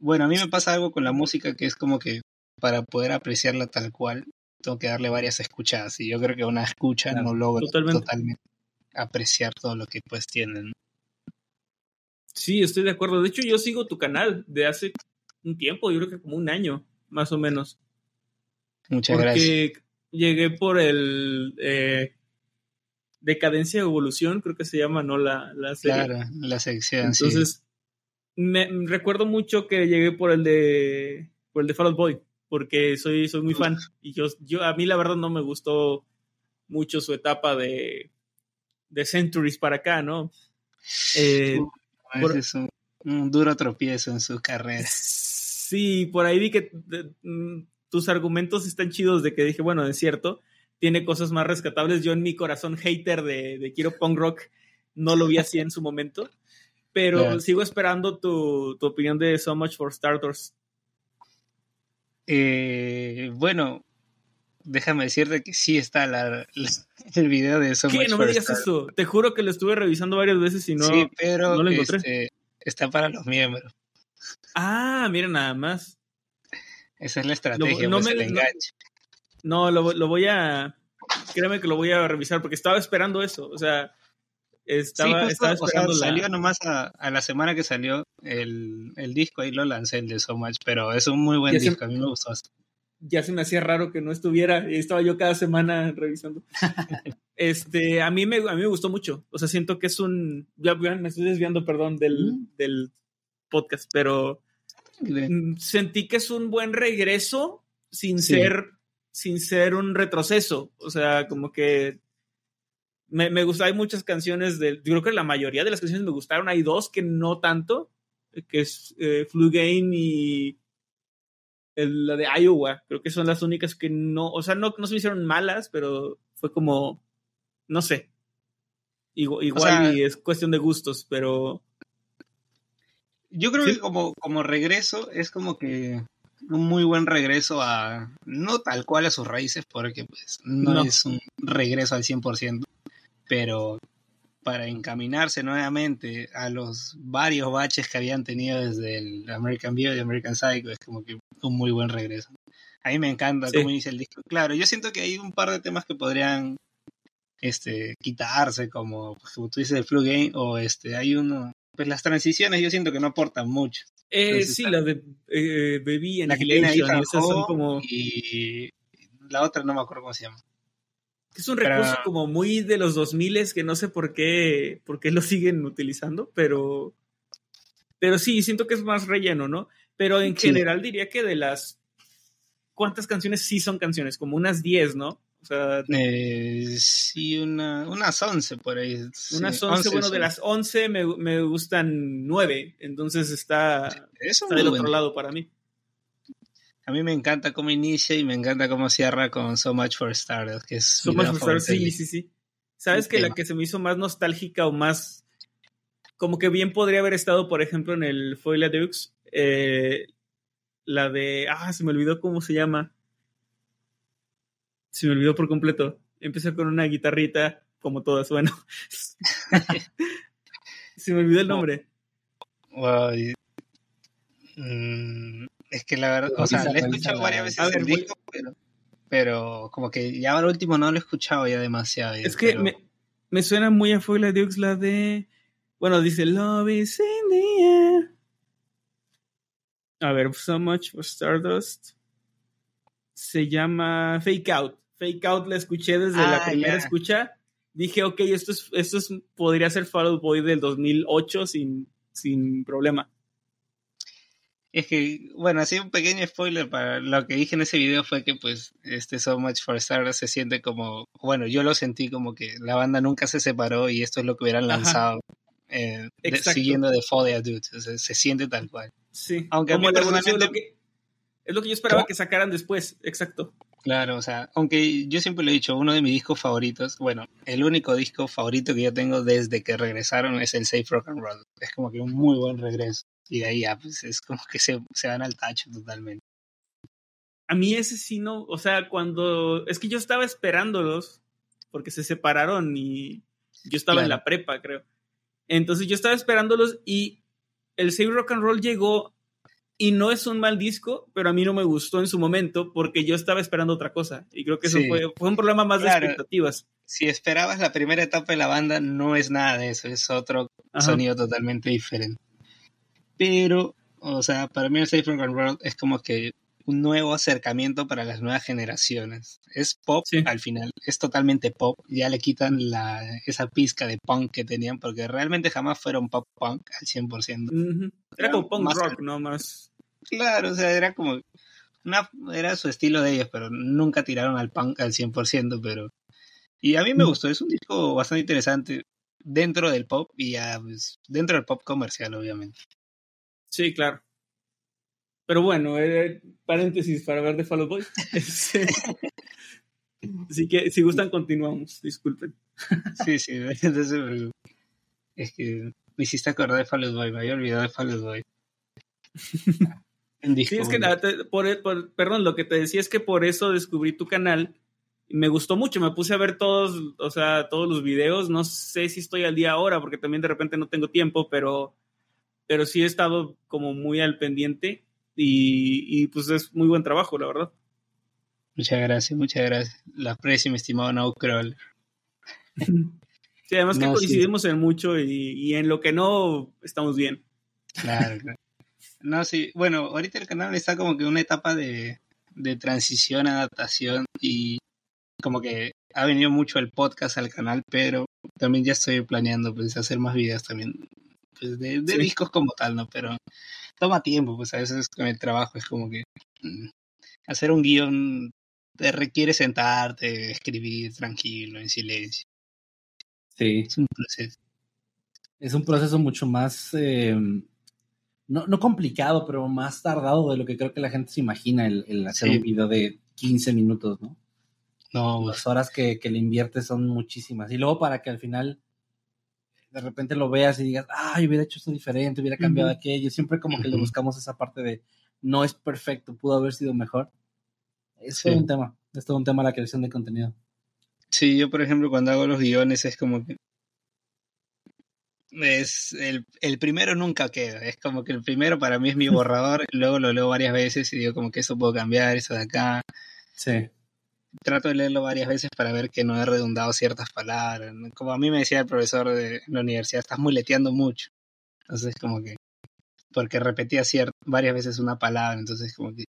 bueno, a mí me pasa algo con la música que es como que para poder apreciarla tal cual, tengo que darle varias escuchadas y yo creo que una escucha Claro, no logra totalmente. totalmente. apreciar todo lo que pues tienen. Sí, estoy de acuerdo. De hecho, yo sigo tu canal de hace un tiempo, yo creo que como un año, más o menos. Muchas gracias. Porque llegué por el eh, Decadencia Evolución, creo que se llama, ¿no? La, la serie. Claro, la sección, sí. Me, recuerdo mucho que llegué por el de por el de Fall Out Boy, porque soy, soy muy fan. Y yo, yo, a mí la verdad no me gustó mucho su etapa de, de Centuries para acá, ¿no? Eh, por- es un, duro tropiezo en su carrera. Sí, por ahí vi que de- mm, tus argumentos están chidos de que dije, bueno, es cierto, tiene cosas más rescatables. Yo en mi corazón hater de, de Quiero Punk Rock no lo vi así en su momento, pero Claro. sigo esperando tu, tu opinión de So Much for Stardust. Eh, bueno, déjame decirte que sí está la, la- el video de So ¿Qué? Much No me for digas Star. eso. Te juro que lo estuve revisando varias veces y no. sí, pero no lo encontré. este, está para los miembros. Ah, mira nada más. Esa es la estrategia, no pues, me- el no- enganche. No, lo, lo voy a. Créeme que lo voy a revisar porque estaba esperando eso. O sea, estaba, sí, o sea, la. salió nomás a, a la semana que salió el, el disco, ahí lo lancé, el de So Much, pero es un muy buen Ya se- disco, a mí me gustó. ya se me hacía raro que no estuviera estaba yo cada semana revisando. este, a mí me, a mí me gustó mucho. O sea, siento que es un. Ya me estoy desviando, perdón, del, Mm. del podcast, pero mm, sentí que es un buen regreso sin Sí. ser sin ser un retroceso. O sea, como que me, me gusta, hay muchas canciones del, yo creo que la mayoría de las canciones me gustaron, hay dos que no tanto, que es eh, Flu Game y el- la de Iowa, creo que son las únicas que no, o sea, no, no se me hicieron malas, pero fue como, no sé, igual, igual sea- y es cuestión de gustos, pero Yo creo Sí. que como, como regreso es como que un muy buen regreso a, no tal cual a sus raíces, porque pues no, No. es un regreso al 100%, pero para encaminarse nuevamente a los varios baches que habían tenido desde el American Beauty y American Psycho, es como que un muy buen regreso. A mí me encanta Sí. cómo inicia el disco. Claro, yo siento que hay un par de temas que podrían este quitarse, como, pues, como tú dices, el Flu Game, o este, hay uno, pues las transiciones yo siento que no aportan mucho. eh, Entonces, sí, la de eh, Baby La que tiene ahí Annihilation, esas son como, y la otra no me acuerdo cómo se llama. Es un recurso pero- como muy de los 2000 que no sé por qué, por qué lo siguen utilizando, pero, pero sí, siento que es más relleno, ¿no? Pero en Sí. general diría que de las, ¿cuántas canciones sí son canciones? Como unas 10, ¿no? O sea, Eh, sí, una, unas 11 por ahí. sí, unas 11, bueno, sí. de las 11 me, me gustan 9, entonces está, está del bueno. otro lado para mí. A mí me encanta cómo inicia y me encanta cómo cierra con So Much for Stardust, que es Somos tema Stars, favorito sí, sí, sí. ¿Sabes que la que se me hizo más nostálgica o más. Como que bien podría haber estado, por ejemplo, en el Foila Dukes? eh, la de. Ah, se me olvidó cómo se llama. Se me olvidó por completo. Empezó con una guitarrita, como todas, bueno. se me olvidó el nombre. Wow, mm, Es que la verdad, o sea, le he escuchado la- varias veces ver, voy- disco, pero, pero como que ya ahora último no lo he escuchado ya demasiado. ya, Es que pero- me, me suena muy a Foila Dukes la de. Bueno, dice Love is in the air. A ver, So Much for Stardust. Se llama Fake Out. Fake Out la escuché desde la Ah, primera escucha. Dije, ok, esto es, esto es, podría ser Fall Out Boy del 2008 sin, sin problema. Es que, bueno, así un pequeño spoiler para lo que dije en ese video fue que pues este So Much for Stardust se siente como, bueno, yo lo sentí como que la banda nunca se separó y esto es lo que hubieran lanzado eh, de- siguiendo de Folia Dudes, o sea, se siente tal cual. Sí. Aunque a Como mí personalmente- lo que- es lo que yo esperaba ¿Cómo? que sacaran después. Exacto. Claro, o sea, aunque yo siempre lo he dicho, uno de mis discos favoritos, bueno, el único disco favorito que yo tengo desde que regresaron es el Safe Rock and Roll. Es como que un muy buen regreso. Y de ahí ya, pues es como que se, se van al tacho totalmente. A mí ese sí no, o sea, cuando es que yo estaba esperándolos porque se separaron y yo estaba en la prepa, creo. Entonces yo estaba esperándolos y el Save Rock and Roll llegó y no es un mal disco, pero a mí no me gustó en su momento porque yo estaba esperando otra cosa y creo que eso Sí. fue, fue un problema más Claro. de expectativas. Si esperabas la primera etapa de la banda, no es nada de eso, es otro Ajá. sonido totalmente diferente. Pero, o sea, para mí el Safe Rock and Roll es como que un nuevo acercamiento para las nuevas generaciones. Es pop Sí. al final, es totalmente pop. Ya le quitan la, esa pizca de punk que tenían, porque realmente jamás fueron pop punk al 100%. Ujú. Era como punk Más- rock, ¿no? Más. Claro, o sea, era como. Una, era su estilo de ellos, pero nunca tiraron al punk al 100%. Pero, y a mí me Mm. gustó, es un disco bastante interesante dentro del pop y ya, pues, dentro del pop comercial, obviamente. Sí, claro. Pero bueno, eh, paréntesis para ver de Fall Out Boy. Este, Así que si gustan, continuamos. Disculpen. Sí, sí, entonces, es que me hiciste acordar de Fall Out Boy, me había olvidado de Fall Out Boy. Sí, es que por, por- perdón, lo que te decía es que por eso descubrí tu canal. Me gustó mucho, me puse a ver todos, o sea, todos los videos. No sé si estoy al día ahora, porque también de repente no tengo tiempo, pero, pero sí he estado como muy al pendiente y, y pues es muy buen trabajo, la verdad. Muchas gracias, muchas gracias. La aprecio, mi estimado No Crawl. Sí, además que No, sí. coincidimos en mucho y, y en lo que no estamos bien. Claro, claro. No, sí, bueno, ahorita el canal está como que en una etapa de, de transición, adaptación y como que ha venido mucho el podcast al canal, pero también ya estoy planeando pues hacer más videos también pues, de, de Sí. discos como tal, ¿no? Pero toma tiempo, pues a veces con el trabajo es como que mm, hacer un guion te requiere sentarte, escribir tranquilo, en silencio. Sí. Es un proceso. Es un proceso mucho más, eh, no, no complicado, pero más tardado de lo que creo que la gente se imagina el, el hacer Sí. un video de 15 minutos, ¿no? No, pues, Las horas que, que le inviertes son muchísimas. Y luego para que al final de repente lo veas y digas, ah, yo hubiera hecho esto diferente, hubiera cambiado aquello. Siempre como que le buscamos esa parte de no es perfecto, pudo haber sido mejor. Es Sí. todo un tema, es todo un tema la creación de contenido. Sí, yo por ejemplo cuando hago los guiones es como que es el, el primero nunca queda, es como que el primero para mí es mi borrador, luego lo leo varias veces y digo como que eso puedo cambiar, eso de acá, Sí. Trato de leerlo varias veces para ver que no he redundado ciertas palabras, como a mí me decía el profesor de la universidad, estás muleteando mucho, entonces como que, porque repetía varias veces una palabra, entonces como que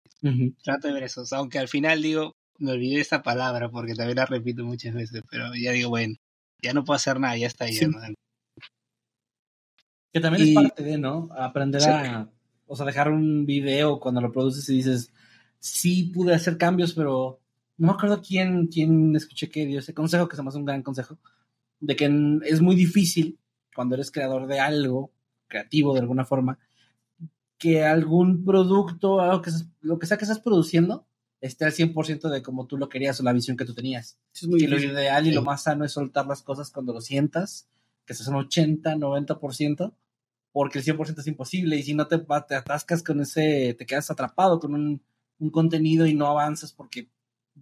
trato de ver eso, o sea, aunque al final digo, me olvidé esta palabra porque también la repito muchas veces, pero ya digo, bueno, ya no puedo hacer nada, ya está ahí. Sí. ¿no? Que también Y- es parte de, ¿no? Aprender Sí. a, o sea, dejar un video cuando lo produces y dices, sí pude hacer cambios, pero no me acuerdo quién, quién escuché que dio ese consejo, que se me hace un gran consejo, de que es muy difícil cuando eres creador de algo, creativo de alguna forma, que algún producto, algo que, lo que sea que estás produciendo, esté al 100% de como tú lo querías o la visión que tú tenías. Es muy Y lo ideal y lo más sano es soltar las cosas cuando lo sientas, que estás en 80, 90%, porque el 100% es imposible y si no te, te atascas con ese, te quedas atrapado con un, un contenido y no avanzas porque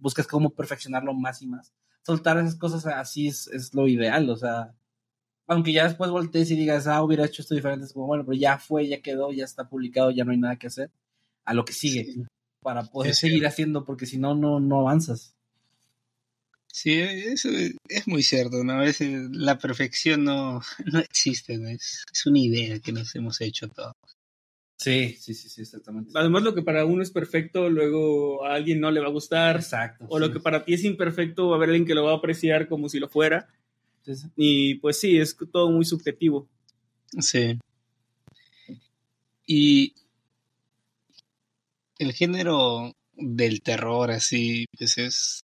buscas cómo perfeccionarlo más y más. Soltar esas cosas así es, es lo ideal, o sea, aunque ya después voltees y digas, ah, hubiera hecho esto diferente, es como, bueno, pero ya fue, ya quedó, ya está publicado, ya no hay nada que hacer. a lo que sigue Sí. para poder Es seguir cierto. haciendo, porque si no, no, no avanzas. Sí, eso es muy cierto, ¿no? A veces la perfección no, no existe, ¿no? Es, es una idea que nos hemos hecho todos. Sí, sí, sí, sí, exactamente. Además, lo que para uno es perfecto, luego a alguien no le va a gustar. Exacto. O lo que para ti es imperfecto, va a haber alguien que lo va a apreciar como si lo fuera. Sí, sí. Y pues sí, es todo muy subjetivo. Sí. Y el género del terror, así, pues es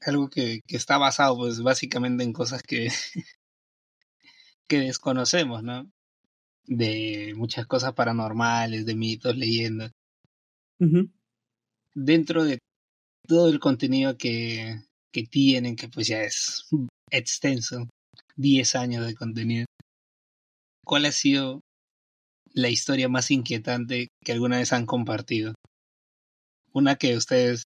algo que, que está basado, pues básicamente en cosas que, que desconocemos, ¿no? De muchas cosas paranormales, de mitos, leyendas. Dentro de todo el contenido que, que tienen, que pues ya es extenso, 10 años de contenido, ¿cuál ha sido la historia más inquietante que alguna vez han compartido? Una que ustedes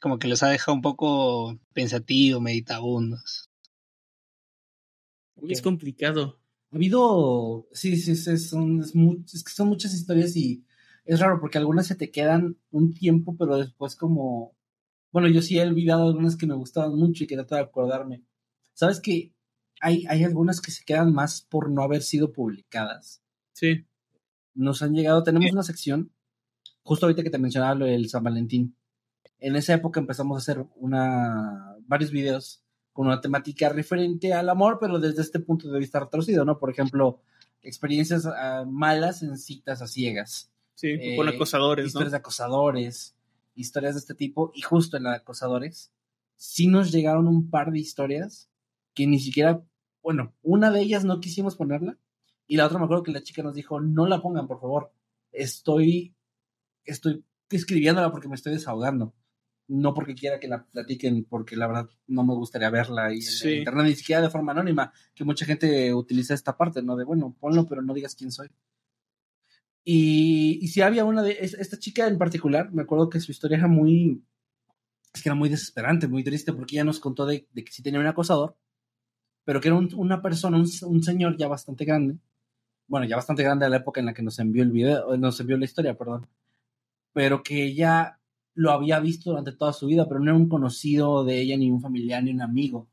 como que los ha dejado un poco pensativos, meditabundos. Es complicado. Ha habido, sí, sí, sí, son, es, que son muchas historias y es raro porque algunas se te quedan un tiempo, pero después como, bueno, yo sí he olvidado algunas que me gustaban mucho y que trato de acordarme. Sabes que hay, hay algunas que se quedan más por no haber sido publicadas. Sí. Nos han llegado, tenemos una sección, justo ahorita que te mencionaba lo del San Valentín. En esa época empezamos a hacer una, varios videos con una temática referente al amor, pero desde este punto de vista retorcido, ¿no? Por ejemplo, experiencias ah, malas en citas a ciegas. Sí, Eh, con acosadores, ¿no? historias de acosadores, historias de este tipo, y justo en la de acosadores, sí nos llegaron un par de historias que ni siquiera, bueno, una de ellas no quisimos ponerla, y la otra me acuerdo que la chica nos dijo, no la pongan, por favor, estoy, estoy escribiéndola porque me estoy desahogando, no porque quiera que la platiquen, porque la verdad no me gustaría verla en Sí. el internet, ni siquiera de forma anónima, que mucha gente utiliza esta parte, ¿no? De, bueno, ponlo, pero no digas quién soy. Y, y si había una de es- esta chica en particular, me acuerdo que su historia era muy, es que era muy desesperante, muy triste, porque ella nos contó de, de que sí tenía un acosador, pero que era un- una persona, un, un señor ya bastante grande, bueno, ya bastante grande a la época en la que nos envió el video, nos envió la historia, perdón, pero que ella lo había visto durante toda su vida, pero no era un conocido de ella, ni un familiar, ni un amigo.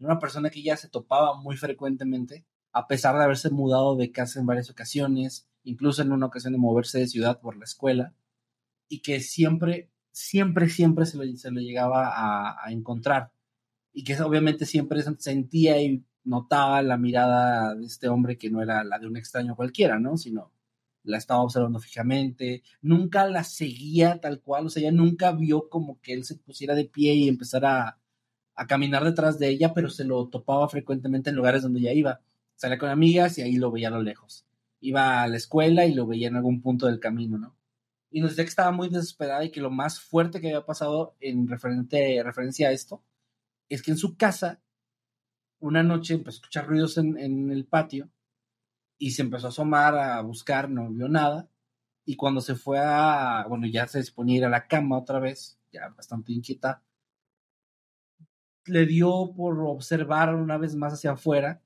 Era una persona que ella se topaba muy frecuentemente, a pesar de haberse mudado de casa en varias ocasiones, incluso en una ocasión de moverse de ciudad por la escuela, y que siempre, siempre, siempre se lo, se lo llegaba a, a encontrar. Y que obviamente siempre sentía y notaba la mirada de este hombre que no era la de un extraño cualquiera, ¿no? Sino la estaba observando fijamente, nunca la seguía tal cual, o sea, ella nunca vio como que él se pusiera de pie y empezara a, caminar detrás de ella, pero se lo topaba frecuentemente en lugares donde ella iba. Salía con amigas y ahí lo veía a lo lejos. Iba a la escuela y lo veía en algún punto del camino, ¿no? Y nos decía que estaba muy desesperada y que lo más fuerte que había pasado en referente, referencia a esto es que en su casa, una noche empezó a escuchar ruidos en, en el patio y se empezó a asomar a buscar, no vio nada. Y cuando se fue a, bueno, ya se disponía a ir a la cama otra vez, ya bastante inquieta, le dio por observar una vez más hacia afuera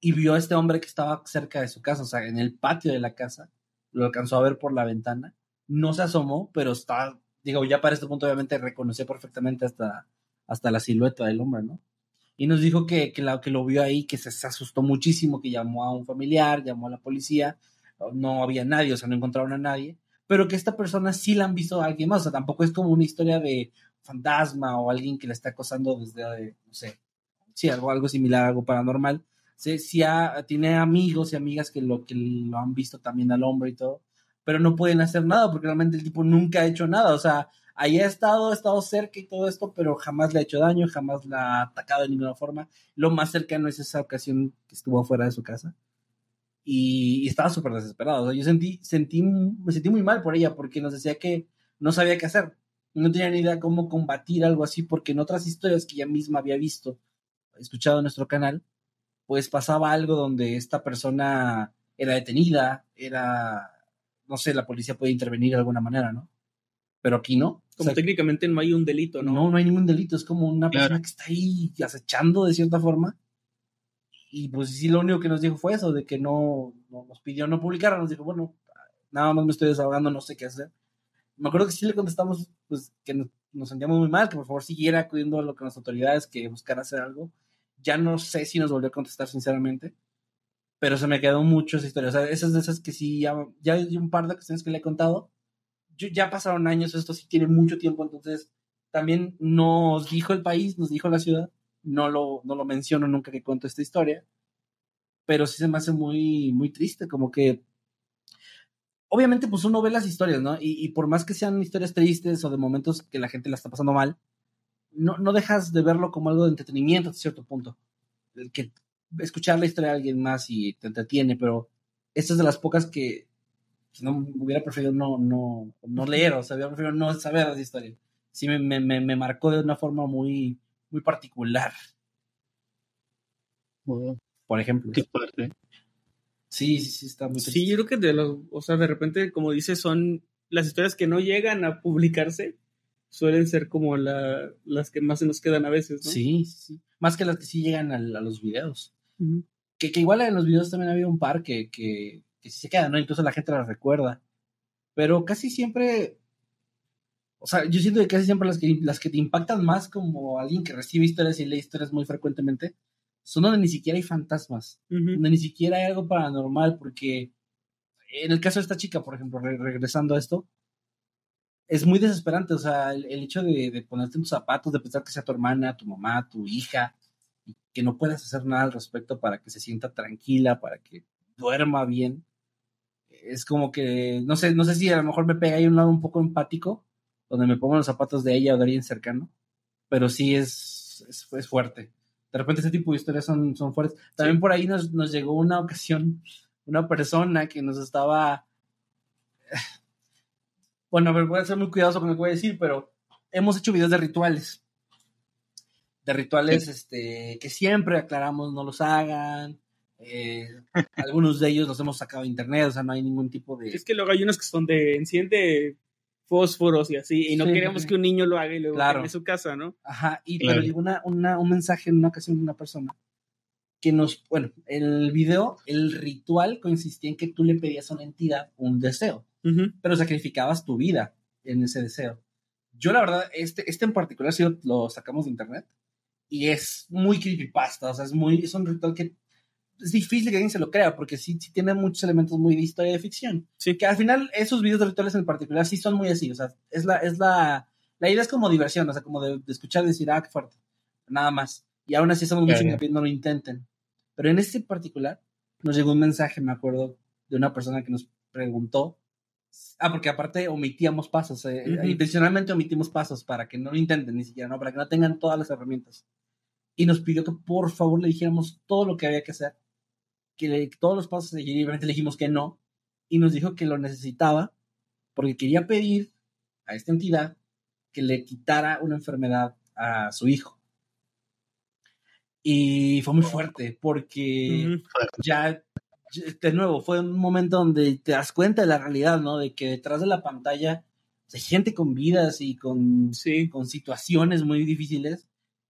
y vio a este hombre que estaba cerca de su casa, o sea, en el patio de la casa, lo alcanzó a ver por la ventana, no se asomó, pero está, digo, ya para este punto obviamente reconoció perfectamente hasta, hasta la silueta del hombre, ¿no? Y nos dijo que, que, la, que lo vio ahí, que se, se, asustó muchísimo, que llamó a un familiar, llamó a la policía, no había nadie, o sea, no encontraron a nadie, pero que esta persona sí la han visto a alguien más, o sea, tampoco es como una historia de fantasma o alguien que la está acosando desde, no sé, sí, algo, algo similar, algo paranormal. Sí, sí ha, tiene amigos y amigas que lo, que lo han visto también al hombre y todo, pero no pueden hacer nada porque realmente el tipo nunca ha hecho nada, o sea, ahí ha estado, ha estado cerca y todo esto, pero jamás le ha hecho daño, jamás la ha atacado de ninguna forma. Lo más cercano es esa ocasión que estuvo fuera de su casa. Y, y estaba súper desesperado. O sea, yo sentí, sentí, me sentí muy mal por ella porque nos decía que no sabía qué hacer. No tenía ni idea cómo combatir algo así porque en otras historias que ella misma había visto, escuchado en nuestro canal, pues pasaba algo donde esta persona era detenida, era, no sé, la policía puede intervenir de alguna manera, ¿no? Pero aquí no. Como o sea, técnicamente no hay un delito, ¿no? No, no hay ningún delito, es como una claro. persona que está ahí acechando de cierta forma. Y pues sí, lo único que nos dijo fue eso, de que no, no nos pidió no publicar, nos dijo, bueno, nada más me estoy desahogando, no sé qué hacer. Me acuerdo que sí le contestamos, pues, que nos, nos sentíamos muy mal, que por favor siguiera acudiendo a lo que las autoridades, que buscara hacer algo. Ya no sé si nos volvió a contestar, sinceramente, pero se me quedó mucho esa historia. O sea, esas de esas que sí, ya, ya hay un par de cuestiones que le he contado. Ya pasaron años, esto sí tiene mucho tiempo, entonces también nos dijo el país, nos dijo la ciudad, no lo, no lo menciono nunca que cuento esta historia, pero sí se me hace muy, muy triste, como que obviamente pues uno ve las historias, ¿no? Y, y, por más que sean historias tristes o de momentos que la gente la está pasando mal, no, no dejas de verlo como algo de entretenimiento hasta cierto punto. El que escuchar la historia de alguien más y te entretiene, pero esta es de las pocas que pues, no hubiera preferido no, no, no leer, o sea, hubiera preferido no saber las historias. Sí me, me, me marcó de una forma muy, muy particular. Por ejemplo. Qué fuerte. Sí, sí, sí, está muy triste. Sí, yo creo que de los, o sea, de repente, como dices, son las historias que no llegan a publicarse, suelen ser como la, las que más se nos quedan a veces, ¿no? Sí, sí. Más que las que sí llegan a, a los videos. Uh -huh. que, que, igual en los videos también había un par que, que, que sí se quedan, ¿no? Incluso la gente las recuerda. Pero casi siempre. O sea, yo siento que casi siempre las que, las que te impactan más como alguien que recibe historias y lee historias muy frecuentemente son donde ni siquiera hay fantasmas, uh -huh. donde ni siquiera hay algo paranormal, porque en el caso de esta chica, por ejemplo, re regresando a esto, es muy desesperante, o sea, el, el hecho de, de, ponerte en tus zapatos, de pensar que sea tu hermana, tu mamá, tu hija, y que no puedas hacer nada al respecto para que se sienta tranquila, para que duerma bien, es como que, no sé, no sé si a lo mejor me pega ahí un lado un poco empático, donde me pongo los zapatos de ella o de alguien cercano, pero sí es, es, es fuerte de repente ese tipo de historias son, son fuertes. También sí. por ahí nos, nos, llegó una ocasión, una persona que nos estaba... Bueno, ver, voy a ser muy cuidadoso con lo que voy a decir, pero hemos hecho videos de rituales. De rituales sí. este, que siempre aclaramos no los hagan. Eh, algunos de ellos los hemos sacado de internet, o sea, no hay ningún tipo de... Es que luego hay unos que son de enciende fósforos y así, y no sí, queremos sí. que un niño lo haga y luego claro. en su casa, ¿no? Ajá, y claro. pero llegó una, una, un mensaje en una ocasión de una persona que nos, bueno, el video, el ritual consistía en que tú le pedías a una entidad un deseo, uh -huh. pero sacrificabas tu vida en ese deseo. Yo la verdad, este, este en particular sí lo, lo sacamos de internet y es muy creepypasta, o sea, es muy, es un ritual que es difícil que alguien se lo crea porque sí, sí tiene muchos elementos muy de historia de ficción. Sí. Que al final esos videos de rituales en particular sí son muy así, o sea, es la, es la, la idea es como diversión, o sea, como de, de escuchar decir, ah, qué fuerte, nada más. Y aún así estamos mucho yeah, no lo intenten. Pero en este particular nos llegó un mensaje, me acuerdo, de una persona que nos preguntó, ah, porque aparte omitíamos pasos, eh, uh -huh. intencionalmente omitimos pasos para que no lo intenten ni siquiera, no, para que no tengan todas las herramientas. Y nos pidió que por favor le dijéramos todo lo que había que hacer que le, todos los pasos a seguir, obviamente le dijimos que no, y nos dijo que lo necesitaba porque quería pedir a esta entidad que le quitara una enfermedad a su hijo. Y fue muy fuerte porque uh -huh. ya, de nuevo, fue un momento donde te das cuenta de la realidad, ¿no? De que detrás de la pantalla hay gente con vidas y con, sí. con situaciones muy difíciles.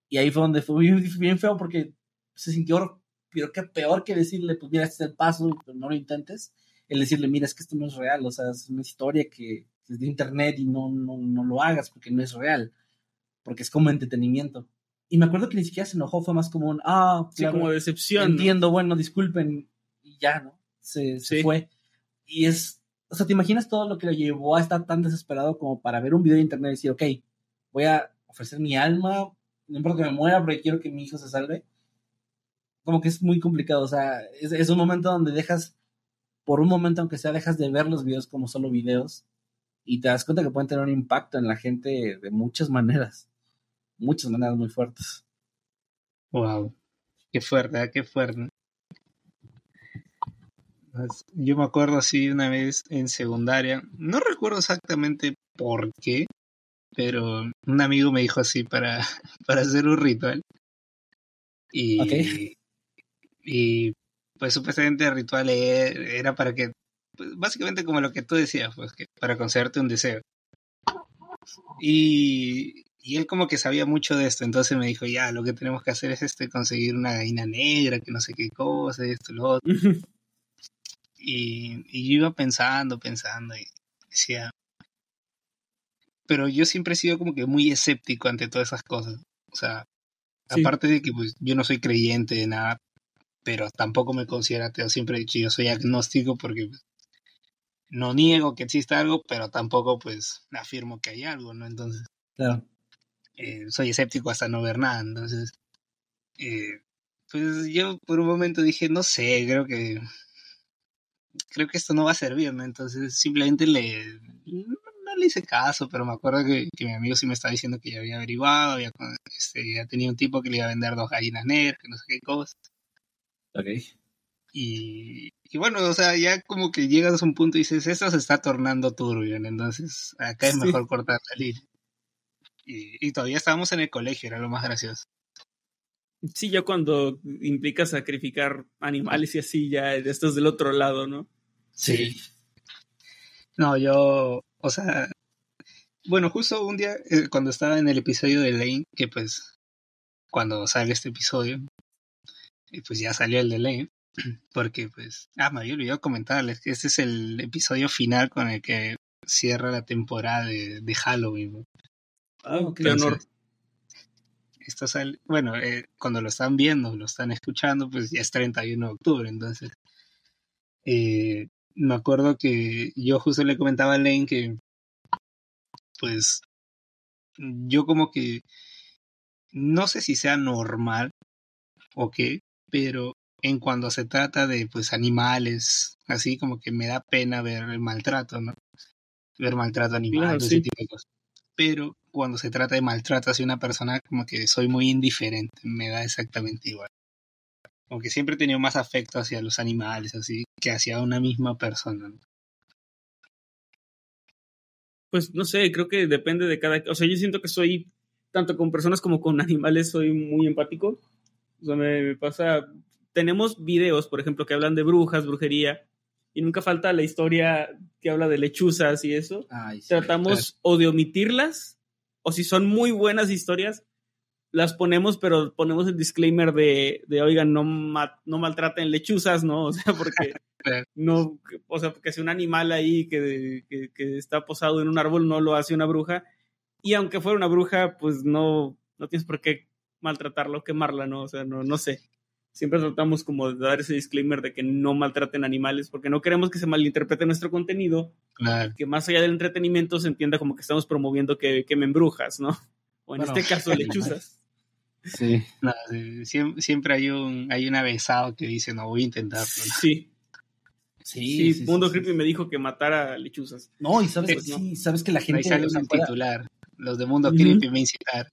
Y ahí fue donde fue bien, bien feo porque se sintió pero qué peor que decirle, pues mira, este es el paso, pero no lo intentes, el decirle, mira, es que esto no es real, o sea, es una historia que es de internet y no, no, no lo hagas porque no es real, porque es como entretenimiento. Y me acuerdo que ni siquiera se enojó, fue más como un, ah, sí, claro, como decepción. Entiendo, ¿no? bueno, disculpen, y ya, ¿no? Se, se sí. fue. Y es, o sea, ¿te imaginas todo lo que lo llevó a estar tan desesperado como para ver un video de internet y decir, ok, voy a ofrecer mi alma, no importa que me muera, pero quiero que mi hijo se salve? Como que es muy complicado, o sea, es, es, un momento donde dejas, por un momento aunque sea, dejas de ver los videos como solo videos y te das cuenta que pueden tener un impacto en la gente de muchas maneras, muchas maneras muy fuertes. Wow, qué fuerte, ¿eh? qué fuerte. Yo me acuerdo así una vez en secundaria, no recuerdo exactamente por qué, pero un amigo me dijo así para, para hacer un ritual. Y, okay y pues supuestamente el ritual era para que, pues, básicamente como lo que tú decías, pues que para concederte un deseo. Y, y, él como que sabía mucho de esto, entonces me dijo, ya, lo que tenemos que hacer es este, conseguir una gallina negra, que no sé qué cosa, esto, lo otro. Y, y yo iba pensando, pensando, y decía, pero yo siempre he sido como que muy escéptico ante todas esas cosas. O sea, Sí. aparte de que pues yo no soy creyente de nada, pero tampoco me considero ateo. Siempre he dicho yo soy agnóstico porque pues, no niego que exista algo, pero tampoco pues afirmo que hay algo, ¿no? Entonces Claro. eh, soy escéptico hasta no ver nada. Entonces, eh, pues yo por un momento dije, no sé, creo que creo que esto no va a servir, ¿no? Entonces simplemente le no le hice caso, pero me acuerdo que, que mi amigo sí me estaba diciendo que ya había averiguado, había, este, ya tenía un tipo que le iba a vender dos gallinas negras, que no sé qué cosa. Ok. Y, y bueno, o sea, ya como que llegas a un punto y dices, esto se está tornando turbio, entonces acá es Sí. mejor cortar la línea. Y, y todavía estábamos en el colegio, era lo más gracioso. Sí, ya cuando implica sacrificar animales y así, ya estás del otro lado, ¿no? Sí. No, yo, o sea, bueno, justo un día eh, cuando estaba en el episodio de Lane, que pues cuando sale este episodio, y pues ya salió el de Lane, porque pues, ah, me había olvidado comentarles que este es el episodio final con el que cierra la temporada de, de Halloween. ¿no? Ah, ok. qué honor. Entonces, esto sale, bueno, eh, cuando lo están viendo, lo están escuchando, pues ya es 31 de octubre, entonces eh, me acuerdo que yo justo le comentaba a Lane que pues yo como que no sé si sea normal o qué, pero en cuando se trata de pues animales, así como que me da pena ver el maltrato, ¿no? Ver maltrato animal, Claro, ese sí. tipo de cosas. Pero cuando se trata de maltrato hacia una persona, como que soy muy indiferente, me da exactamente igual. Como que siempre he tenido más afecto hacia los animales, así, que hacia una misma persona. ¿no? Pues no sé, creo que depende de cada. O sea, yo siento que soy, tanto con personas como con animales, soy muy empático. O sea, me, me pasa. Tenemos videos, por ejemplo, que hablan de brujas, brujería, y nunca falta la historia que habla de lechuzas y eso. Ay, sí. Tratamos o de omitirlas, o si son muy buenas historias, las ponemos, pero ponemos el disclaimer de, de oigan, no, ma- no maltraten lechuzas, ¿no? O sea, porque Claro. no, o sea, porque si un animal ahí que, que, que está posado en un árbol no lo hace una bruja, y aunque fuera una bruja, pues no, no tienes por qué maltratarla o quemarla, ¿no? O sea, no, no sé. Siempre tratamos como de dar ese disclaimer de que no maltraten animales, porque no queremos que se malinterprete nuestro contenido Claro. que más allá del entretenimiento se entienda como que estamos promoviendo que quemen brujas, ¿no? O en Bueno. este caso lechuzas. Sí. No, sí, siem- siempre hay un hay un avesado que dice no voy a intentarlo. ¿no? Sí, Sí, sí, Mundo Creepy me dijo que matara lechuzas. No, y sabes, Pues no. sabes que la Ahí gente sale o sea, un fuera, titular. Los de Mundo Ujú. Creepy me incitaron.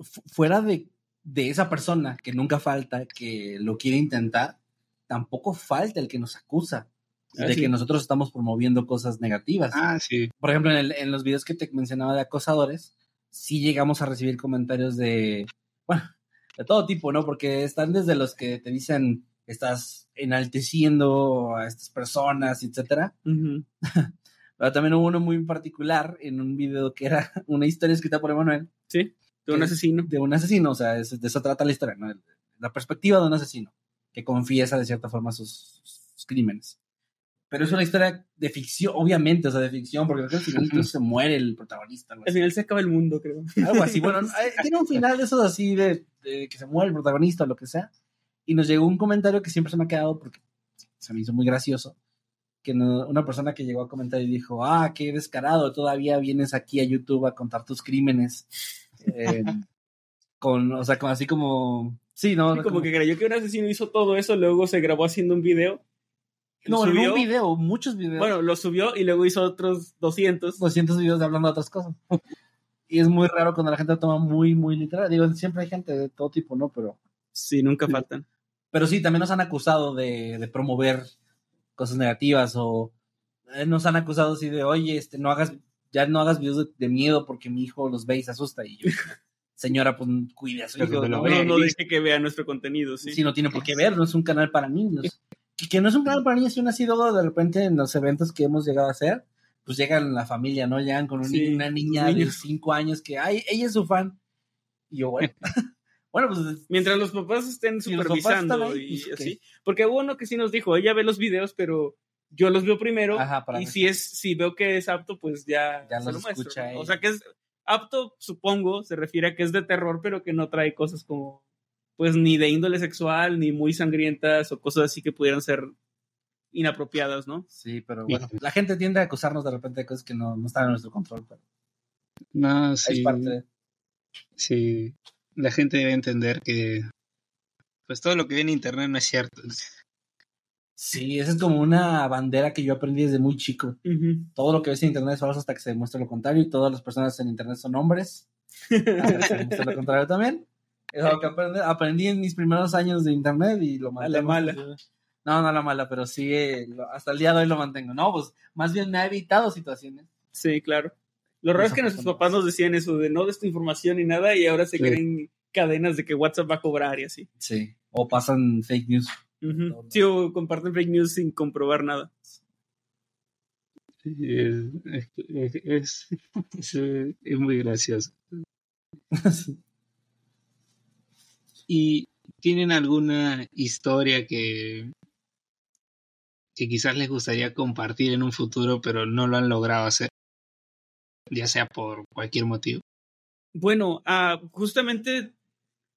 Fu- fuera de, de esa persona que nunca falta, que lo quiere intentar, tampoco falta el que nos acusa Ah, de sí. que nosotros estamos promoviendo cosas negativas. Ah, sí. Por ejemplo, en, el- en los videos que te mencionaba de acosadores, sí llegamos a recibir comentarios de, bueno, de todo tipo, ¿no? Porque están desde los que te dicen estás enalteciendo a estas personas, etcétera. Pero también hubo uno muy particular en un video que era una historia escrita por Emanuel Sí, de un asesino. de un asesino, o sea, es- de eso trata la historia, ¿no? La perspectiva de un asesino que confiesa de cierta forma sus, sus crímenes. Pero es una historia de ficción, obviamente, o sea, de ficción, porque creo que al final incluso se muere el protagonista. Al final se acaba el mundo, creo. Algo así, bueno, eh, tiene un final de esos así de, de que se muere el protagonista o lo que sea. Y nos llegó un comentario que siempre se me ha quedado porque se me hizo muy gracioso. Que una persona que llegó a comentar y dijo, ah, qué descarado, todavía vienes aquí a YouTube a contar tus crímenes. Eh, con, o sea, con, así como, sí, ¿no? Sí, como que creyó que un asesino hizo todo eso, luego se grabó haciendo un video. No, subió, un video, muchos videos. Bueno, lo subió y luego hizo otros 200. 200 videos de hablando de otras cosas. Y es muy raro cuando la gente lo toma muy, muy literal. Digo, siempre hay gente de todo tipo, ¿no? Pero Sí, nunca faltan. Pero sí, también nos han acusado de, de promover cosas negativas o eh, nos han acusado así de, oye, este, no hagas, ya no hagas videos de, de miedo porque mi hijo los ve y se asusta. Y yo, señora, pues cuide a su hijo. que ¿no? No, no deje que vea nuestro contenido, sí. Sí, no tiene por qué ver, no es un canal para niños. Y que no es un canal para niños, si uno ha sido de repente en los eventos que hemos llegado a hacer, pues llegan la familia, ¿no? Llegan con un Sí, niño- una niña de. 5 años que, ay, ella es su fan. Y yo, bueno, bueno, pues Mientras los papás estén Y los papás supervisando ahí, y pues, así. Porque hubo uno que sí nos dijo, ella ve los videos, pero yo los veo primero Ajá, para y si es si veo que es apto, pues ya, Ya se los lo muestro, escucha ¿no? ahí. O sea, que es apto, supongo, se refiere a que es de terror, pero que no trae cosas como pues ni de índole sexual, ni muy sangrientas o cosas así que pudieran ser inapropiadas, ¿no? Sí, pero bueno, la gente tiende a acusarnos de repente de cosas que no, no están en nuestro control, pero No, es sí. parte de... Sí. La gente debe entender que pues todo lo que ve en internet no es cierto. Sí, esa es como una bandera que yo aprendí desde muy chico. Todo lo que ves en internet es falso hasta que se demuestre lo contrario y todas las personas en internet son hombres. Hasta que se demuestre lo contrario también. Es algo que aprendí, aprendí en mis primeros años de internet y lo A mantengo. la mala. No, no a la mala, pero sí, eh, hasta el día de hoy lo mantengo. No, pues más bien me ha evitado situaciones. Sí, claro. Lo raro es que nuestros papás nos decían eso de no des tu información ni nada y ahora se Sí. creen cadenas de que WhatsApp va a cobrar y así. Sí. O pasan fake news. Ujú. Sí, o comparten fake news sin comprobar nada. Sí, Es, es, es, es- es muy gracioso. ¿Y tienen alguna historia que, que quizás les gustaría compartir en un futuro, pero no lo han logrado hacer? Ya sea por cualquier motivo. Bueno, ah, justamente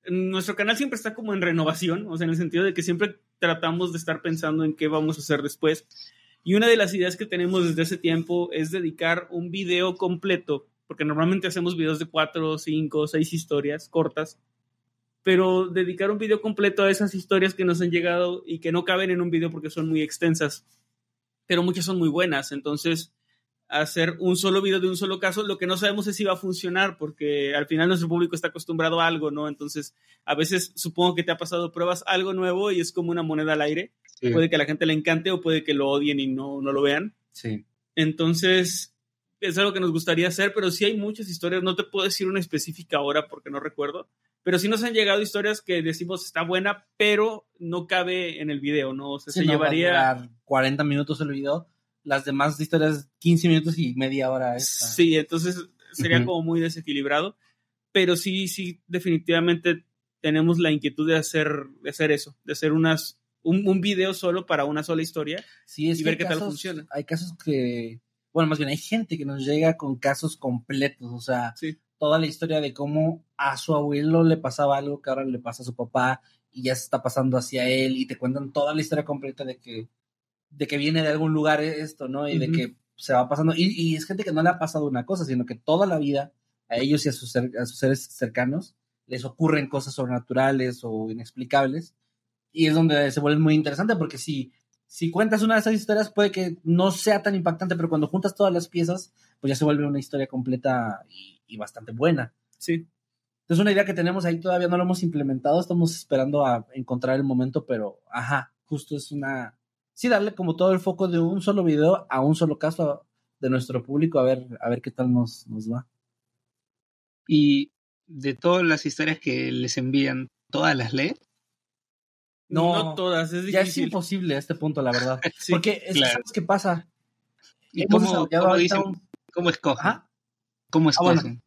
nuestro canal siempre está como en renovación, o sea, en el sentido de que siempre tratamos de estar pensando en qué vamos a hacer después. Y una de las ideas que tenemos desde hace tiempo es dedicar un video completo, porque normalmente hacemos videos de cuatro, cinco, seis historias cortas, pero dedicar un video completo a esas historias que nos han llegado y que no caben en un video porque son muy extensas, pero muchas son muy buenas. Entonces, hacer un solo video de un solo caso, lo que no sabemos es si va a funcionar, porque al final nuestro público está acostumbrado a algo, ¿no? Entonces, a veces supongo que te ha pasado, pruebas algo nuevo y es como una moneda al aire. Sí. Puede que a la gente le encante o puede que lo odien y no, no lo vean. Sí. Entonces, es algo que nos gustaría hacer, pero sí hay muchas historias. No te puedo decir una específica ahora porque no recuerdo, pero sí nos han llegado historias que decimos está buena, pero no cabe en el video, ¿no? O sea, Sí, se no va a llevaría. durar 40 minutos el video. Las demás historias 15 minutos y media hora. esta. Sí, entonces sería Ujú. como muy desequilibrado, pero sí, sí, definitivamente tenemos la inquietud de hacer, de hacer eso, de hacer unas, un, un video solo para una sola historia. Sí, es y que ver qué tal funciona. Hay casos que, bueno, más bien hay gente que nos llega con casos completos, o sea, Sí. toda la historia de cómo a su abuelo le pasaba algo que ahora le pasa a su papá y ya se está pasando hacia él y te cuentan toda la historia completa de que, de que viene de algún lugar esto, ¿no? Y de que se va pasando. Y, y es gente que no le ha pasado una cosa, sino que toda la vida a ellos y a sus, a sus seres cercanos les ocurren cosas sobrenaturales o inexplicables. Y es donde se vuelve muy interesante porque si, si cuentas una de esas historias puede que no sea tan impactante, pero cuando juntas todas las piezas, pues ya se vuelve una historia completa y, y bastante buena. Sí, Es una idea que tenemos ahí, todavía no lo hemos implementado, estamos esperando a encontrar el momento, pero ajá, justo es una... Sí, darle como todo el foco de un solo video a un solo caso de nuestro público, a ver, a ver qué tal nos, nos va. Y de todas las historias que les envían, ¿todas las lee? no, No, todas, es Ya es difícil. imposible a este punto, la verdad. Sí, Porque es que claro. ¿sabes qué pasa? ¿Y cómo, cómo ahorita dicen? un- ¿Cómo escogen? Ajá. ¿Cómo Ah, bueno. escogen?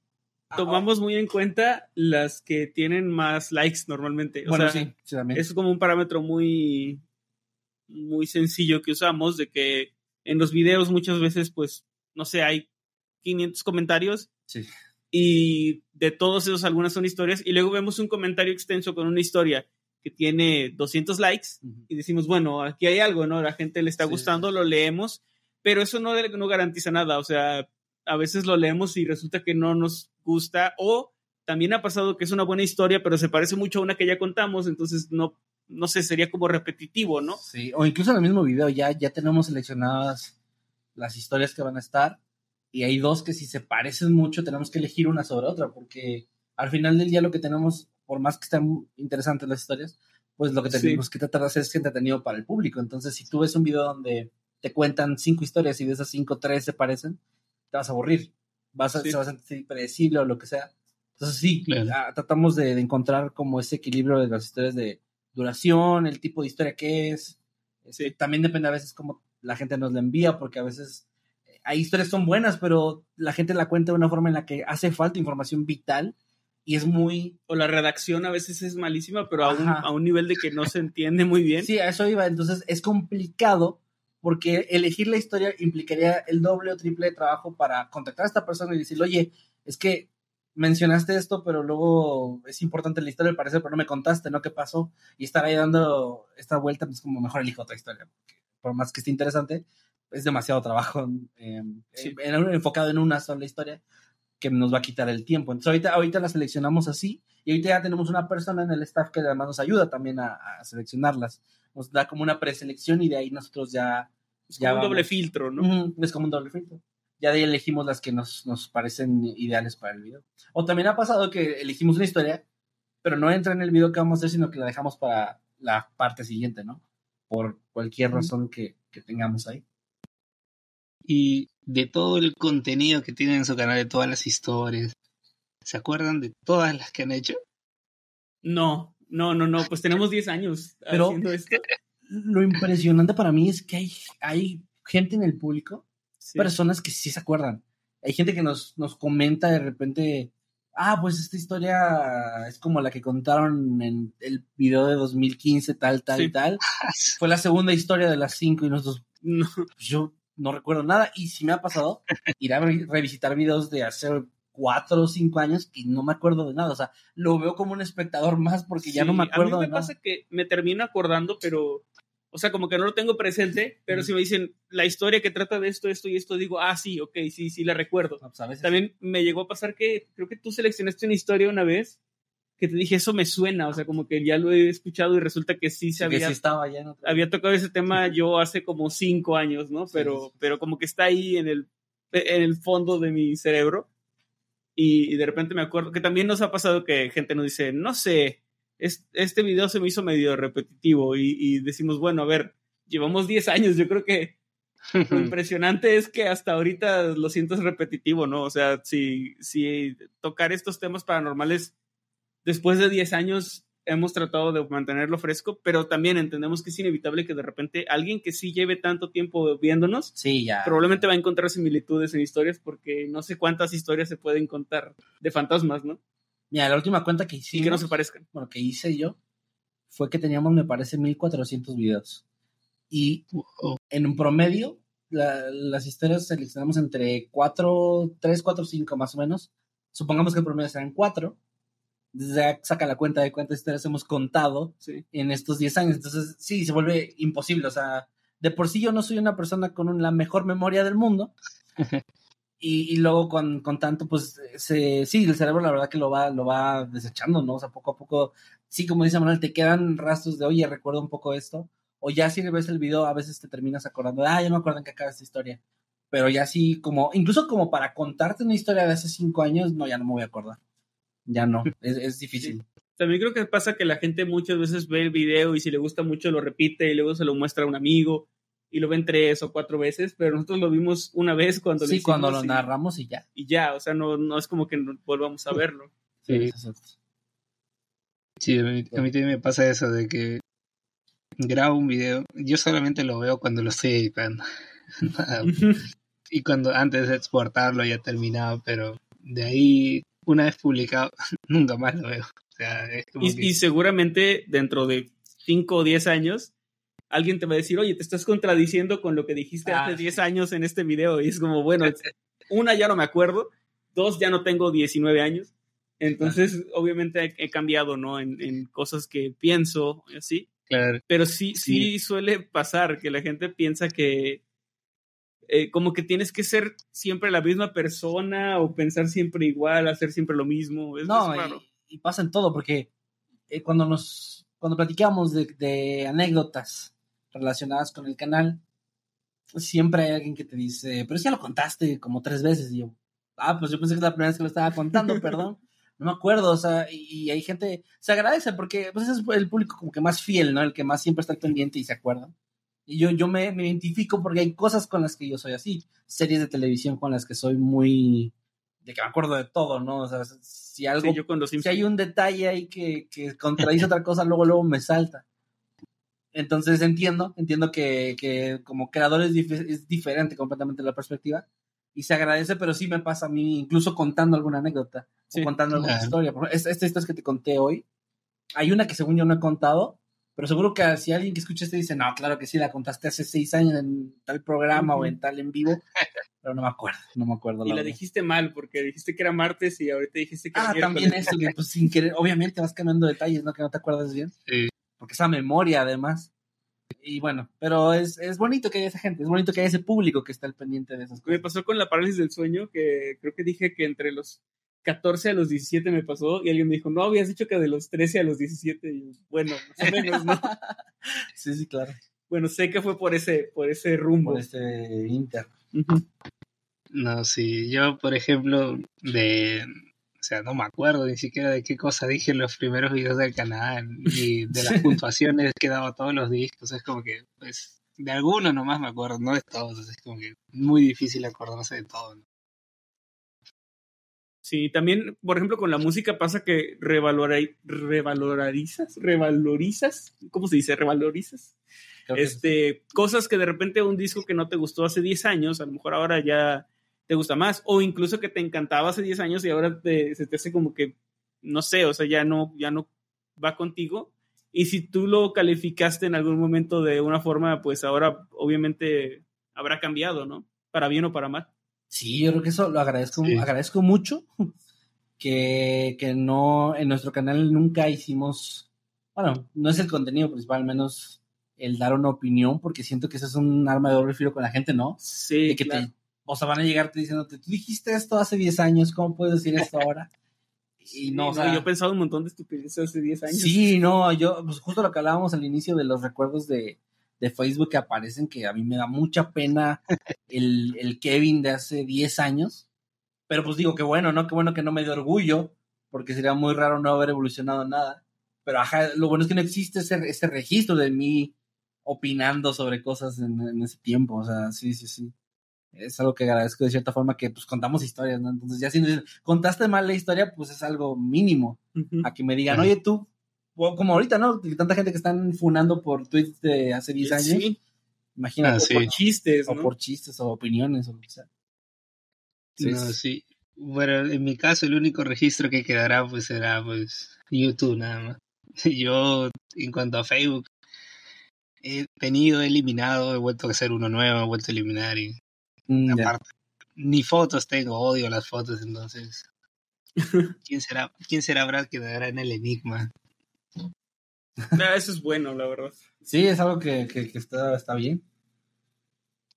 tomamos muy en cuenta las que tienen más likes normalmente. O Bueno, sea, sí, sí, también. es como un parámetro muy, muy sencillo que usamos de que en los videos muchas veces, pues, no sé, hay 500 comentarios Sí. y de todos esos algunas son historias y luego vemos un comentario extenso con una historia que tiene 200 likes Ujú. y decimos, bueno, aquí hay algo, ¿no? La gente le está Sí, gustando, lo leemos, pero eso no, no garantiza nada, o sea, a veces lo leemos y resulta que no nos gusta o también ha pasado que es una buena historia, pero se parece mucho a una que ya contamos, entonces no, no sé, sería como repetitivo, ¿no? Sí, o incluso en el mismo video ya, ya tenemos seleccionadas las historias que van a estar y hay dos que si se parecen mucho tenemos que elegir una sobre otra porque al final del día lo que tenemos, por más que estén interesantes las historias, pues lo que Sí. tenemos que tratar de hacer es entretenido para el público. Entonces, si tú ves un video donde te cuentan cinco historias y de esas cinco, tres se parecen, te vas a aburrir. Vas a, Sí. Se vas a sentir predecible o lo que sea. Entonces, sí, Claro. ah, tratamos de, de encontrar como ese equilibrio de las historias de duración, el tipo de historia que es. Este, Sí. También depende a veces cómo la gente nos la envía, porque a veces eh, hay historias son buenas, pero la gente la cuenta de una forma en la que hace falta información vital y es muy... O la redacción a veces es malísima, pero a un, a un nivel de que no se entiende muy bien. Sí, a eso iba. Entonces es complicado porque elegir la historia implicaría el doble o triple de trabajo para contactar a esta persona y decirle, oye, es que mencionaste esto, pero luego es importante la historia, al parecer, pero no me contaste, ¿no? ¿Qué pasó? Y estar ahí dando esta vuelta, pues como mejor elijo otra historia. Por más que esté interesante, es demasiado trabajo eh, Sí. en- enfocado en una sola historia que nos va a quitar el tiempo. Entonces ahorita, ahorita la seleccionamos así y ahorita ya tenemos una persona en el staff que además nos ayuda también a, a seleccionarlas. Nos da como una preselección y de ahí nosotros ya... Es ya como un doble vamos. filtro, ¿no? Es como un doble filtro. Ya de ahí elegimos las que nos, nos parecen ideales para el video. O también ha pasado que elegimos una historia, pero no entra en el video que vamos a hacer, sino que la dejamos para la parte siguiente, ¿no? Por cualquier razón que, que tengamos ahí. Y de todo el contenido que tienen en su canal, de todas las historias, ¿se acuerdan de todas las que han hecho? No, no, no, no, pues tenemos 10 años Pero- haciendo esto. Lo impresionante para mí es que hay, hay gente en el público, Sí. personas que sí se acuerdan. Hay gente que nos, nos comenta de repente, ah, pues esta historia es como la que contaron en el video de 2015, tal, tal, Sí. tal. Fue la segunda historia de las cinco y nosotros, No, pues, yo no recuerdo nada. Y si me ha pasado, ir a re- revisitar videos de hace cuatro o cinco años y no me acuerdo de nada. O sea, lo veo como un espectador más porque ya sí, no me acuerdo A mí de me nada. pasa que me termino acordando, pero, o sea, como que no lo tengo presente, pero si me dicen la historia que trata de esto, esto y esto, digo, ah, sí, ok, sí, sí, la recuerdo. No, pues, a veces- También me llegó a pasar que creo que tú seleccionaste una historia una vez que te dije, eso me suena, o sea, como que ya lo he escuchado y resulta que sí se que había sí estaba ya en había tocado ese tema yo hace como cinco años, ¿no? Sí, Pero, sí, sí. pero como que está ahí en el, en el fondo de mi cerebro. Y, y de repente me acuerdo que también nos ha pasado que gente nos dice, no sé, es- este video se me hizo medio repetitivo y, y decimos, bueno, a ver, llevamos 10 años, yo creo que lo impresionante es que hasta ahorita lo siento repetitivo, ¿no? O sea, si, si tocar estos temas paranormales después de 10 años hemos tratado de mantenerlo fresco, pero también entendemos que es inevitable que de repente alguien que sí lleve tanto tiempo viéndonos Sí, ya. probablemente va a encontrar similitudes en historias porque no sé cuántas historias se pueden contar de fantasmas, ¿no? Mira, la última cuenta que Y hicimos, que no se parezcan. bueno, que hice yo, fue que teníamos, me parece, 1400 videos. Y Wow. en un promedio, la- las historias seleccionamos entre 4, 3, 4, 5 más o menos. Supongamos que el promedio serán 4. Ya saca la cuenta de cuántas historias hemos contado Sí. en estos 10 años. Entonces, sí, se vuelve imposible. O sea, de por sí yo no soy una persona con la mejor memoria del mundo. y, y luego con, con tanto, pues, se, sí, el cerebro la verdad que lo va, lo va desechando, ¿no? O sea, poco a poco, sí, como dice Manuel, te quedan rastros de, oye, recuerdo un poco esto. O ya si ves el video, a veces te terminas acordando, ah, ya me acuerdo en qué acaba esta historia. Pero ya sí, como, incluso como para contarte una historia de hace cinco años, no, ya no me voy a acordar. Ya no, es, es difícil. También creo que pasa que la gente muchas veces ve el video y si le gusta mucho lo repite y luego se lo muestra a un amigo y lo ven tres o cuatro veces, pero nosotros lo vimos una vez cuando lo Sí, cuando hicimos lo y- narramos y ya. y ya, o sea, no, no es como que no volvamos a verlo. Sí. A mí, a mí también me pasa eso de que grabo un video, yo solamente lo veo cuando lo estoy editando. Y cuando antes de exportarlo ya terminado, pero de ahí, una vez publicado, nunca más lo veo. O sea, es como y, que- y seguramente dentro de cinco o diez años alguien te va a decir, oye, te estás contradiciendo con lo que dijiste Ah, hace sí. 10 años en este video. Y es como, bueno, una ya no me acuerdo, dos ya no tengo 19 años. Entonces, obviamente he, cambiado, ¿no? En, en cosas que pienso, así. claro, Pero sí, sí, suele pasar que la gente piensa que eh, como que tienes que ser siempre la misma persona o pensar siempre igual, hacer siempre lo mismo. Es, No, raro. y, y pasa en todo, porque eh, cuando nos, cuando platicamos de, de anécdotas relacionadas con el canal, siempre hay alguien que te dice, pero si ya lo contaste como tres veces, y yo, ah, pues yo pensé que es la primera vez que lo estaba contando, perdón, no me acuerdo, o sea, y, y hay gente, se agradece porque pues ese es el público como que más fiel, ¿no? El que más siempre está pendiente y se acuerda. Y yo, yo me, me identifico porque hay cosas con las que yo soy así, series de televisión con las que soy muy, de que me acuerdo de todo, ¿no? O sea, si algo Sí, yo con los si hay un detalle ahí que, que contradice otra cosa, luego, luego me salta. Entonces entiendo, entiendo que, que como creador es, dif- es diferente completamente la perspectiva y se agradece, pero sí me pasa a mí, incluso contando alguna anécdota Sí, o contando alguna claro. historia. Ejemplo, Esta, esta historia que te conté hoy, hay una que según yo no he contado, Pero seguro que si alguien que escucha este dice, no, claro que sí, la contaste hace seis años en tal programa o en tal en vivo, pero no me acuerdo, no me acuerdo. Y la, dijiste mal, porque dijiste que era martes y ahorita dijiste que ah, era Ah, también eso, que pues sin querer, obviamente vas cambiando detalles, ¿no? Que no te acuerdas bien. Sí. Porque esa memoria, además. Y bueno, pero es, es bonito que haya esa gente, es bonito que haya ese público que está al pendiente de esas cosas. Me pasó con la parálisis del sueño, que creo que dije que entre los 14 a los 17 me pasó y alguien me dijo, no, habías dicho que de los 13 a los 17. Y bueno, más o menos, ¿no? sí, sí, claro. Bueno, sé que fue por ese, por ese rumbo. Por ese inter. Uh -huh. No, sí, yo, por ejemplo, de... O sea, no me acuerdo ni siquiera de qué cosa dije en los primeros videos del canal, ni de las puntuaciones que daba todos los discos. Es como que, pues, de algunos nomás me acuerdo, no de todos. Es como que muy difícil acordarse de todo. ¿no? Sí, también, por ejemplo, con la música pasa que revalora, revalorizas, revalorizas, ¿cómo se dice? Revalorizas. Creo que Este, sí. cosas que de repente un disco que no te gustó hace 10 años, a lo mejor ahora ya te gusta más, o incluso que te encantaba hace 10 años y ahora te, se te hace como que, no sé, o sea, ya no, ya no va contigo. Y si tú lo calificaste en algún momento de una forma, pues ahora obviamente habrá cambiado, ¿no? Para bien o para mal. Sí, yo creo que eso lo agradezco, Sí. agradezco mucho. Que, que no, en nuestro canal nunca hicimos, bueno, no es el contenido principal, al menos el dar una opinión, porque siento que eso es un arma de doble filo con la gente, ¿no? Sí, de que claro. te, o sea, van a llegarte diciéndote, tú dijiste esto hace 10 años, ¿cómo puedes decir esto ahora? Y no, o sea, yo he pensado un montón de estupideces hace 10 años. Sí, no, yo, pues justo lo que hablábamos al inicio de los recuerdos de, de Facebook que aparecen, que a mí me da mucha pena el, el Kevin de hace 10 años. Pero pues digo que bueno, ¿no? Qué bueno que no me dio orgullo, porque sería muy raro no haber evolucionado nada. Pero ajá, lo bueno es que no existe ese, ese registro de mí opinando sobre cosas en, en ese tiempo. O sea, sí, sí, sí. Es algo que agradezco de cierta forma que pues contamos historias, ¿no? Entonces ya si nos dicen, contaste mal la historia, pues es algo mínimo a que me digan, oye tú, o como ahorita, ¿no? Tanta gente que están funando por tweets de hace 10 años. Sí, Imagínate, Ah, sí. por chistes, o ¿no? por chistes o opiniones o lo que sea. Sí, no, sí. sí. Bueno, en mi caso el único registro que quedará pues será pues YouTube nada más. Yo en cuanto a Facebook he tenido, he eliminado, he vuelto a hacer uno nuevo, he vuelto a eliminar y Mm, aparte ni fotos tengo, odio las fotos entonces. ¿Quién será, quién será Brad que quedará en el enigma? Eso es bueno, la verdad. Sí, es algo que, que- que está, está bien.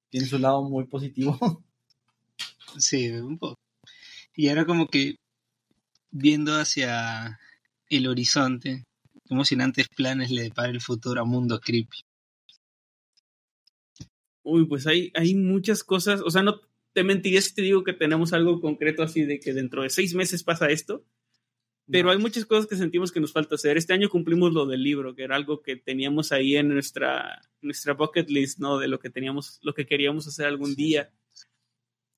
Tiene su lado muy positivo. Sí, un poco. Y ahora como que viendo hacia el horizonte, qué emocionantes planes le depara el futuro a Mundo Creepy. Uy, pues hay, hay muchas cosas, o sea, no te mentiría si te digo que tenemos algo concreto así de que dentro de seis meses pasa esto, pero hay muchas cosas que sentimos que nos falta hacer. Este año cumplimos lo del libro, que era algo que teníamos ahí en nuestra, nuestra bucket list, ¿no? De lo que teníamos, lo que queríamos hacer algún día.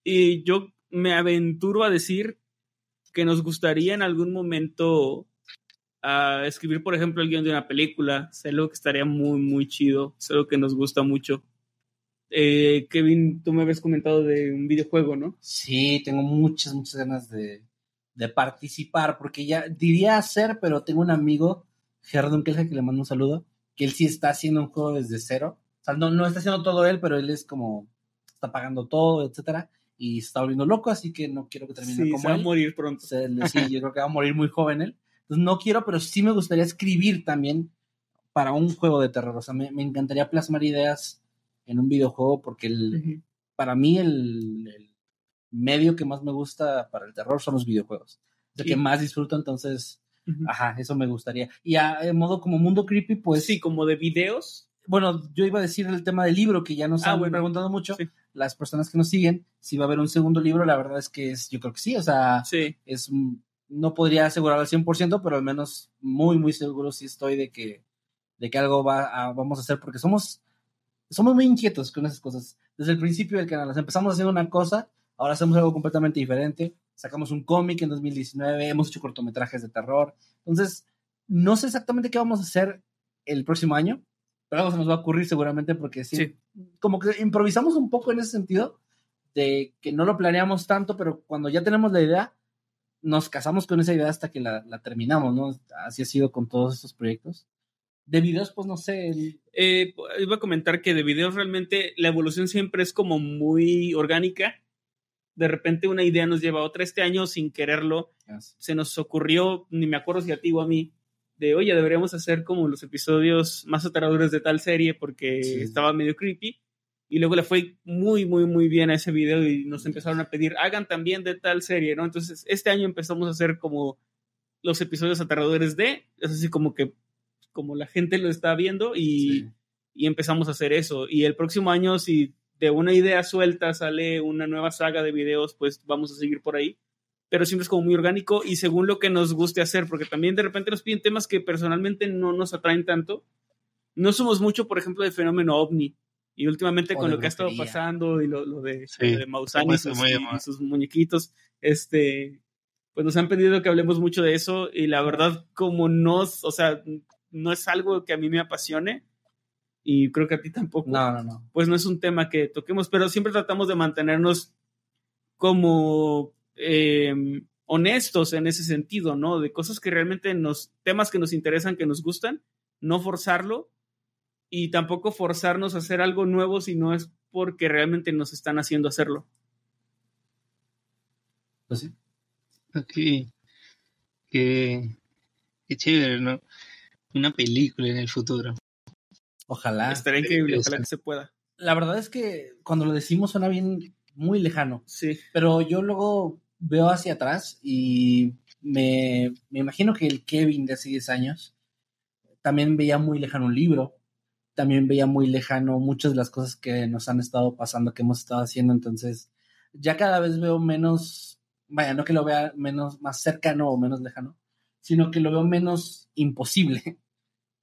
Y yo me aventuro a decir que nos gustaría en algún momento ah, escribir, por ejemplo, el guion de una película. Es algo que estaría muy, muy chido. Es algo que nos gusta mucho. Eh, Kevin, tú me habías comentado de un videojuego, ¿no? Sí, tengo muchas, muchas ganas de, de participar, porque ya diría hacer, pero tengo un amigo, Gerardo Unkelja, que le mando un saludo, que él sí está haciendo un juego desde cero. O sea, no, no está haciendo todo él, pero él es como, está pagando todo, etcétera, y se está volviendo loco, así que no quiero que termine Sí, como se va a él. morir pronto. Se sí, yo creo que va a morir muy joven él. Entonces no quiero, pero sí me gustaría escribir también para un juego de terror. O sea, me, me encantaría plasmar ideas en un videojuego porque el, Ujú. para mí el, el medio que más me gusta para el terror son los videojuegos. Es el Sí. que más disfruto, entonces, Ujú. ajá, eso me gustaría. Y a, en modo como mundo creepy, pues, sí, como de videos. bueno, yo iba a decir el tema del libro que ya nos Ah, han bueno. preguntado mucho. Sí. Las personas que nos siguen, si va a haber un segundo libro, la verdad es que es, yo creo que sí, o sea, Sí. es no podría asegurar al 100%, pero al menos muy, muy seguro sí estoy de que, de que algo va a- vamos a hacer, porque somos, somos muy inquietos con esas cosas. Desde el principio del canal, empezamos haciendo una cosa, ahora hacemos algo completamente diferente. Sacamos un cómic en 2019, hemos hecho cortometrajes de terror. Entonces, no sé exactamente qué vamos a hacer el próximo año, pero algo se nos va a ocurrir seguramente porque sí, Sí. como que improvisamos un poco en ese sentido, de que no lo planeamos tanto, pero cuando ya tenemos la idea, nos casamos con esa idea hasta que la, la terminamos, ¿no? Así ha sido con todos estos proyectos. De videos, pues no sé. Eh, iba a comentar que de videos realmente la evolución siempre es como muy orgánica. De repente una idea nos lleva a otra. Este año, sin quererlo, se nos ocurrió, ni me acuerdo si a ti o a mí, de, oye, deberíamos hacer como los episodios más aterradores de tal serie porque estaba medio creepy. Y luego le fue muy, muy, muy bien a ese video y nos empezaron a pedir, hagan también de tal serie, ¿no? Entonces, este año empezamos a hacer como los episodios aterradores de, es así como que, como la gente lo está viendo y, y empezamos a hacer eso. Y el próximo año, si de una idea suelta sale una nueva saga de videos, pues vamos a seguir por ahí pero siempre es como muy orgánico y según lo que nos guste hacer, porque también de repente nos piden temas que personalmente no nos atraen tanto. No somos mucho, por ejemplo, de fenómeno ovni. Y últimamente con lo que ha estado pasando y lo, de, de Mausani y sus, muñequitos, este, pues nos han pedido que hablemos mucho de eso y la verdad como no, o sea, no es algo que a mí me apasione y creo que a ti tampoco. No, no, no. Pues no es un tema que toquemos, pero siempre tratamos de mantenernos como eh, honestos en ese sentido, ¿no? De cosas que realmente nos, temas que nos interesan, que nos gustan, no forzarlo y tampoco forzarnos a hacer algo nuevo si no es porque realmente nos están haciendo hacerlo. Pues sí. Ok. Qué, qué chévere, ¿no? Una película en el futuro. Ojalá. Estaría increíble, ojalá que se pueda. La verdad es que cuando lo decimos suena bien muy lejano. Sí. Pero yo luego veo hacia atrás y me, imagino que el Kevin de hace 10 años también veía muy lejano un libro, también veía muy lejano muchas de las cosas que nos han estado pasando, que hemos estado haciendo, entonces ya cada vez veo menos, vaya, no que lo vea menos, más cercano o menos lejano, sino que lo veo menos imposible.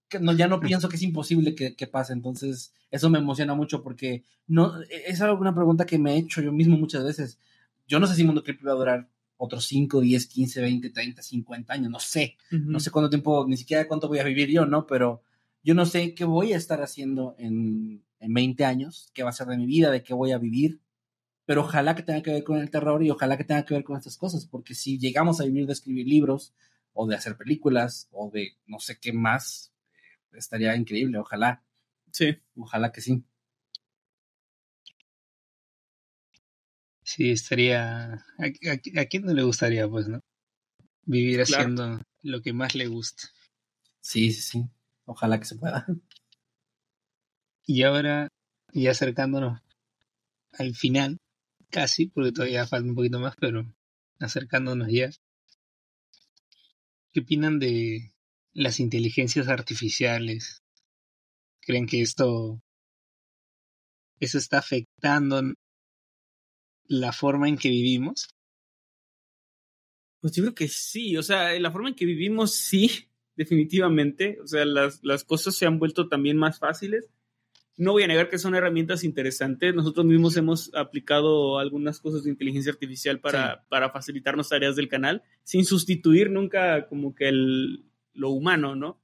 Que no, ya no pienso que es imposible que, que, pase, entonces eso me emociona mucho porque no, es una pregunta que me he hecho yo mismo muchas veces yo no sé si Mundo Creepy va a durar otros 5, 10, 15, 20, 30, 50 años, no sé. No sé cuánto tiempo, ni siquiera cuánto voy a vivir yo, ¿no? Pero yo no sé qué voy a estar haciendo en, en 20 años, qué va a ser de mi vida, de qué voy a vivir. Pero ojalá que tenga que ver con el terror y ojalá que tenga que ver con estas cosas, porque si llegamos a vivir de escribir libros o de hacer películas o de no sé qué más, eh, estaría increíble, ojalá. Sí. Ojalá que sí. Sí, estaría. ¿A, quién no le gustaría, pues, no? Vivir haciendo lo que más le gusta. Sí, sí, sí. Ojalá que se pueda. Y ahora, ya acercándonos al final, casi, porque todavía falta un poquito más, pero acercándonos ya. ¿Qué opinan de las inteligencias artificiales? ¿Creen que esto, eso está afectando la forma en que vivimos? Pues yo creo que sí, o sea, la forma en que vivimos sí, definitivamente, o sea, las, las cosas se han vuelto también más fáciles. No voy a negar que son herramientas interesantes. Nosotros mismos hemos aplicado algunas cosas de inteligencia artificial para, para facilitarnos tareas del canal, sin sustituir nunca como que el, lo humano, ¿no?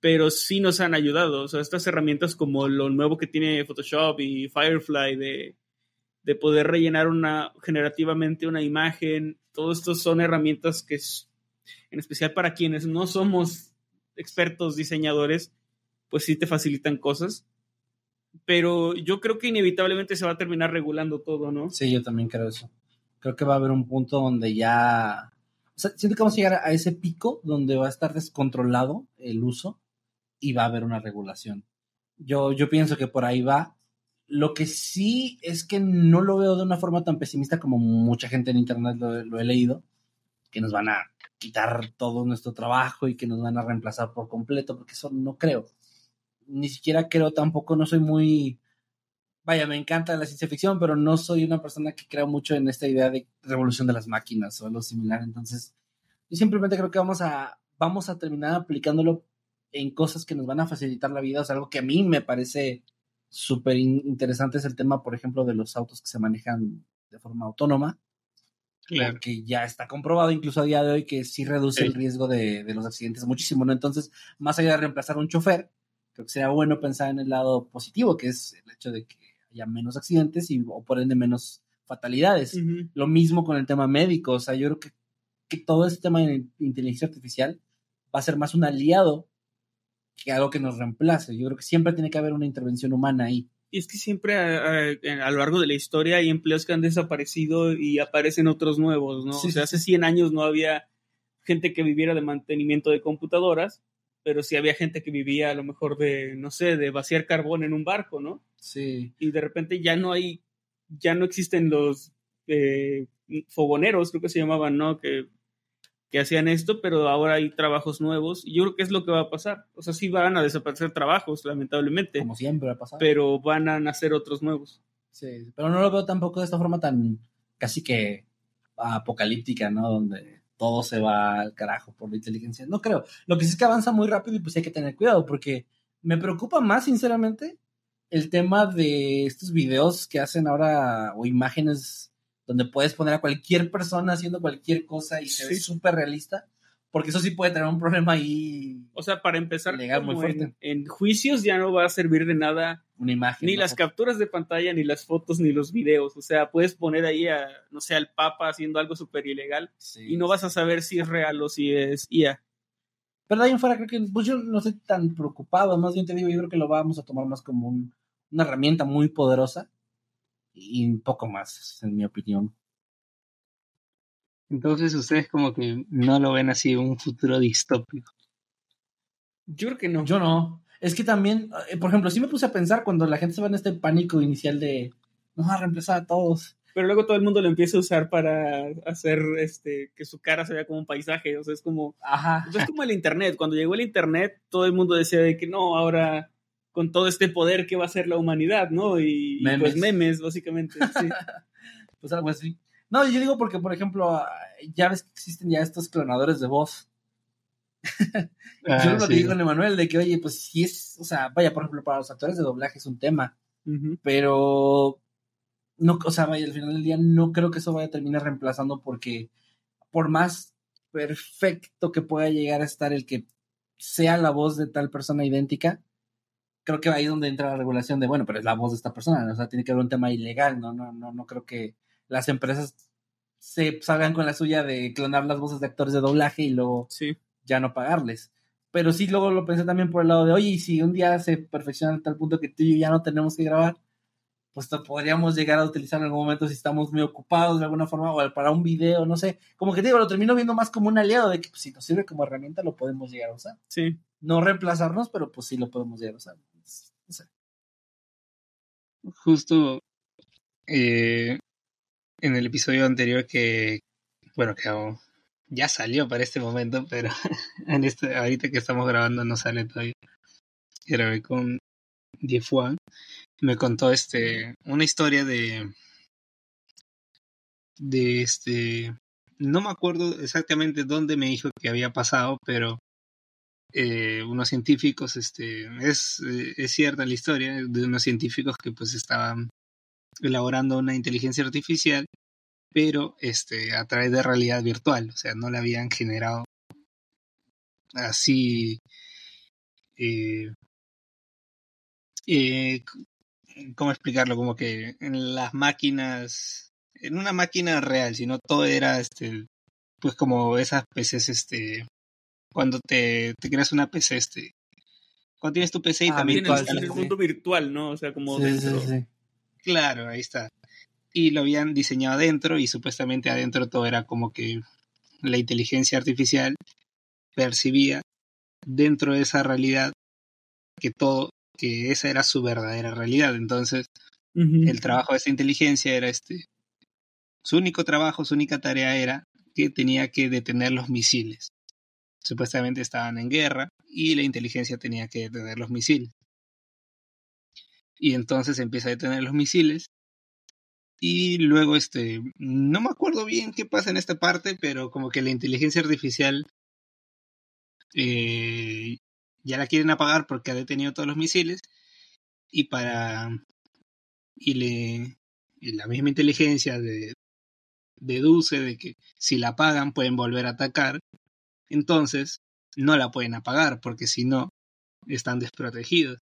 Pero sí nos han ayudado. O sea, estas herramientas como lo nuevo que tiene Photoshop y Firefly de, de poder rellenar una generativamente una imagen. Todo esto son herramientas que, en especial para quienes no somos expertos diseñadores, pues sí te facilitan cosas. Pero yo creo que inevitablemente se va a terminar regulando todo, ¿no? Sí, yo también creo eso. Creo que va a haber un punto donde ya... O sea, siento que vamos a llegar a ese pico donde va a estar descontrolado el uso y va a haber una regulación. Yo, yo pienso que por ahí va lo que sí es que no lo veo de una forma tan pesimista como mucha gente en internet lo, he leído, que nos van a quitar todo nuestro trabajo y que nos van a reemplazar por completo, porque eso no creo. Ni siquiera creo tampoco, no soy muy... Vaya, me encanta la ciencia ficción, pero no soy una persona que crea mucho en esta idea de revolución de las máquinas o algo similar. Entonces, yo simplemente creo que vamos a, vamos a terminar aplicándolo en cosas que nos van a facilitar la vida. O sea, algo que a mí me parece súper interesante es el tema, por ejemplo, de los autos que se manejan de forma autónoma. Claro. Que ya está comprobado incluso a día de hoy que sí reduce el riesgo de, los accidentes muchísimo, ¿no? Entonces, más allá de reemplazar un chofer, creo que sería bueno pensar en el lado positivo, que es el hecho de que haya menos accidentes y o por ende menos fatalidades. Lo mismo con el tema médico, o sea, yo creo que, que todo este tema de inteligencia artificial va a ser más un aliado que algo que nos reemplace. Yo creo que siempre tiene que haber una intervención humana ahí. Y es que siempre a, a, lo largo de la historia hay empleos que han desaparecido y aparecen otros nuevos, ¿no? Sí, o sea, hace 100 años no había gente que viviera de mantenimiento de computadoras, pero sí había gente que vivía a lo mejor de, no sé, de vaciar carbón en un barco, ¿no? Sí. Y de repente ya no hay, ya no existen los eh, fogoneros, creo que se llamaban, ¿no? Que, que hacían esto, pero ahora hay trabajos nuevos. Y yo creo que es lo que va a pasar. O sea, sí van a desaparecer trabajos, lamentablemente. Como siempre ha pasado. Pero van a nacer otros nuevos. Sí, pero no lo veo tampoco de esta forma tan casi que apocalíptica, ¿no? Donde todo se va al carajo por la inteligencia. No creo. Lo que sí es que avanza muy rápido y pues hay que tener cuidado porque me preocupa más, sinceramente, el tema de estos videos que hacen ahora o imágenes donde puedes poner a cualquier persona haciendo cualquier cosa y se ve súper realista, porque eso sí puede tener un problema ahí, O sea, para empezar, Legal, muy en, fuerte. en juicios ya no va a servir de nada una imagen. ni ¿no? las capturas de pantalla, ni las fotos, ni los videos. O sea, puedes poner ahí a, no sé, al Papa haciendo algo súper ilegal Sí. y no vas a saber si es real o si es IA. Pero de ahí en fuera creo que pues yo no estoy tan preocupado, más bien te digo, yo creo que lo vamos a tomar más como un- una herramienta muy poderosa y un poco más, en mi opinión. Entonces ustedes como que no lo ven así un futuro distópico. Yo creo que no. Yo no. Es que también, eh, por ejemplo, sí me puse a pensar cuando la gente se va en este pánico inicial de no a reemplazar a todos. Pero luego todo el mundo lo empieza a usar para hacer este que su cara se vea como un paisaje. O sea, es como, Ajá. es como el internet. Cuando llegó el internet, todo el mundo decía de que no, ahora con todo este poder que va a ser la humanidad, ¿no? Y, pues memes, básicamente. Sí. Pues algo así. No, yo digo porque, por ejemplo, ah, ya ves que existen ya estos clonadores de voz. Ah, yo lo sí. que digo con Emanuel de que, oye, pues sí es, o sea, vaya, por ejemplo, para los actores de doblaje es un tema. Pero no, o sea, vaya, al final del día no creo que eso vaya a terminar reemplazando porque por más perfecto que pueda llegar a estar el que sea la voz de tal persona idéntica, creo que ahí es donde entra la regulación de, bueno, pero es la voz de esta persona, ¿no? o sea, tiene que haber un tema ilegal, no, no, no, no creo que las empresas se salgan con la suya de clonar las voces de actores de doblaje y luego Sí. ya no pagarles. Pero sí, luego lo pensé también por el lado de, oye, y si un día se perfecciona a tal punto que tú y yo ya no tenemos que grabar, pues te podríamos llegar a utilizar en algún momento si estamos muy ocupados de alguna forma o para un video, no sé. Como que te digo, lo termino viendo más como un aliado de que pues, si nos sirve como herramienta lo podemos llegar a usar. Sí. No reemplazarnos, pero pues sí lo podemos llegar a usar. No sé. Justo eh, en el episodio anterior que, bueno, que ya salió para este momento, pero en este, ahorita que estamos grabando no sale todavía. Grabé con Diefuan. Me contó este una historia de de este no me acuerdo exactamente dónde me dijo que había pasado, pero eh, unos científicos, este, es, eh, es cierta la historia de unos científicos que pues estaban elaborando una inteligencia artificial, pero este, a través de realidad virtual, o sea, no la habían generado así, eh, eh, ¿cómo explicarlo? Como que en las máquinas, en una máquina real, sino todo era, este, pues como esas PCs, este, cuando te, te creas una PC, este, cuando tienes tu PC y Ah, también en el, mundo virtual, ¿no? O sea, como Sí, dentro. sí, sí. Claro, ahí está. Y lo habían diseñado adentro y supuestamente adentro todo era como que la inteligencia artificial percibía dentro de esa realidad que todo, que esa era su verdadera realidad. Entonces, el trabajo de esa inteligencia era este. Su único trabajo, su única tarea era que tenía que detener los misiles. Supuestamente estaban en guerra y la inteligencia tenía que detener los misiles. Y entonces empieza a detener los misiles. Y luego, este, no me acuerdo bien qué pasa en esta parte, pero como que la inteligencia artificial eh, ya la quieren apagar porque ha detenido todos los misiles. Y para y le la misma inteligencia de- deduce de que si la apagan pueden volver a atacar, entonces no la pueden apagar porque si no están desprotegidos.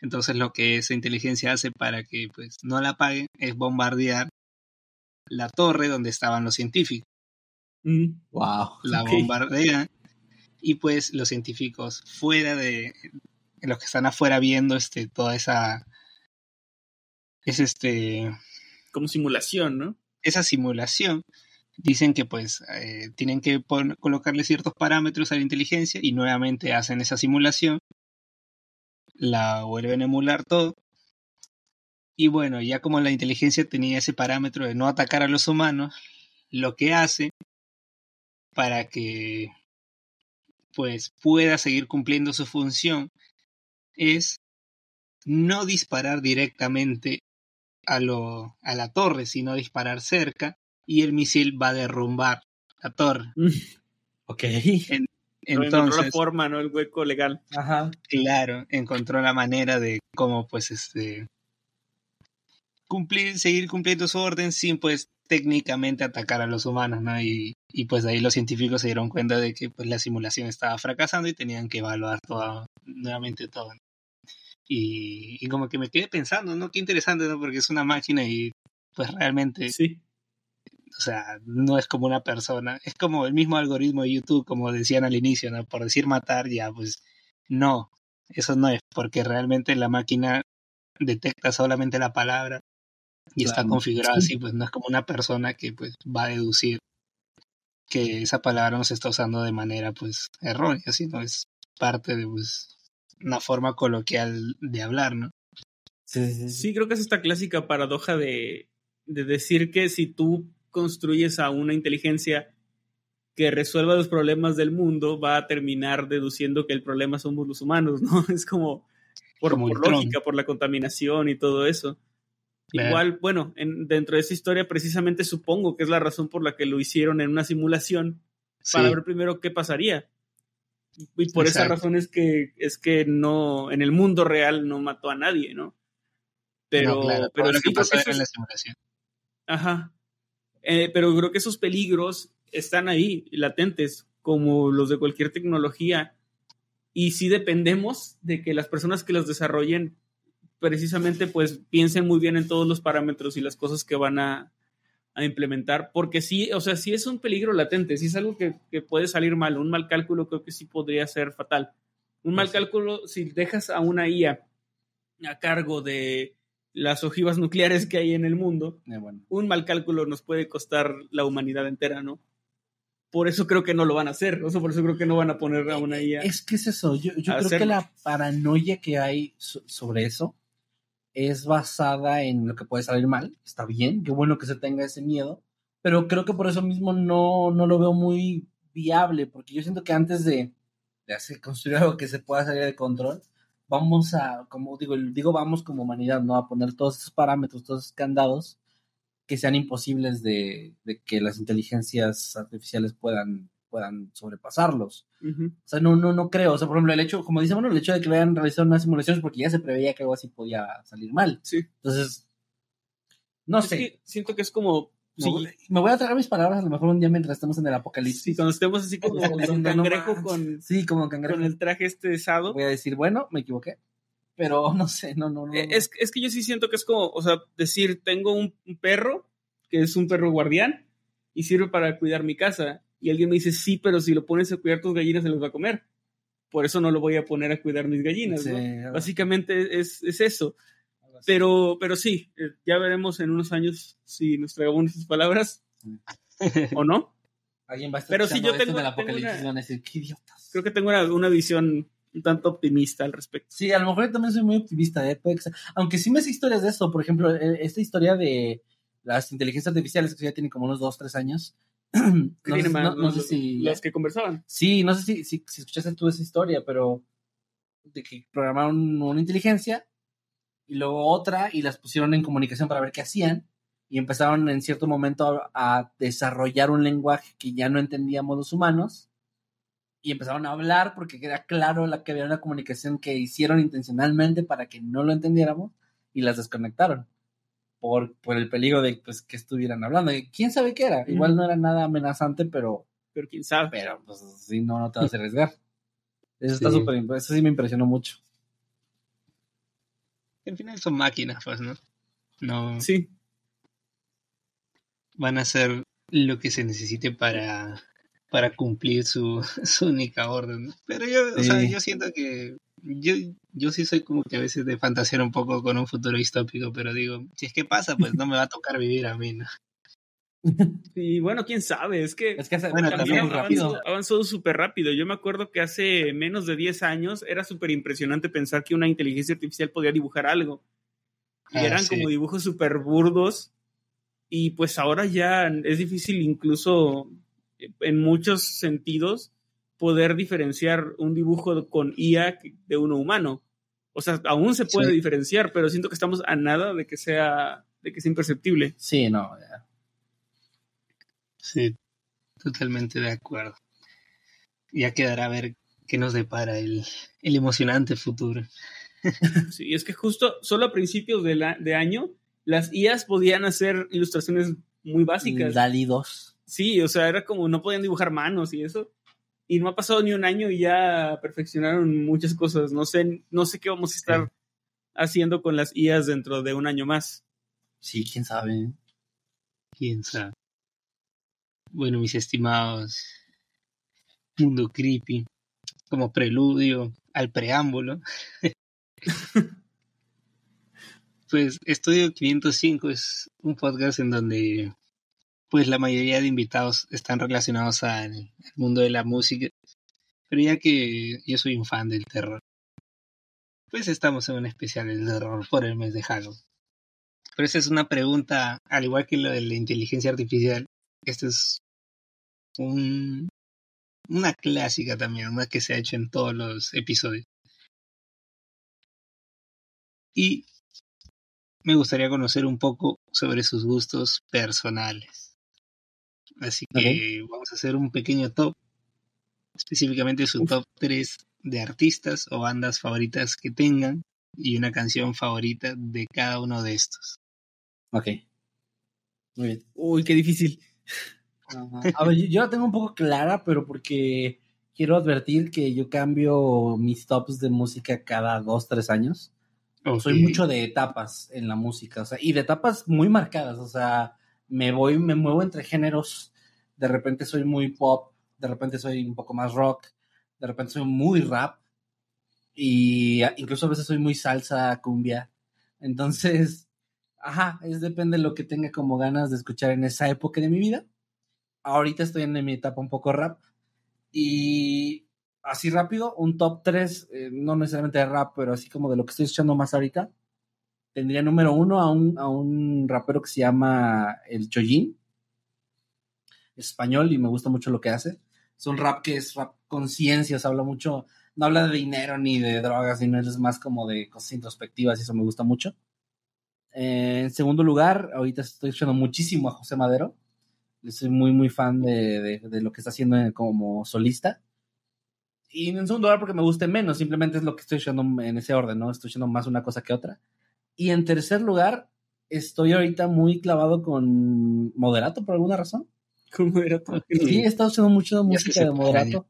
Entonces lo que esa inteligencia hace para que pues no la apaguen es bombardear la torre donde estaban los científicos. Wow. La Ok. bombardean y pues los científicos fuera de los que están afuera viendo este, toda esa, es este, Como simulación, ¿no? esa simulación, dicen que pues eh, tienen que colocarle ciertos parámetros a la inteligencia y nuevamente hacen esa simulación, la vuelven a emular todo. Y bueno, ya como la inteligencia tenía ese parámetro de no atacar a los humanos, lo que hace para que pues pueda seguir cumpliendo su función es no disparar directamente a, lo, a la torre, sino disparar cerca y el misil va a derrumbar la torre. Ok. Encontró la forma, ¿no? El hueco legal. Ajá. claro, encontró la manera de cómo pues este cumplir, seguir cumpliendo su orden sin pues técnicamente atacar a los humanos, ¿no? Y, y pues de ahí los científicos se dieron cuenta de que pues la simulación estaba fracasando y tenían que evaluar todo, nuevamente todo. ¿no? Y, y como que me quedé pensando, ¿no? Qué interesante, ¿no? Porque es una máquina y pues realmente Sí. O sea, no es como una persona, es como el mismo algoritmo de YouTube, como decían al inicio, ¿no? Por decir matar, ya, pues no, eso no es, porque realmente la máquina detecta solamente la palabra y está configurada Sí. así, pues no es como una persona que pues va a deducir que esa palabra no se está usando de manera pues errónea, sino es parte de pues una forma coloquial de hablar, ¿no? Sí, sí, sí. Sí, creo que es esta clásica paradoja de, de decir que si tú construyes a una inteligencia que resuelva los problemas del mundo, va a terminar deduciendo que el problema somos los humanos, ¿no? Es como por, Como por Ultron. lógica, por la contaminación y todo eso. Claro. Igual, bueno, en- dentro de esa historia precisamente supongo que es la razón por la que lo hicieron en una simulación para Sí, ver primero qué pasaría. Y por esa razón es que es que no en el mundo real no mató a nadie, ¿no? Pero no, claro, pero lo sí que pasó era en la simulación. Ajá. Eh, pero creo que esos peligros están ahí, latentes, como los de cualquier tecnología. Y sí dependemos de que las personas que los desarrollen precisamente pues piensen muy bien en todos los parámetros y las cosas que van a, a implementar. Porque sí, o sea, sí es un peligro latente, sí es algo que, que puede salir mal. Un mal cálculo creo que sí podría ser fatal. Un mal sí. cálculo, si dejas a una IA a cargo de las ojivas nucleares que hay en el mundo, Eh, bueno. un mal cálculo nos puede costar la humanidad entera, ¿no? Por eso creo que no lo van a hacer, o sea, por eso creo que no van a poner a una IA. Es que es eso. Yo, yo creo que la paranoia que hay so- sobre eso es basada en lo que puede salir mal. Está bien, qué bueno que se tenga ese miedo. Pero creo que por eso mismo no, no lo veo muy viable, porque yo siento que antes de, de hacer, construir algo que se pueda salir de control, vamos a, como digo, digo vamos como humanidad, ¿no? A poner todos esos parámetros, todos esos candados que sean imposibles de, de que las inteligencias artificiales puedan, puedan sobrepasarlos. O sea, no, no, no creo. O sea, por ejemplo, el hecho, como dice, bueno, el hecho de que lo hayan realizado unas simulaciones porque ya se preveía que algo así podía salir mal. Sí. Entonces, no Es sé. que siento que es como. Sí, voy- Me voy a tragar mis palabras a lo mejor un día mientras estemos en el apocalipsis. sí, cuando estemos así como un no cangrejo con, Sí, como cangrejo. con el traje este de sado. Voy a decir, bueno, me equivoqué. Pero no sé, no, no, no. Eh, Es, es que yo sí siento que es como, o sea, decir, tengo un, un perro, que es un perro guardián, y sirve para cuidar mi casa. Y alguien me dice, sí, pero si lo pones a cuidar tus gallinas, se los va a comer. Por eso no lo voy a poner a cuidar mis gallinas, Sí, ¿no? Básicamente es, es eso. Pero, pero sí, eh, ya veremos en unos años si nos tragamos esas palabras o no. Alguien va a estar pero sí, escuchando yo esto tengo- en el tengo apocalipsis una- y van a decir, qué idiotas. Creo que tengo una, una visión un tanto optimista al respecto. Sí, a lo mejor yo también soy muy optimista, ¿eh? Puede que sea- Aunque sí me sé historias de eso. Por ejemplo, eh, esta historia de las inteligencias artificiales que ya tienen como unos 2, 3 años. no, ¿Qué sé, tiene más? no- no sé Los- si... Los que conversaban. Sí, no sé si, si, si escuchaste tú esa historia, pero de que programaron una inteligencia y luego otra y las pusieron en comunicación para ver qué hacían y empezaron en cierto momento a, a desarrollar un lenguaje que ya no entendíamos los humanos y empezaron a hablar porque era claro la que había una comunicación que hicieron intencionalmente para que no lo entendiéramos y las desconectaron por, por el peligro de pues, que estuvieran hablando. Y ¿Quién sabe qué era? Igual no era nada amenazante, pero Pero quién sabe. pero pues sí, no, no te vas a arriesgar. Eso está Sí. súper, imp- eso sí me impresionó mucho. Al final son máquinas, pues, ¿no? No Sí, van a hacer lo que se necesite para, para cumplir su, su única orden. ¿no? Pero yo, o sea, yo siento que yo, yo sí soy como que a veces de fantasear un poco con un futuro distópico, pero digo, si es que pasa, pues no me va a tocar vivir a mí, ¿no? Y bueno, quién sabe, es que, Es que hace- Bueno, también avanzó, avanzó súper rápido. Yo me acuerdo que hace menos de 10 años era súper impresionante pensar que una inteligencia artificial podía dibujar algo. Y Ah, eran sí. como dibujos súper burdos. Y pues ahora ya es difícil incluso eh, en muchos sentidos poder diferenciar un dibujo con IA de uno humano. O sea, aún se puede Sí. diferenciar, pero siento que estamos a nada de que sea, de que sea imperceptible. Sí, no. ya. Sí, totalmente de acuerdo. Ya quedará a ver qué nos depara el, el emocionante futuro. Sí, es que justo solo a principios de, la- de año las IAs podían hacer ilustraciones muy básicas. Dali 2. Sí, o sea, era como no podían dibujar manos y eso. Y no ha pasado ni un año y ya perfeccionaron muchas cosas. No sé, no sé qué vamos a estar haciendo con las IAs dentro de un año más. Sí, quién sabe. Quién sabe. Bueno, mis estimados, mundo creepy, como preludio al preámbulo. pues Estudio 505 es un podcast en donde pues la mayoría de invitados están relacionados al, al mundo de la música. Pero ya que yo soy un fan del terror, pues estamos en un especial del terror por el mes de Halloween. Pero esa es una pregunta, al igual que lo de la inteligencia artificial, esta es un, una clásica también, una que se ha hecho en todos los episodios. Y me gustaría conocer un poco sobre sus gustos personales. Así que vamos a hacer un pequeño top, específicamente su top 3 de artistas o bandas favoritas que tengan y una canción favorita de cada uno de estos. Ok. Muy bien. Uy, qué difícil. Ajá. A ver, yo, yo la tengo un poco clara, pero porque quiero advertir que yo cambio mis tops de música cada dos, tres años. Soy Ok. mucho de etapas en la música, o sea, y de etapas muy marcadas, o sea, me voy, me muevo entre géneros, de repente soy muy pop, de repente soy un poco más rock, de repente soy muy rap, y incluso a veces soy muy salsa, cumbia, entonces, ajá, es depende de lo que tenga como ganas de escuchar en esa época de mi vida. Ahorita estoy en mi etapa un poco rap, y así rápido, un top 3, no necesariamente de rap, pero así como de lo que estoy escuchando más ahorita. Tendría número uno a un, a un rapero que se llama El Chollín, español, y me gusta mucho lo que hace. Es un rap que es rap conciencia, habla mucho, no habla de dinero ni de drogas, sino es más como de cosas introspectivas, y eso me gusta mucho. Eh, en segundo lugar, ahorita estoy escuchando muchísimo a José Madero. Soy muy, muy fan de, de- de lo que está haciendo en- como solista. Y en segundo lugar, porque me guste menos, simplemente es lo que estoy escuchando en ese orden, ¿no? Estoy escuchando más una cosa que otra. Y en tercer lugar, estoy ahorita muy clavado con Moderato por alguna razón. ¿Cómo era todo? Sí, he estado escuchando mucho música de Moderato.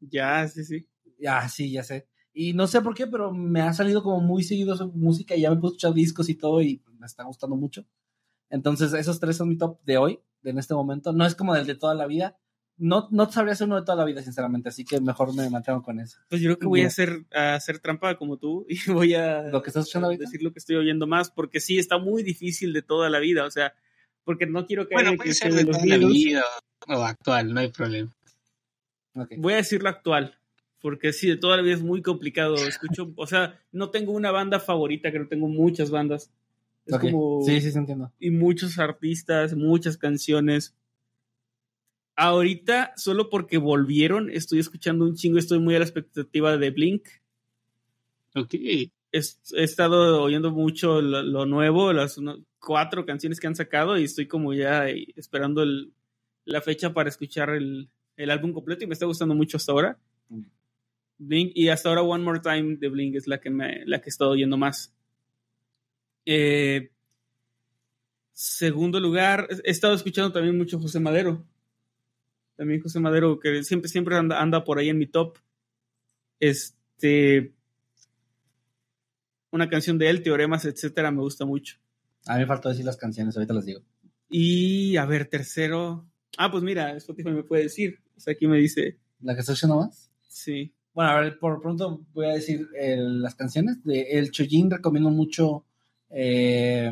Ya, sí, sí. Ya, sí, ya sé. Y no sé por qué, pero me ha salido como muy seguido su música y ya me puse a escuchar discos y todo y me está gustando mucho. Entonces, esos tres son mi top de hoy, de en este momento. No es como del de toda la vida. No, no sabría ser uno de toda la vida, sinceramente, así que mejor me mantengo con eso. Pues yo creo que voy a hacer, a hacer trampa como tú y voy a Lo que estás escuchando decir lo que estoy oyendo más, porque sí está muy difícil de toda la vida, o sea, porque no quiero caer Bueno, en puede que ser sea de los toda la vida o actual, no hay problema. Ok. Voy a decir lo actual, porque sí, de toda la vida es muy complicado. Escucho, o sea, no tengo una banda favorita, que no tengo muchas bandas. Es Ok. como. Sí, sí, sí, entiendo. Y muchos artistas, muchas canciones. Ahorita, solo porque volvieron, estoy escuchando un chingo, estoy muy a la expectativa de Blink. Ok. He estado oyendo mucho lo, lo nuevo, las cuatro canciones que han sacado y estoy como ya esperando el- la fecha para escuchar el, el álbum completo y me está gustando mucho hasta ahora. Mm. Blink y hasta ahora One More Time de Blink es la que me, la que he estado oyendo más. Eh, segundo lugar, he estado escuchando también mucho José Madero. También José Madero, que siempre, siempre anda, anda por ahí en mi top. Este. Una canción de él, Teoremas, etcétera, me gusta mucho. A mí me faltó decir las canciones, ahorita las digo. Y a ver, tercero. Ah, pues mira, Spotify me puede decir. O sea, aquí me dice. ¿La que estás escuchando más? Sí. Bueno, a ver, por pronto voy a decir eh, las canciones. De El Chojin recomiendo mucho eh,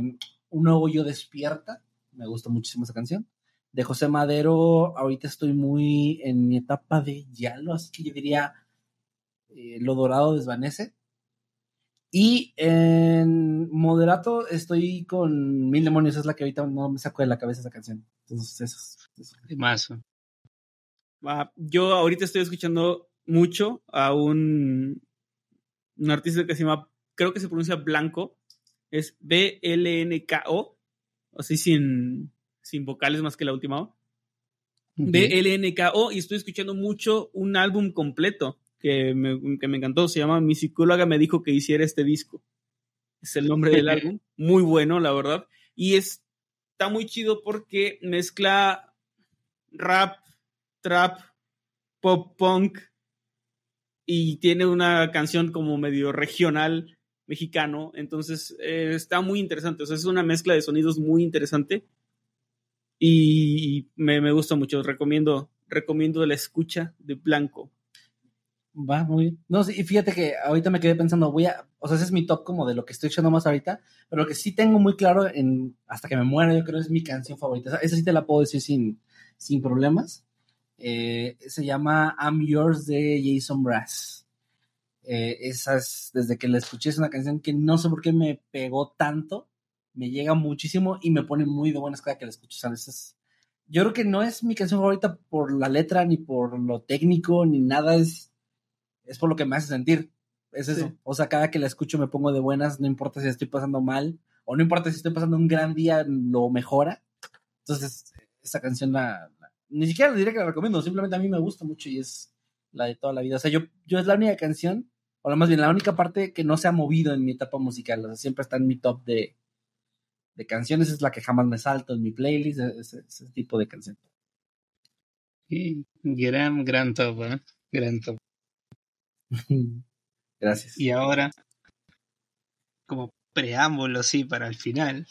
Un nuevo yo despierta. Me gusta muchísimo esa canción. De José Madero, ahorita estoy muy en mi etapa de Yalo, así que yo diría eh, Lo Dorado desvanece. Y en Moderato estoy con Mil Demonios, es la que ahorita no me saco de la cabeza esa canción. Entonces, eso. eso. Más. Yo ahorita estoy escuchando mucho a un, un artista que se llama, creo que se pronuncia Blanco, es B-L-N-K-O, así sin, sin vocales más que la última O. B-L-N-K-O, y estoy escuchando mucho un álbum completo que me, que me encantó, se llama Mi psicóloga me dijo que hiciera este disco. Es el nombre del álbum, muy bueno, la verdad, y es, está muy chido porque mezcla rap, trap, pop punk y tiene una canción como medio regional mexicano, entonces eh, está muy interesante, o sea, es una mezcla de sonidos muy interesante y me, me gusta mucho, recomiendo, recomiendo la escucha de Blanco. Va, muy bien. No, sí, fíjate que ahorita me quedé pensando, voy a, o sea, ese es mi top como de lo que estoy echando más ahorita, pero lo que sí tengo muy claro en, hasta que me muera, yo creo es mi canción favorita. Esa, esa sí te la puedo decir sin, sin problemas. Eh, se llama I'm Yours de Jason Brass. Eh, esa es, desde que la escuché, es una canción que no sé por qué me pegó tanto, me llega muchísimo y me pone muy de buenas cada que la escucho. O sea, es, yo creo que no es mi canción favorita por la letra, ni por lo técnico, ni nada, es, es por lo que me hace sentir. Es eso. O sea, cada que la escucho me pongo de buenas, no importa si estoy pasando mal, o no importa si estoy pasando un gran día, lo mejora. Entonces, esa canción la, la- ni siquiera le diré que la recomiendo, simplemente a mí me gusta mucho y es la de toda la vida. O sea, yo, yo es la única canción, o más bien la única parte que no se ha movido en mi etapa musical. O sea, siempre está en mi top de, de canciones, es la que jamás me salto en mi playlist, ese, ese tipo de canción. Sí, gran, gran top, ¿eh? Gran top. Gracias. Y ahora, como preámbulo, sí, para el final,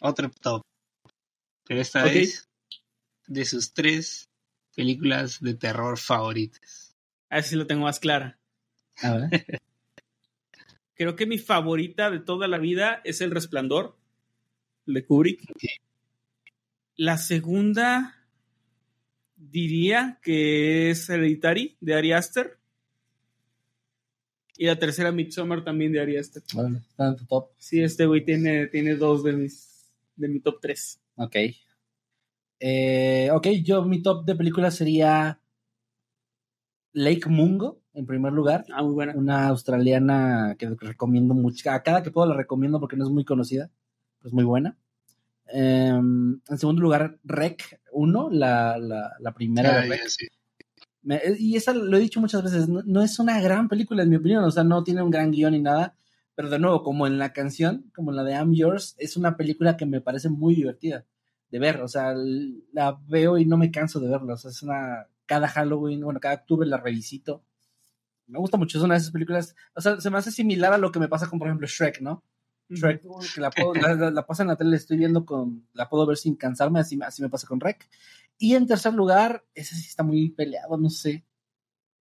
otro top. Pero esta Ok. vez de sus tres películas de terror favoritas. A ver si lo tengo más clara. Creo que mi favorita de toda la vida es El Resplandor de Kubrick. La segunda diría que es Hereditary de Ari Aster. Y la tercera Midsommar también de Ari Aster. Bueno, está en tu top. Sí, este güey tiene, tiene dos de mis de mi top 3. Ok. Eh, ok, yo mi top de películas sería Lake Mungo, en primer lugar. Ah, muy buena. Una australiana que recomiendo mucho. A cada que puedo la recomiendo porque no es muy conocida, pero es muy buena. Em, en segundo lugar, Rec 1, la, la, la primera Ah, de Rec. ya, sí. Me- y esa lo he dicho muchas veces, no, no es una gran película en mi opinión, o sea, no tiene un gran guion ni nada, pero de nuevo, como en la canción, como en la de I'm Yours, es una película que me parece muy divertida de ver, o sea, la veo y no me canso de verla, o sea, es una, cada Halloween, bueno, cada octubre la revisito, me gusta mucho, es una de esas películas, o sea, se me hace similar a lo que me pasa con, por ejemplo, Shrek, ¿no? Shrek, que la, puedo, la, la, la paso en la tele, la estoy viendo con, la puedo ver sin cansarme, así, así me pasa con Rec. Y en tercer lugar, ese sí está muy peleado, no sé.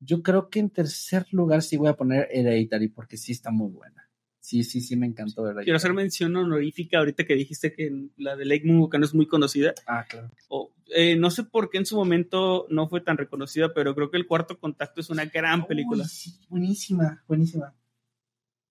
Yo creo que en tercer lugar sí voy a poner Hereditary, porque sí está muy buena. Sí, sí, sí me encantó Hereditary. Quiero hacer mención honorífica ahorita que dijiste que la de Lake Mungo que no es muy conocida. Ah, claro. O, eh, no sé por qué en su momento no fue tan reconocida, pero creo que El Cuarto Contacto es una gran película. Sí, buenísima, buenísima.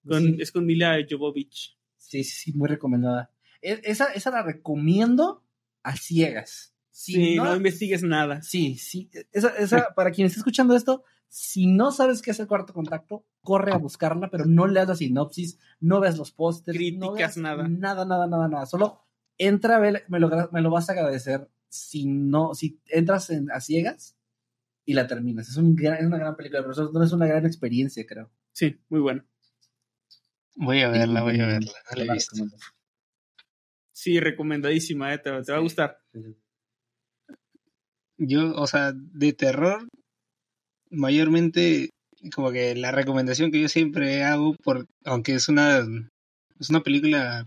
Con- Sí, Es con Mila Jovovich. sí, sí, muy recomendada. E- Esa, esa la recomiendo a ciegas. Si Sí, no- no, investigues nada. Sí, sí. Esa, esa, para quien esté escuchando esto, si no sabes qué es el cuarto contacto, corre a buscarla, pero no leas la sinopsis, no veas los pósters, no Críticas, veas nada. Nada, nada, nada, nada. Solo entra, ve, me lo, me lo vas a agradecer si no, si entras en, a ciegas y la terminas. Es, un gran- es una gran película, pero eso no es una gran experiencia, creo. Sí, muy bueno. Voy a verla, voy a verla. No la he La visto. recomiendo. Sí, recomendadísima, eh, te, te va a Sí. gustar. Yo, o sea, de terror, mayormente, como que la recomendación que yo siempre hago, por, aunque es una, es una película,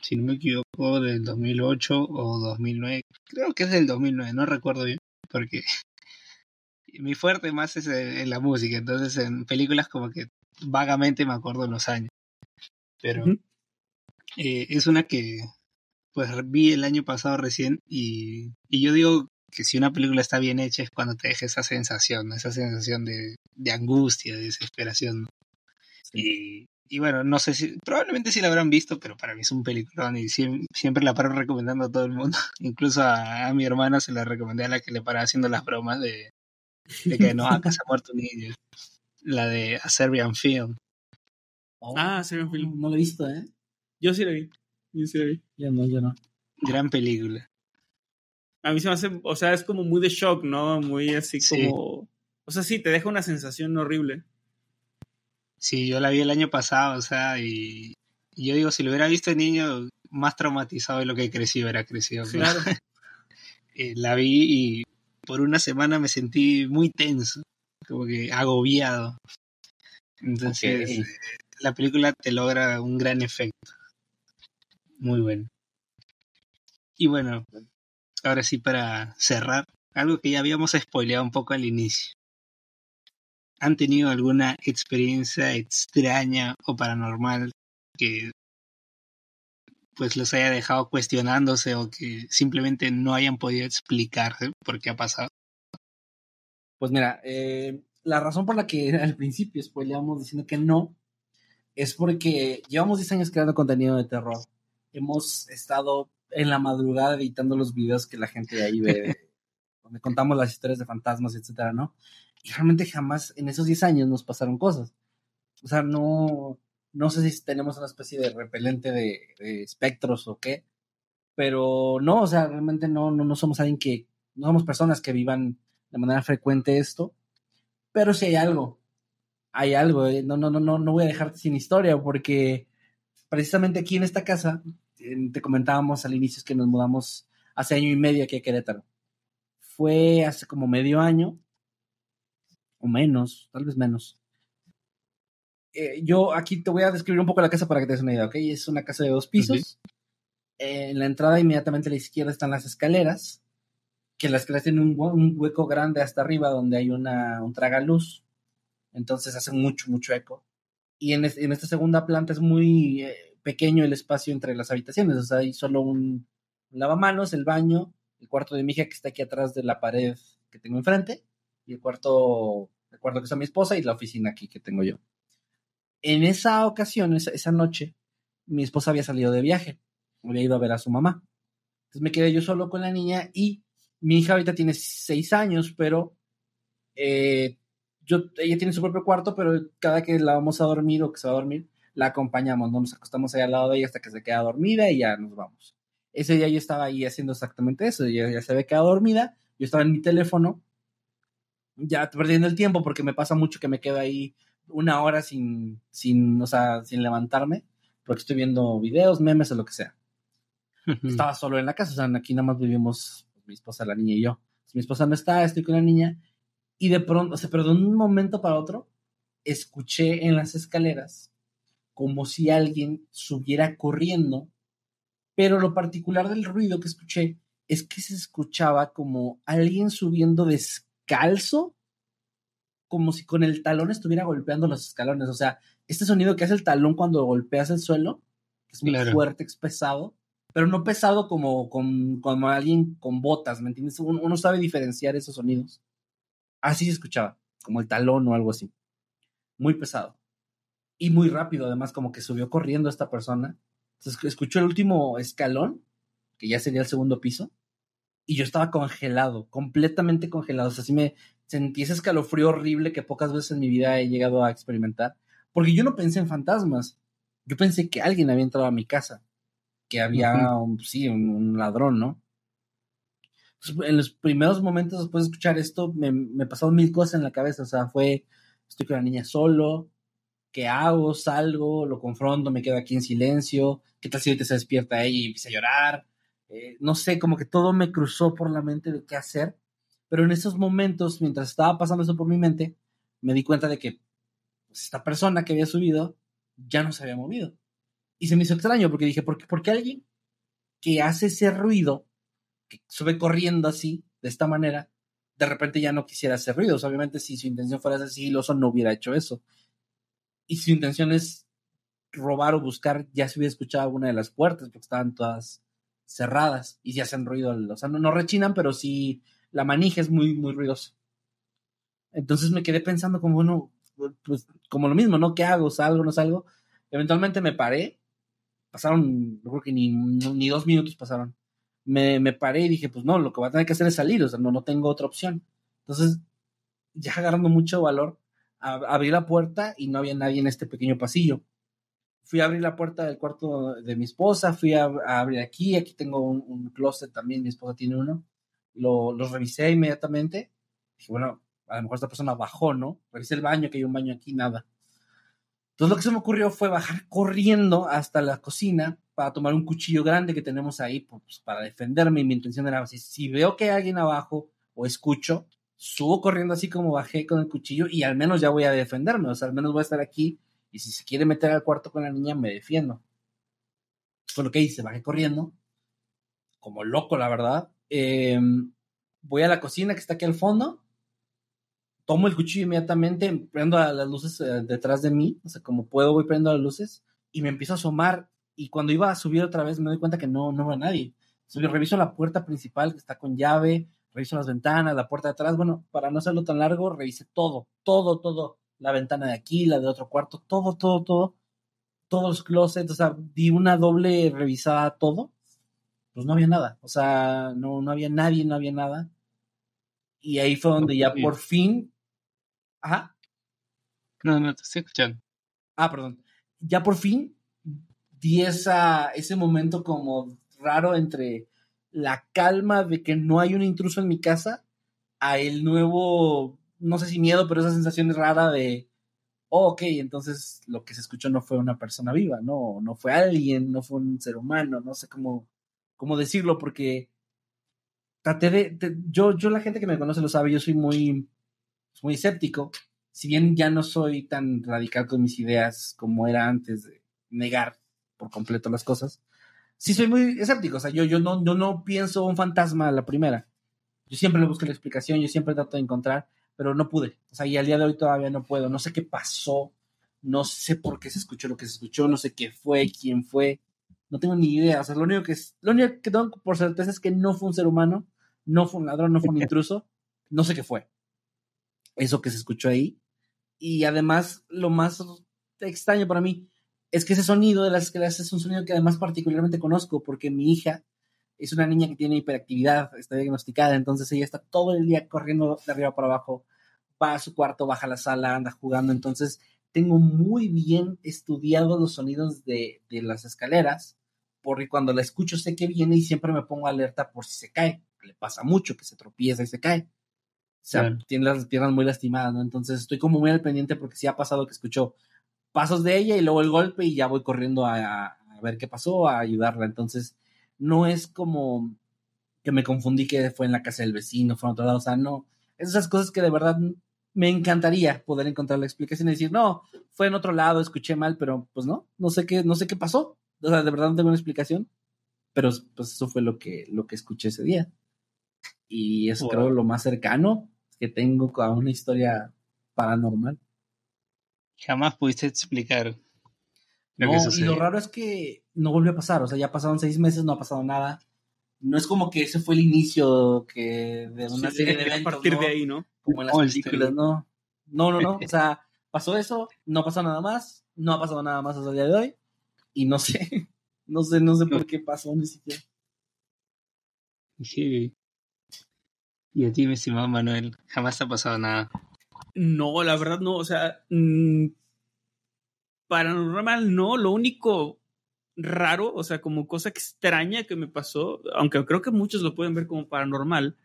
si no me equivoco, del 2008 o 2009, creo que es del 2009, no recuerdo bien, porque mi fuerte más es en, la música, entonces en películas como que vagamente me acuerdo los años. Pero eh, es una que pues vi el año pasado recién y, y, yo digo que si una película está bien hecha es cuando te deja esa sensación, esa sensación de, de angustia, de desesperación. Y, y bueno, no sé si, probablemente sí la habrán visto, pero para mí es un peliculón y siempre, la paro recomendando a todo el mundo. Incluso a, mi hermana se la recomendé a la que le para haciendo las bromas de, de que no, acá se ha muerto un niño. La de A Serbian Film. Oh, ah, Serbian Film. No lo he visto, ¿eh? Yo sí la vi. Yo sí la vi. Ya no, ya no. Gran película. A mí se me hace, o sea, es como muy de shock, ¿no? Muy así como... O sea, sí, te deja una sensación horrible. Sí, yo la vi el año pasado, o sea, y, yo digo, si lo hubiera visto de niño, más traumatizado de lo que crecí, hubiera crecido. Claro. Eh, la vi y por una semana me sentí muy tenso, como que agobiado. Entonces, eh, la película te logra un gran efecto. Muy bueno. Y bueno, ahora sí para cerrar, algo que ya habíamos spoileado un poco al inicio. ¿Han tenido alguna experiencia extraña o paranormal que pues los haya dejado cuestionándose o que simplemente no hayan podido explicarse por qué ha pasado? Pues mira, eh, la razón por la que al principio spoileamos diciendo que no es porque llevamos 10 años creando contenido de terror. Hemos estado en la madrugada editando los videos que la gente de ahí ve, donde contamos las historias de fantasmas, etcétera, ¿no? Y realmente jamás en esos 10 años nos pasaron cosas. O sea, no, no sé si tenemos una especie de repelente de, espectros o qué, pero no, o sea, realmente no, no, no somos alguien que, no somos personas que vivan de manera frecuente esto, pero si hay algo, hay algo, eh, no, no, no, no, no voy a dejarte sin historia porque precisamente aquí en esta casa, te comentábamos al inicio que nos mudamos hace año y medio aquí a Querétaro. Fue hace como medio año o menos, tal vez menos. Eh, yo aquí te voy a describir un poco la casa para que te des una idea, ¿ok? Es una casa de dos pisos. en la entrada inmediatamente a la izquierda están las escaleras, que las escaleras tienen un, hueco grande hasta arriba donde hay una, un tragaluz. Entonces hace mucho, mucho eco. Y en, en esta segunda planta es muy eh, pequeño el espacio entre las habitaciones. O sea, hay solo un, lavamanos, el baño, el cuarto de mi hija que está aquí atrás de la pared que tengo enfrente y el cuarto, el cuarto que está mi esposa y la oficina aquí que tengo yo. En esa ocasión, esa, noche, mi esposa había salido de viaje, había ido a ver a su mamá. Entonces me quedé yo solo con la niña y mi hija ahorita tiene seis años, pero eh, ella tiene su propio cuarto, pero cada que la vamos a dormir o que se va a dormir, la acompañamos, ¿no? Nos acostamos ahí al lado de ella hasta que se queda dormida y ya nos vamos. Ese día yo estaba ahí haciendo exactamente eso, ella ya se había quedado dormida, yo estaba en mi teléfono ya perdiendo el tiempo porque me pasa mucho que me quedo ahí una hora sin, sin, o sea, sin levantarme porque estoy viendo videos, memes o lo que sea. Estaba solo en la casa, o sea, aquí nada más vivimos mi esposa, la niña y yo. mi esposa no está, estoy con la niña y de pronto, o sea, pero de un momento para otro, escuché en las escaleras como si alguien subiera corriendo, pero lo particular del ruido que escuché es que se escuchaba como alguien subiendo de calzo, como si con el talón estuviera golpeando los escalones. O sea, este sonido que hace el talón cuando golpeas el suelo, que es muy fuerte, es pesado, pero no pesado como, con, como alguien con botas, ¿me entiendes? Uno, sabe diferenciar esos sonidos. Así se escuchaba, como el talón o algo así. Muy pesado. Y muy rápido, además, como que subió corriendo esta persona. Entonces, escuchó el último escalón, que ya sería el segundo piso, y yo estaba congelado, completamente congelado. O sea, así me sentí ese escalofrío horrible que pocas veces en mi vida he llegado a experimentar. Porque yo no pensé en fantasmas. Yo pensé que alguien había entrado a mi casa. Que había, un, sí, un, ladrón, ¿no? en los primeros momentos después de escuchar esto, me, me pasaron mil cosas en la cabeza. O sea, fue, estoy con la niña solo. ¿Qué hago? Salgo, lo confronto, me quedo aquí en silencio. ¿Qué tal si ahorita se despierta ella y empieza a llorar? Eh, no sé, como que todo me cruzó por la mente de qué hacer, pero en esos momentos, mientras estaba pasando eso por mi mente, me di cuenta de que pues, esta persona que había subido ya no se había movido. Y se me hizo extraño porque dije, ¿por qué, ¿por qué alguien que hace ese ruido, que sube corriendo así, de esta manera, de repente ya no quisiera hacer ruidos. Obviamente, si su intención fuera ser sigiloso, no hubiera hecho eso. Y su intención es robar o buscar, ya se hubiera escuchado alguna de las puertas, porque estaban todas cerradas y si hacen ruido. O sea, no, no rechinan, pero sí la manija es muy, muy ruidosa. Entonces me quedé pensando como, bueno, pues como lo mismo, ¿no? ¿Qué hago? ¿Salgo? ¿No salgo? Eventualmente me paré. Pasaron, yo creo que ni, ni dos minutos pasaron. Me, me, paré y dije, pues no, lo que voy a tener que hacer es salir, o sea, no, no tengo otra opción. Entonces, ya agarrando mucho valor, abrí la puerta y no había nadie en este pequeño pasillo. Fui a abrir la puerta del cuarto de mi esposa, fui a, abrir aquí, aquí tengo un, closet también, mi esposa tiene uno. Lo, los revisé inmediatamente. Dije, bueno, a lo mejor esta persona bajó, ¿no? Revisé el baño, que hay un baño aquí, nada. Entonces lo que se me ocurrió fue bajar corriendo hasta la cocina para tomar un cuchillo grande que tenemos ahí pues, para defenderme. Mi intención era, si, si veo que hay alguien abajo o escucho, subo corriendo así como bajé con el cuchillo y al menos ya voy a defenderme. O sea, al menos voy a estar aquí y si se quiere meter al cuarto con la niña, me defiendo. Fue lo que hice, bajé corriendo, como loco, la verdad. Eh, voy a la cocina que está aquí al fondo tomo el cuchillo inmediatamente, prendo las luces eh, detrás de mí, o sea, como puedo voy prendo las luces y me empiezo a asomar y cuando iba a subir otra vez me doy cuenta que no, no veo a nadie. Entonces, reviso la puerta principal que está con llave, reviso las ventanas, la puerta de atrás, bueno, para no hacerlo tan largo, revisé todo, todo, todo, la ventana de aquí, la de otro cuarto, todo, todo, todo, todos los closets, o sea, di una doble revisada a todo, pues no había nada, o sea, no, no había nadie, no había nada. Y ahí fue donde ya por fin Ajá. No, no, te estoy escuchando. Ah, perdón. Ya por fin di esa, ese momento como raro entre la calma de que no hay un intruso en mi casa a el nuevo, no sé si miedo, pero esa sensación rara de, oh, ok, entonces lo que se escuchó no fue una persona viva, no, no fue alguien, no fue un ser humano, no sé cómo, cómo decirlo, porque traté de, yo, yo la gente que me conoce lo sabe, yo soy muy, muy escéptico, si bien ya no soy tan radical con mis ideas como era antes de negar por completo las cosas, sí soy muy escéptico, o sea, yo, yo, no, yo no pienso un fantasma a la primera. Yo siempre le busco la explicación, yo siempre trato de encontrar, pero no pude. O sea, y al día de hoy todavía no puedo. No sé qué pasó, no sé por qué se escuchó lo que se escuchó, no sé qué fue, quién fue. No tengo ni idea. O sea, lo único que, es, lo único que tengo por certeza es que no fue un ser humano, no fue un ladrón, no fue un intruso. No sé qué fue eso que se escuchó ahí. Y además, lo más extraño para mí es que ese sonido de las escaleras es un sonido que además particularmente conozco porque mi hija es una niña que tiene hiperactividad, está diagnosticada, entonces ella está todo el día corriendo de arriba para abajo, va a su cuarto, baja a la sala, anda jugando, entonces tengo muy bien estudiados los sonidos de, de las escaleras, porque cuando la escucho sé que viene y siempre me pongo alerta por si se cae, le pasa mucho que se tropieza y se cae. O sea, tiene las piernas muy lastimadas, ¿no? Entonces estoy como muy al pendiente porque sí ha pasado que escucho pasos de ella y luego el golpe y ya voy corriendo a, a ver qué pasó, a ayudarla. Entonces, no es como que me confundí que fue en la casa del vecino, fue en otro lado, o sea, no. Esas cosas que de verdad me encantaría poder encontrar la explicación y decir, no, fue en otro lado, escuché mal, pero pues no, no sé qué, no sé qué pasó. O sea, de verdad no tengo una explicación, pero pues eso fue lo que, lo que escuché ese día. Y es creo lo más cercano que tengo a una historia paranormal. Jamás pudiste explicar. Lo no, y lo raro es que no volvió a pasar, o sea, ya pasaron seis meses, no ha pasado nada. No es como que ese fue el inicio que de una serie de eventos. A partir de ahí, ¿no? Como en las películas, no. No, no, no. O sea, pasó eso, no pasó nada más, no ha pasado nada más hasta el día de hoy. Y no sé, no sé, no sé por qué pasó ni siquiera. Sí. Y a ti, mi estimado Manuel, jamás te ha pasado nada. No, la verdad no, o sea, mmm, paranormal no, lo único raro, o sea, como cosa extraña que me pasó, aunque creo que muchos lo pueden ver como paranormal,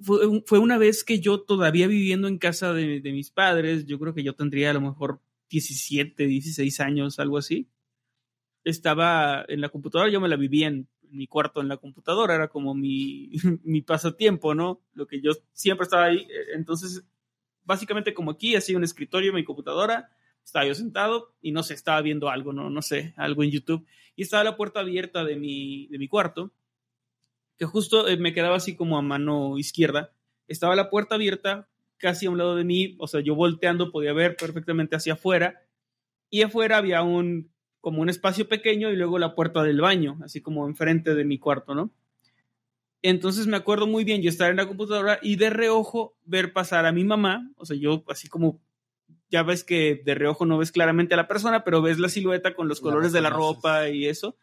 fue, fue una vez que yo todavía viviendo en casa de, de, mis padres, yo creo que yo tendría a lo mejor 17, 16 años, algo así. Estaba en la computadora, yo me la vivía en mi cuarto en la computadora, era como mi, mi pasatiempo, ¿no? Lo que yo siempre estaba ahí. Entonces, básicamente como aquí, así un escritorio, mi computadora, estaba yo sentado y no sé, estaba viendo algo, no, no sé, algo en YouTube. Y estaba la puerta abierta de mi, de mi cuarto, que justo eh, me quedaba así como a mano izquierda. estaba la puerta abierta casi a un lado de mí, o sea, yo volteando podía ver perfectamente hacia afuera y afuera había un como un espacio pequeño y luego la puerta del baño, así como enfrente de mi cuarto, ¿no? Entonces me acuerdo muy bien yo estar en la computadora y de reojo ver pasar a mi mamá, o sea, yo así como ya ves que de reojo no ves claramente a la persona, pero ves la silueta con los colores de la ropa y eso.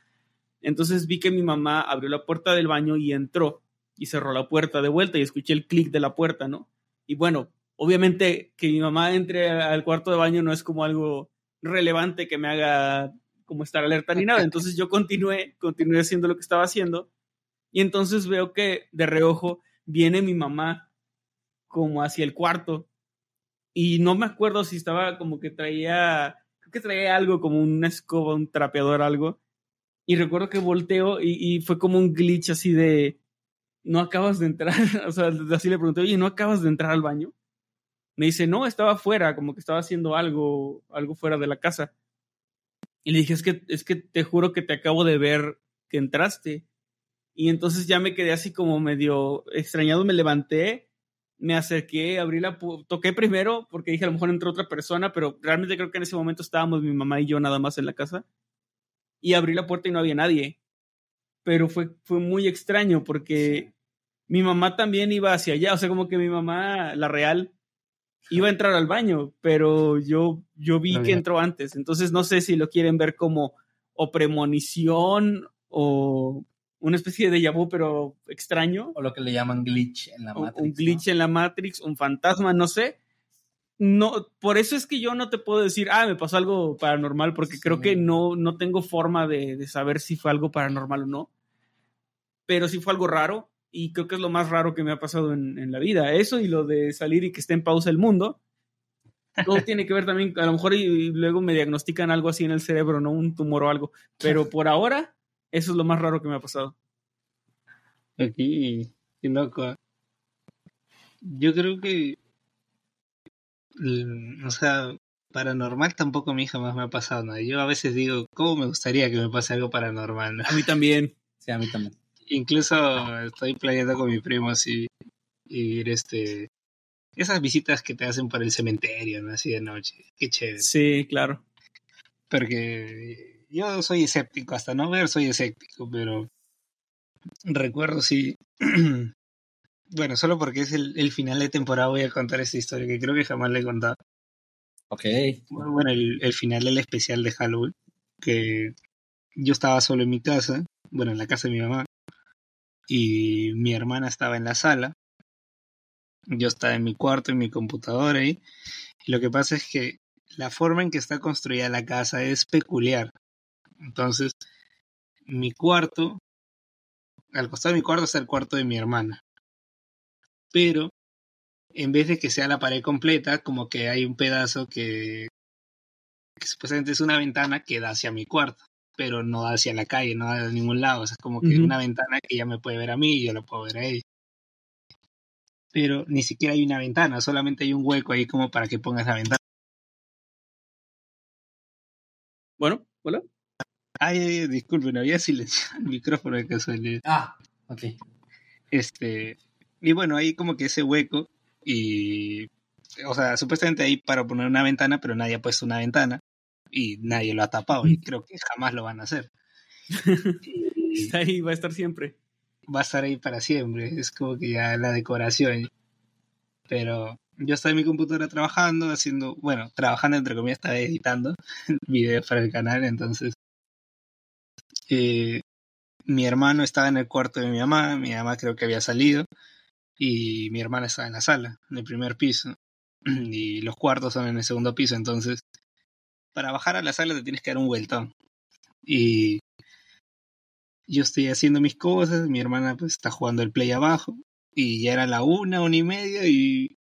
Entonces vi que mi mamá abrió la puerta del baño y entró y cerró la puerta de vuelta y escuché el clic de la puerta, ¿no? Y bueno, obviamente que mi mamá entre al cuarto de baño no es como algo relevante que me haga como estar alerta ni nada. Entonces yo continué, continué haciendo lo que estaba haciendo y entonces veo que de reojo viene mi mamá como hacia el cuarto y no me acuerdo si estaba como que traía, creo que traía algo como una escoba, un trapeador, algo. Y recuerdo que volteo y, fue como un glitch así de, no acabas de entrar, o sea, así le pregunté, oye, ¿no acabas de entrar al baño? Me dice, no, estaba afuera, como que estaba haciendo algo, algo fuera de la casa. Y le dije, es que, es que te juro que te acabo de ver que entraste. Y entonces ya me quedé así como medio extrañado, me levanté, me acerqué, abrí la toqué primero porque dije a lo mejor entró otra persona, pero realmente creo que en ese momento estábamos mi mamá y yo nada más en la casa. Y abrí la puerta y no había nadie. Pero fue, fue muy extraño porque mi mamá también iba hacia allá, o sea, como que mi mamá, la real, iba a entrar al baño, pero yo, yo vi que entró antes. Entonces no sé si lo quieren ver como o premonición o una especie de déjà vu, pero extraño. O lo que le llaman glitch en la Matrix. Un glitch en la Matrix, un fantasma, no sé. No, por eso es que yo no te puedo decir, ah, me pasó algo paranormal, porque creo que no, no tengo forma de, de, saber si fue algo paranormal o no. Pero sí fue algo raro, y creo que es lo más raro que me ha pasado en, en la vida. Eso y lo de salir y que esté en pausa el mundo. Todo tiene que ver también, a lo mejor y, y luego me diagnostican algo así en el cerebro, ¿no? Un tumor o algo. Pero por ahora eso es lo más raro que me ha pasado. Aquí, qué loco. Yo creo que, o sea, paranormal tampoco a mí jamás me ha pasado nada. Yo a veces digo, ¿cómo me gustaría que me pase algo paranormal? A mí también. Sí, a mí también. Incluso estoy planeando con mi primo así ir este esas visitas que te hacen por el cementerio, ¿no? Así de noche. Qué chévere. Sí, claro. Porque yo soy escéptico, hasta no ver soy escéptico, pero recuerdo sí. bueno, solo porque es el, el, final de temporada voy a contar esta historia que creo que jamás le he contado. Ok. Bueno, el, el final del especial de Halloween, que yo estaba solo en mi casa, bueno, en la casa de mi mamá, y mi hermana estaba en la sala. Yo estaba en mi cuarto, en mi computadora ahí. Y lo que pasa es que la forma en que está construida la casa es peculiar. Entonces, mi cuarto, al costado de mi cuarto está el cuarto de mi hermana. Pero, en vez de que sea la pared completa, como que hay un pedazo que, que supuestamente es una ventana que da hacia mi cuarto, pero no da hacia la calle, no da a ningún lado. O sea, es como que uh -huh. una ventana que ella me puede ver a mí y yo lo puedo ver a ella. Pero ni siquiera hay una ventana, solamente hay un hueco ahí como para que pongas la ventana. Bueno, hola. Ay, disculpen, había silenciado el micrófono de casualidad. Ah, ok. Este, y bueno, ahí como que ese hueco y, o sea, supuestamente ahí para poner una ventana, pero nadie ha puesto una ventana y nadie lo ha tapado y creo que jamás lo van a hacer. y, ahí va a estar siempre. Va a estar ahí para siempre, es como que ya la decoración. Pero yo estaba en mi computadora trabajando, haciendo, bueno, trabajando entre comillas, estaba editando videos para el canal, entonces eh, mi hermano estaba en el cuarto de mi mamá, mi mamá creo que había salido y mi hermana estaba en la sala, en el primer piso y los cuartos son en el segundo piso, entonces para bajar a la sala te tienes que dar un vueltón. Y yo estoy haciendo mis cosas, mi hermana pues está jugando el play abajo y ya era la una, una y media y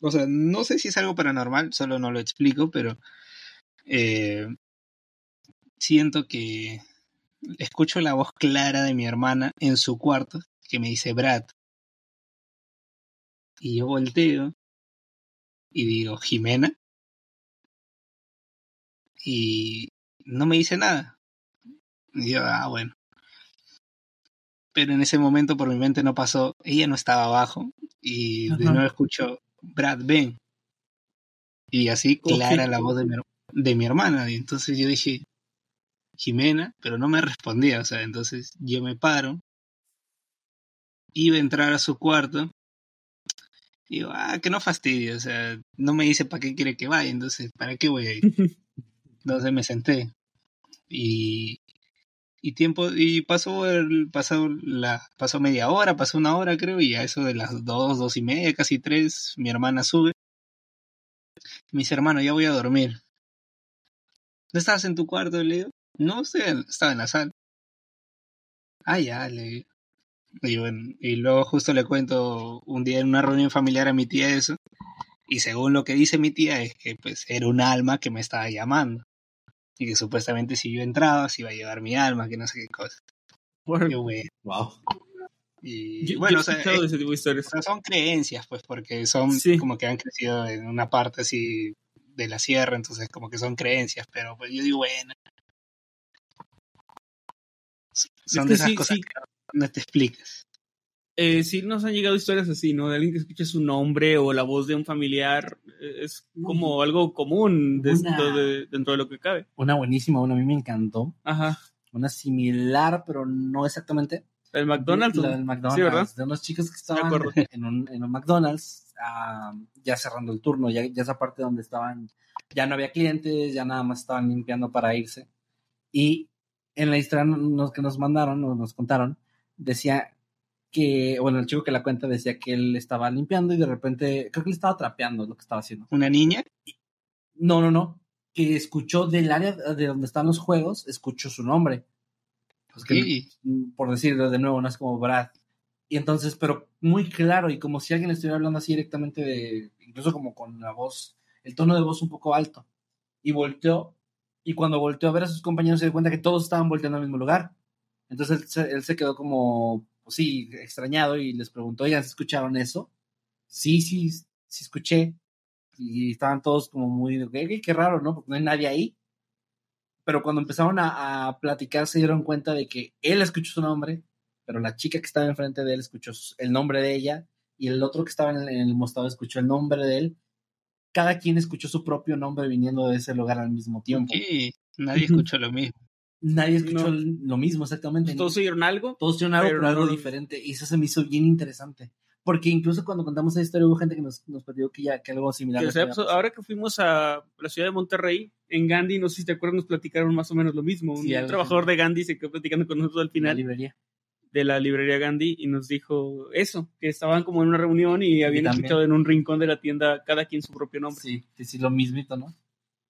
o sea, no sé si es algo paranormal, solo no lo explico, pero eh, siento que escucho la voz clara de mi hermana en su cuarto que me dice Brad. Y yo volteo y digo, Jimena. Y no me dice nada. Y yo, ah, bueno. pero en ese momento por mi mente no pasó, ella no estaba abajo y de Ajá. nuevo escucho, Brad, ven. Y así clara la voz de mi, de mi hermana. Y entonces yo dije, Jimena, pero no me respondía, o sea, entonces yo me paro, iba a entrar a su cuarto, y digo, ah, que no fastidie, o sea, no me dice para qué quiere que vaya, entonces, ¿para qué voy a ir? Entonces me senté y, y tiempo y pasó el pasó la pasó media hora, pasó una hora creo y a eso de las dos, dos y media, casi tres, mi hermana sube. Me dice, hermano, ya voy a dormir. ¿No estabas en tu cuarto? Le digo, no, estoy en- estaba en la sala. Ah, ya, le digo. Y, bueno, y luego justo le cuento un día en una reunión familiar a mi tía eso. Y según lo que dice mi tía es que pues era un alma que me estaba llamando. Y que supuestamente si yo entraba se iba a llevar mi alma, que no sé qué cosa. Bueno, Qué bueno. Wow. Y yo, bueno, yo o sea, he escuchado eh, de ese tipo de historias. o sea, son creencias, pues, porque son Sí. como que han crecido en una parte así de la sierra, entonces como que son creencias, pero pues yo digo, bueno. Son que de esas sí, cosas sí. que no te explicas. Eh, sí, nos han llegado historias así, ¿no? De alguien que escucha su nombre o la voz de un familiar. eh, Es como algo común dentro, Una- de, dentro de lo que cabe. Una buenísima, una a mí me encantó. Ajá. Una similar, pero no exactamente. El McDonald's. La del McDonald's. Sí, ¿verdad? De unos chicos que estaban en un, en un McDonald's, ah, ya cerrando el turno, ya, ya esa parte donde estaban, ya no había clientes, ya nada más estaban limpiando para irse. Y en la historia nos, que nos mandaron, o nos contaron, decía que, bueno, el chico que la cuenta decía que él estaba limpiando y de repente, creo que le estaba trapeando lo que estaba haciendo. Una niña, No, no, no. Que escuchó del área de donde están los juegos, escuchó su nombre. Pues que, sí, por decirlo de nuevo, no es como Brad. Y entonces, pero muy claro y como si alguien estuviera hablando así directamente de, incluso como con la voz, el tono de voz un poco alto. Y volteó, y cuando volteó a ver a sus compañeros se dio cuenta que todos estaban volteando al mismo lugar. Entonces él se, quedó como, pues sí, extrañado y les preguntó, ¿ya escucharon eso? Sí, sí, sí escuché. Y estaban todos como muy, ok, qué raro, ¿no? Porque no hay nadie ahí pero cuando empezaron a, platicar se dieron cuenta de que él escuchó su nombre, pero la chica que estaba enfrente de él escuchó el nombre de ella y el otro que estaba en el, en escuchó el nombre de él. Cada quien escuchó su propio nombre viniendo de ese lugar al mismo tiempo. sí, nadie escuchó lo mismo. Nadie escuchó No. lo mismo exactamente. Todos oyeron algo. Todos hicieron algo, pero pero algo no- diferente. Y eso se me hizo bien interesante. Porque incluso cuando contamos esa historia hubo gente que nos, nos platicó que ya que algo similar. Que, sea, pues, ahora que fuimos a la ciudad de Monterrey, en Gandhi, no sé si te acuerdas, nos platicaron más o menos lo mismo. Sí, Un trabajador de Gandhi se quedó platicando con nosotros al En la final librería. De la librería Gandhi y nos dijo eso, que estaban como en una reunión y habían también. escuchado en un rincón de la tienda cada quien su propio nombre. Sí, sí, sí, lo mismito, ¿no?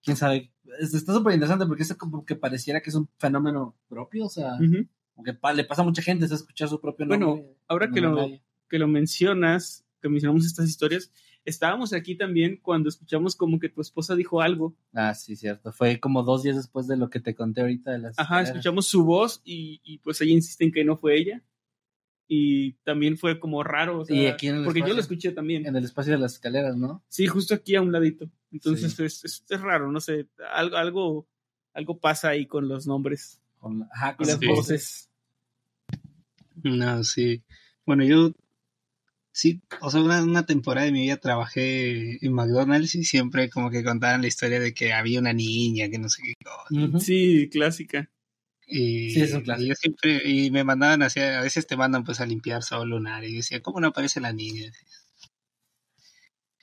Quién sabe. Es- Está súper interesante porque eso como que pareciera que es un fenómeno propio, o sea, Ujú. como que pa- le pasa a mucha gente es escuchar su propio nombre. Bueno, ahora que lo, que lo mencionas, que mencionamos estas historias, estábamos aquí también cuando escuchamos como que tu esposa dijo algo. Ah, sí, cierto. Fue como dos días después de lo que te conté ahorita de las. Ajá, escaleras. escuchamos su voz y, y, pues ella insiste en que no fue ella. Y también fue como raro, o sea, Y aquí en el porque yo espacio- lo escuché también. En el espacio de las escaleras, ¿no? Sí, justo aquí a un ladito. Entonces Sí. es, es, es raro, no sé, algo, algo, algo pasa ahí con los nombres Con ajá, con las voces. No, sí. Bueno, yo sí, o sea, una, una temporada de mi vida trabajé en McDonald's y siempre como que contaban la historia de que había una niña, que no sé qué cosa. Sí, clásica. Y, Sí, es un y clásico. yo siempre, y me mandaban hacia, a veces te mandan pues a limpiar solo un área. Y yo decía, ¿cómo no aparece la niña?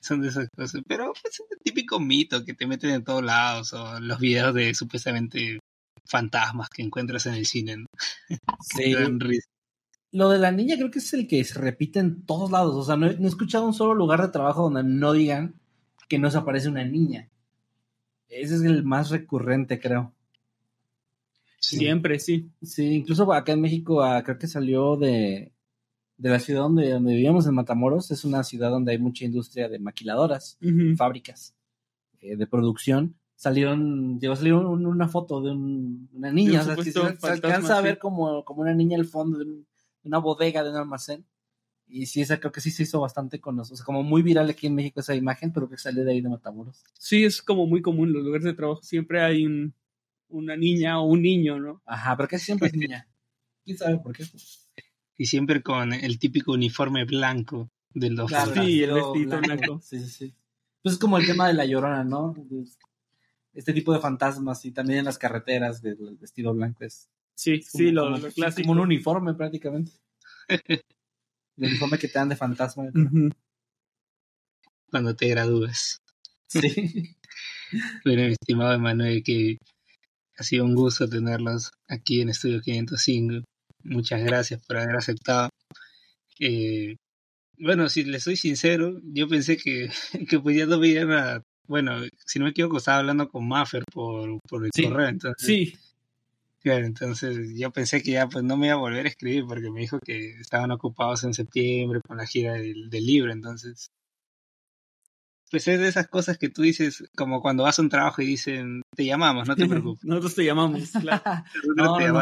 Son de esas cosas. Pero pues, es el típico mito que te meten en todos lados, o los videos de supuestamente fantasmas que encuentras en el cine. ¿no? Sí. Lo de la niña creo que es el que se repite en todos lados. O sea, no he, no he escuchado un solo lugar de trabajo donde no digan que no se aparece una niña. Ese es el más recurrente, creo. Sí. Siempre, sí. Sí, incluso acá en México ah, creo que salió de, de la ciudad donde, donde vivíamos, en Matamoros. Es una ciudad donde hay mucha industria de maquiladoras, fábricas eh, de producción. Salieron, llegó a salir un- una foto de un- una niña. De un o sea, se, se alcanza a ver como, como una niña al fondo de, un- una bodega, de un almacén. Y sí, esa creo que sí se hizo bastante con los, o sea, como muy viral aquí en México esa imagen, pero que salió de ahí de Matamoros. Sí, es como muy común. En los lugares de trabajo siempre hay un, una niña o un niño, ¿no? Ajá, pero casi siempre es niña. ¿Quién sabe por qué? y siempre con el típico uniforme blanco del los Claro, Sí, el vestido blanco. Sí, sí, sí. Pues es como el tema de la llorona, ¿no? Este tipo de fantasmas y también en las carreteras del vestido blanco es Sí, como- sí, lo, como- lo clásico. como un uniforme prácticamente. el uniforme que te dan de fantasma. Cuando te gradúes. Sí. Bueno, mi estimado Emanuel, que ha sido un gusto tenerlos aquí en Estudio 505. Muchas gracias por haber aceptado. Eh, bueno, si les soy sincero, yo pensé que, que pues ya no me iban a... Bueno, si no me equivoco, estaba hablando con Maffer por, por el Sí. correo, entonces... Sí, Claro, entonces yo pensé que ya pues no me iba a volver a escribir porque me dijo que estaban ocupados en septiembre con la gira del, del libro, entonces pues es de esas cosas que tú dices como cuando vas a un trabajo y dicen te llamamos, no te preocupes. nosotros te llamamos. claro. No, te no.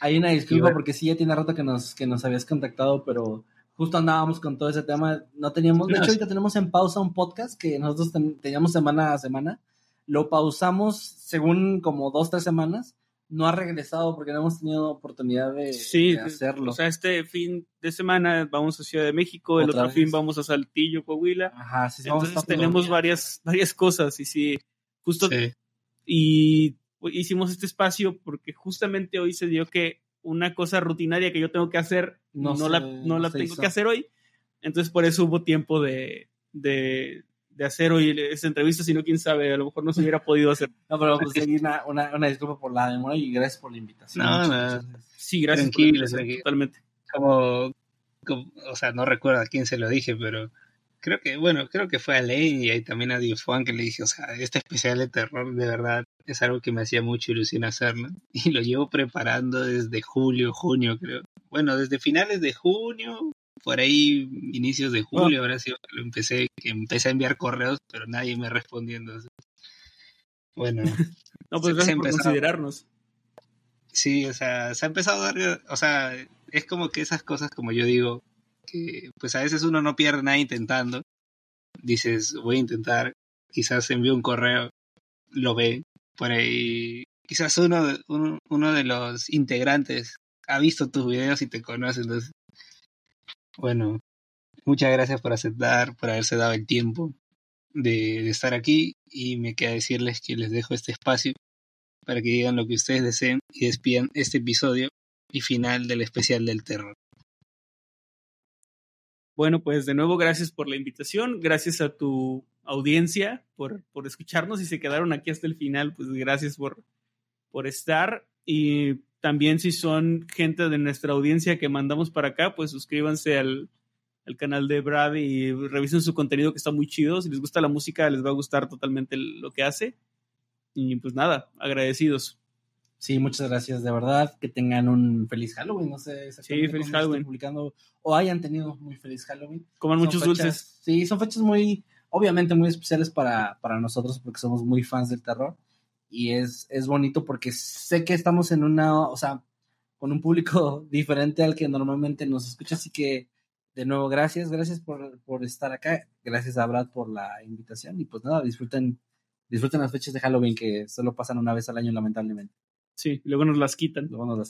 Hay una disculpa bueno. porque sí, ya tiene rato que nos, que nos habías contactado, pero justo andábamos con todo ese tema. No teníamos, de No, hecho, ahorita tenemos en pausa un podcast que nosotros ten- teníamos semana a semana. Lo pausamos según como dos, tres semanas. No ha regresado porque no hemos tenido oportunidad de, Sí, de hacerlo. o sea, este fin de semana vamos a Ciudad de México, el otro fin vez. vamos a Saltillo, Coahuila. Ajá, sí, sí, vamos a Entonces tenemos varias, varias cosas y sí, justo Sí. y hicimos este espacio porque justamente hoy se dio que una cosa rutinaria que yo tengo que hacer No no, se- la, no no la tengo hizo. que hacer hoy. Entonces por eso hubo tiempo de, de, de hacer hoy esta entrevista, si no, quién sabe, a lo mejor no se hubiera podido hacer. No, pero pues sí, una, una, una disculpa por la demora y gracias por la invitación. No, no. Sí, gracias. Tranquilo, tranquilo. Totalmente. Como, como- o sea, no recuerdo a quién se lo dije, pero creo que, bueno, creo que fue a Lane y ahí también a Diofuan que le dije, o sea, este especial de terror de verdad es algo que me hacía mucha ilusión hacerlo y lo llevo preparando desde julio, junio, creo. Bueno, desde finales de junio, por ahí inicios de julio, ahora sí lo empecé, que empecé a enviar correos, pero nadie me respondió, entonces. Bueno, No, pues se considerarnos. Sí, o sea, se ha empezado a dar, o sea, es como que esas cosas, como yo digo, que pues a veces uno no pierde nada intentando. Dices, voy a intentar, quizás envío un correo, lo ve, por ahí, quizás uno, uno, uno de los integrantes ha visto tus videos y te conoce, entonces, bueno, muchas gracias por aceptar, por haberse dado el tiempo de, estar aquí y me queda decirles que les dejo este espacio para que digan lo que ustedes deseen y despidan este episodio y final del especial del terror. Bueno, pues de nuevo, gracias por la invitación, gracias a tu audiencia por, por escucharnos y se quedaron aquí hasta el final, pues gracias por, por estar. Y también si son gente de nuestra audiencia que mandamos para acá, pues suscríbanse al, al canal de Brad y revisen su contenido que está muy chido. Si les gusta la música, les va a gustar totalmente lo que hace. Y pues nada, agradecidos. Sí, muchas gracias, de verdad. Que tengan un feliz Halloween, no sé Sí, feliz Halloween. publicando o hayan tenido muy feliz Halloween. Coman Son muchos fechas- dulces. Sí, son fechas muy, obviamente muy especiales para, para nosotros porque somos muy fans del terror y es, es bonito porque sé que estamos en una, o sea, con un público diferente al que normalmente nos escucha, así que de nuevo gracias, gracias por, por estar acá, gracias a Brad por la invitación y pues nada, disfruten, disfruten las fechas de Halloween que solo pasan una vez al año lamentablemente. Sí, luego nos las quitan. Luego nos las